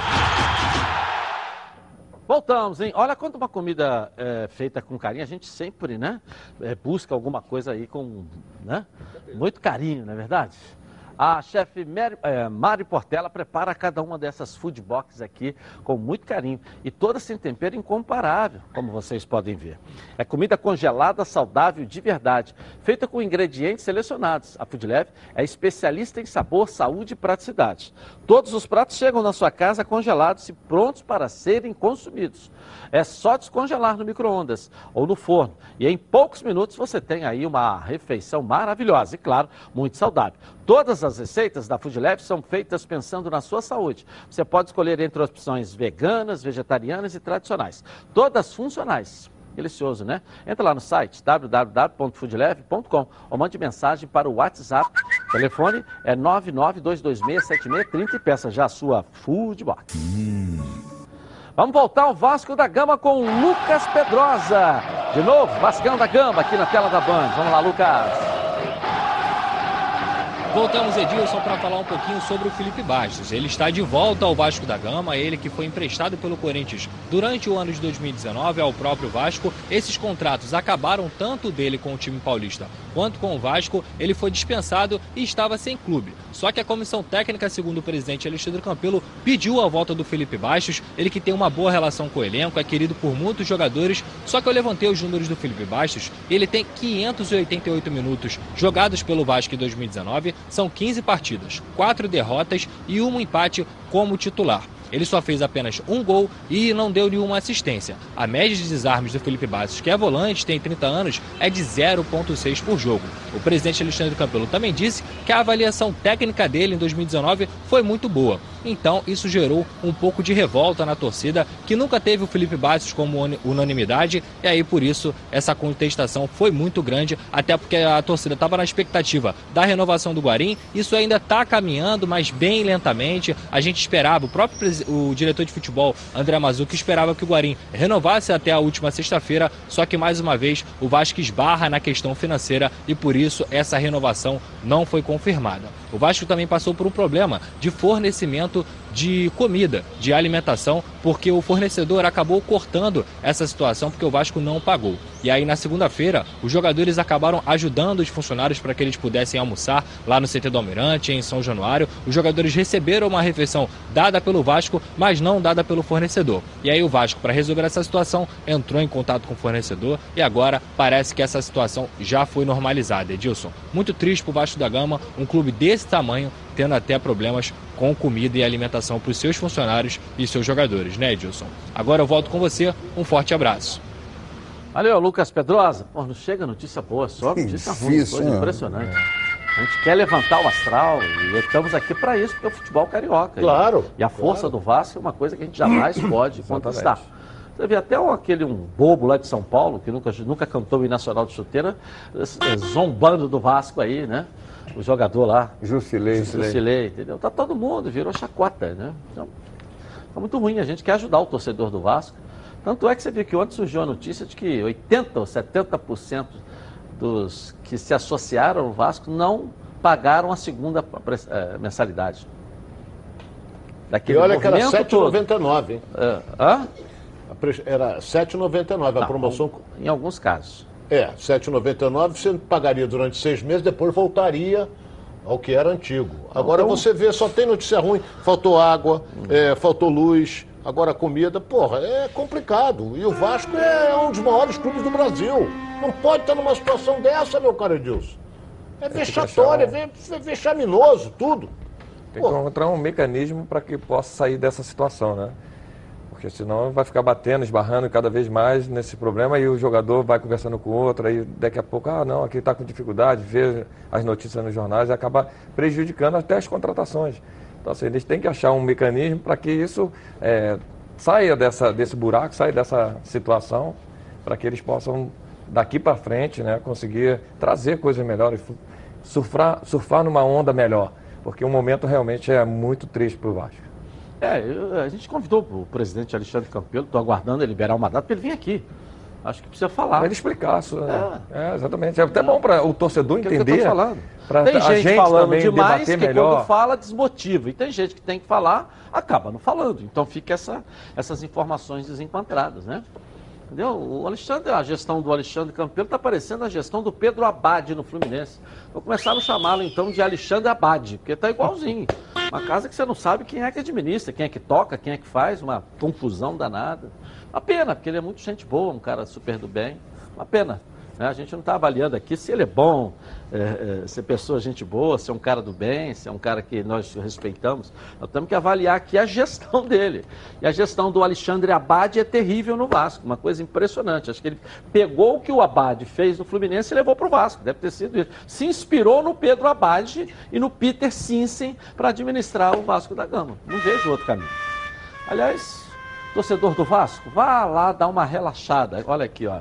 [SPEAKER 2] Voltamos, hein? Olha quanto uma comida é, feita com carinho, a gente sempre, né? é, busca alguma coisa aí com, né? Muito carinho, não é verdade? A chefe Mary, é, Portela prepara cada uma dessas food boxes aqui com muito carinho. E todas sem tempero incomparável, como vocês podem ver. É comida congelada, saudável de verdade, feita com ingredientes selecionados. A Food é especialista em sabor, saúde e praticidade. Todos os pratos chegam na sua casa congelados e prontos para serem consumidos. É só descongelar no micro-ondas ou no forno. E em poucos minutos você tem aí uma refeição maravilhosa e, claro, muito saudável. Todas as receitas da Food são feitas pensando na sua saúde. Você pode escolher entre opções veganas, vegetarianas e tradicionais. Todas funcionais. Delicioso, né? Entra lá no site www.foodleve.com ou mande mensagem para o WhatsApp. Telefone é 992267630 e peça já a sua Food Box. Vamos voltar ao Vasco da Gama com Lucas Pedrosa. De novo, Vascão da Gama aqui na tela da Band. Vamos lá, Lucas.
[SPEAKER 14] Voltamos, Edilson, para falar um pouquinho sobre o Felipe Bastos. Ele está de volta ao Vasco da Gama, ele que foi emprestado pelo Corinthians durante o ano de 2019 ao próprio Vasco. Esses contratos acabaram tanto dele com o time paulista quanto com o Vasco. Ele foi dispensado e estava sem clube. Só que a comissão técnica, segundo o presidente Alexandre Campelo, pediu a volta do Felipe Bastos. Ele que tem uma boa relação com o elenco, é querido por muitos jogadores. Só que eu levantei os números do Felipe Bastos. Ele tem 588 minutos jogados pelo Vasco em 2019 são 15 partidas, 4 derrotas e um empate como titular. Ele só fez apenas um gol e não deu nenhuma assistência. A média de desarmes do Felipe Bastos, que é volante, tem 30 anos, é de 0,6 por jogo. O presidente Alexandre Campelo também disse que a avaliação técnica dele em 2019 foi muito boa. Então, isso gerou um pouco de revolta na torcida, que nunca teve o Felipe Bastos como unanimidade, e aí por isso essa contestação foi muito grande, até porque a torcida estava na expectativa da renovação do Guarim. Isso ainda está caminhando, mas bem lentamente. A gente esperava, o próprio o diretor de futebol, André Mazuco, esperava que o Guarim renovasse até a última sexta-feira, só que mais uma vez o Vasco esbarra na questão financeira e por isso essa renovação não foi confirmada. O Vasco também passou por um problema de fornecimento campeonato de comida, de alimentação, porque o fornecedor acabou cortando essa situação porque o Vasco não pagou. E aí na segunda-feira, os jogadores acabaram ajudando os funcionários para que eles pudessem almoçar lá no CT do Almirante, em São Januário. Os jogadores receberam uma refeição dada pelo Vasco, mas não dada pelo fornecedor. E aí o Vasco, para resolver essa situação, entrou em contato com o fornecedor e agora parece que essa situação já foi normalizada. Edilson, muito triste para o Vasco da Gama, um clube desse tamanho tendo até problemas com comida e alimentação para os seus funcionários e seus jogadores, né, Edilson? Agora eu volto com você, um forte abraço.
[SPEAKER 2] Valeu, Lucas Pedrosa. Pô, não chega notícia boa, só notícia ruim, coisa né? impressionante. A gente quer levantar o astral e estamos aqui para isso, porque é o futebol carioca.
[SPEAKER 6] Claro.
[SPEAKER 2] E, a força
[SPEAKER 6] claro.
[SPEAKER 2] do Vasco é uma coisa que a gente jamais pode contestar. Você vê até aquele um bobo lá de São Paulo, que nunca, nunca cantou o Nacional de Chuteira, zombando do Vasco aí, né? O jogador lá.
[SPEAKER 5] Jusilei.
[SPEAKER 2] Jusilei, entendeu? Tá todo mundo, virou chacota, né? Então, tá muito ruim, a gente quer ajudar o torcedor do Vasco. Tanto é que você viu que ontem surgiu a notícia de que 80% ou 70% dos que se associaram ao Vasco não pagaram a segunda é, mensalidade.
[SPEAKER 6] Daquele e olha que era 7,99, hein?
[SPEAKER 2] É, hã?
[SPEAKER 6] Era 7,99 a promoção.
[SPEAKER 2] Em alguns casos.
[SPEAKER 6] É, 7,99 você pagaria durante seis meses, depois voltaria ao que era antigo. Agora então... você vê, só tem notícia ruim. Faltou água, é, faltou luz, agora comida. Porra, é complicado. E o Vasco é um dos maiores clubes do Brasil. Não pode estar numa situação dessa, meu caro Edilson. É vexatório, é vexaminoso, tudo.
[SPEAKER 7] Tem que encontrar um mecanismo para que possa sair dessa situação, né? Porque senão vai ficar batendo, esbarrando cada vez mais nesse problema e o jogador vai conversando com o outro, aí daqui a pouco, ah, não, aqui está com dificuldade, vê as notícias nos jornais e acaba prejudicando até as contratações. Então, assim, eles têm que achar um mecanismo para que isso é, saia dessa, desse buraco, saia dessa situação, para que eles possam, daqui para frente, né, conseguir trazer coisas melhores, surfar, surfar numa onda melhor, porque o momento realmente é muito triste para o Vasco.
[SPEAKER 2] É, a gente convidou o presidente Alexandre Campelo, estou aguardando ele liberar uma data para ele vir aqui. Acho que precisa falar.
[SPEAKER 7] Ele explicar. Isso, é. é, exatamente. É até bom para o torcedor
[SPEAKER 2] é
[SPEAKER 7] entender.
[SPEAKER 2] eu tô falando. Tem gente,
[SPEAKER 7] gente
[SPEAKER 2] falando demais que
[SPEAKER 7] melhor.
[SPEAKER 2] quando fala desmotiva. E tem gente que tem que falar, acaba não falando. Então fica essa, essas informações desencontradas, né? Entendeu? O Alexandre, a gestão do Alexandre Campelo está parecendo a gestão do Pedro Abade no Fluminense. Vou começar a chamá-lo então de Alexandre Abade, porque está igualzinho. Uma casa que você não sabe quem é que administra, quem é que toca, quem é que faz, uma confusão danada. Uma pena, porque ele é muito gente boa, um cara super do bem. Uma pena. Né? A gente não está avaliando aqui se ele é bom, é, é, se é pessoa gente boa, se é um cara do bem, se é um cara que nós respeitamos. Nós temos que avaliar aqui a gestão dele. E a gestão do Alexandre Abade é terrível no Vasco, uma coisa impressionante. Acho que ele pegou o que o Abade fez no Fluminense e levou para o Vasco. Deve ter sido isso. Se inspirou no Pedro Abade e no Peter Sinsen para administrar o Vasco da Gama. Não vejo outro caminho. Aliás, torcedor do Vasco, vá lá dar uma relaxada. Olha aqui, ó.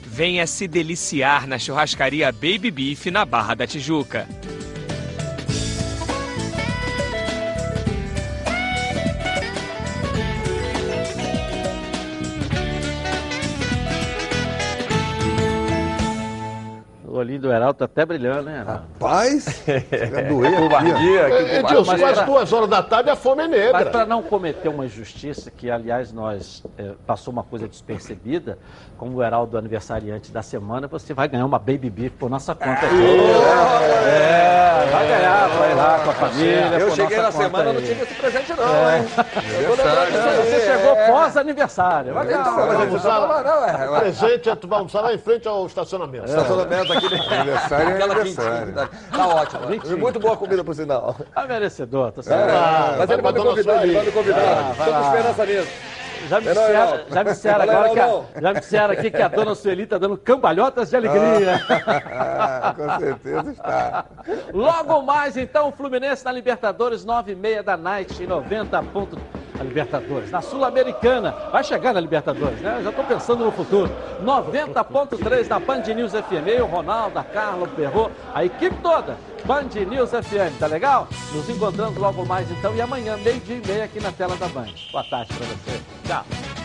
[SPEAKER 3] Venha se deliciar na churrascaria Baby Beef na Barra da Tijuca.
[SPEAKER 2] Olhinho do Heraldo tá até brilhando, né, Heraldo?
[SPEAKER 6] Rapaz,
[SPEAKER 2] é
[SPEAKER 6] doer aqui, ó. É, Edilson, quase duas horas da tarde a fome é negra.
[SPEAKER 2] Mas para não cometer uma injustiça, que aliás nós é, passou uma coisa despercebida, como o Heraldo aniversariante da semana, você vai ganhar uma baby beef por nossa conta. aqui. É, vai ganhar, vai lá com a família.
[SPEAKER 7] Eu
[SPEAKER 2] por
[SPEAKER 7] cheguei
[SPEAKER 2] nossa
[SPEAKER 7] na
[SPEAKER 2] conta
[SPEAKER 7] semana,
[SPEAKER 2] aí.
[SPEAKER 7] não tinha esse presente não,
[SPEAKER 2] É.
[SPEAKER 7] hein?
[SPEAKER 2] Você chegou pós-aniversário. Vai ganhar.
[SPEAKER 6] Vamos
[SPEAKER 2] uma.
[SPEAKER 6] almoçar lá.
[SPEAKER 7] não, é,
[SPEAKER 6] O presente é tu vai almoçar lá em frente ao estacionamento.
[SPEAKER 7] Estacionamento aqui.
[SPEAKER 6] Aniversário é
[SPEAKER 7] Aquela
[SPEAKER 6] aniversário.
[SPEAKER 7] quentinha. Tá ótimo.
[SPEAKER 2] Quentinha.
[SPEAKER 7] Muito boa comida, por sinal.
[SPEAKER 2] Ah, merecedor, tá
[SPEAKER 7] É,
[SPEAKER 2] certo.
[SPEAKER 7] mas ele vai me convidar, ele vai me convidar.
[SPEAKER 2] Ah,
[SPEAKER 7] com esperança nisso.
[SPEAKER 2] Já me,
[SPEAKER 7] É nóis,
[SPEAKER 2] disseram,
[SPEAKER 7] Heraldo.
[SPEAKER 2] já me disseram agora que a, já me disseram aqui que a dona Sueli tá dando cambalhotas de alegria.
[SPEAKER 6] Ah, com certeza está.
[SPEAKER 2] Logo mais, então, o Fluminense na Libertadores, 9 e meia da night, em 90 pontos. A Libertadores, na Sul-Americana. Vai chegar na Libertadores, né? Eu já estou pensando no futuro. 90.3 na Band News FM. Eu, Ronaldo, a Carla, o Perro, a equipe toda. Band News FM, tá legal? Nos encontramos logo mais, então. E amanhã, meio-dia e meia, aqui na tela da Band. Boa tarde para você. Tchau.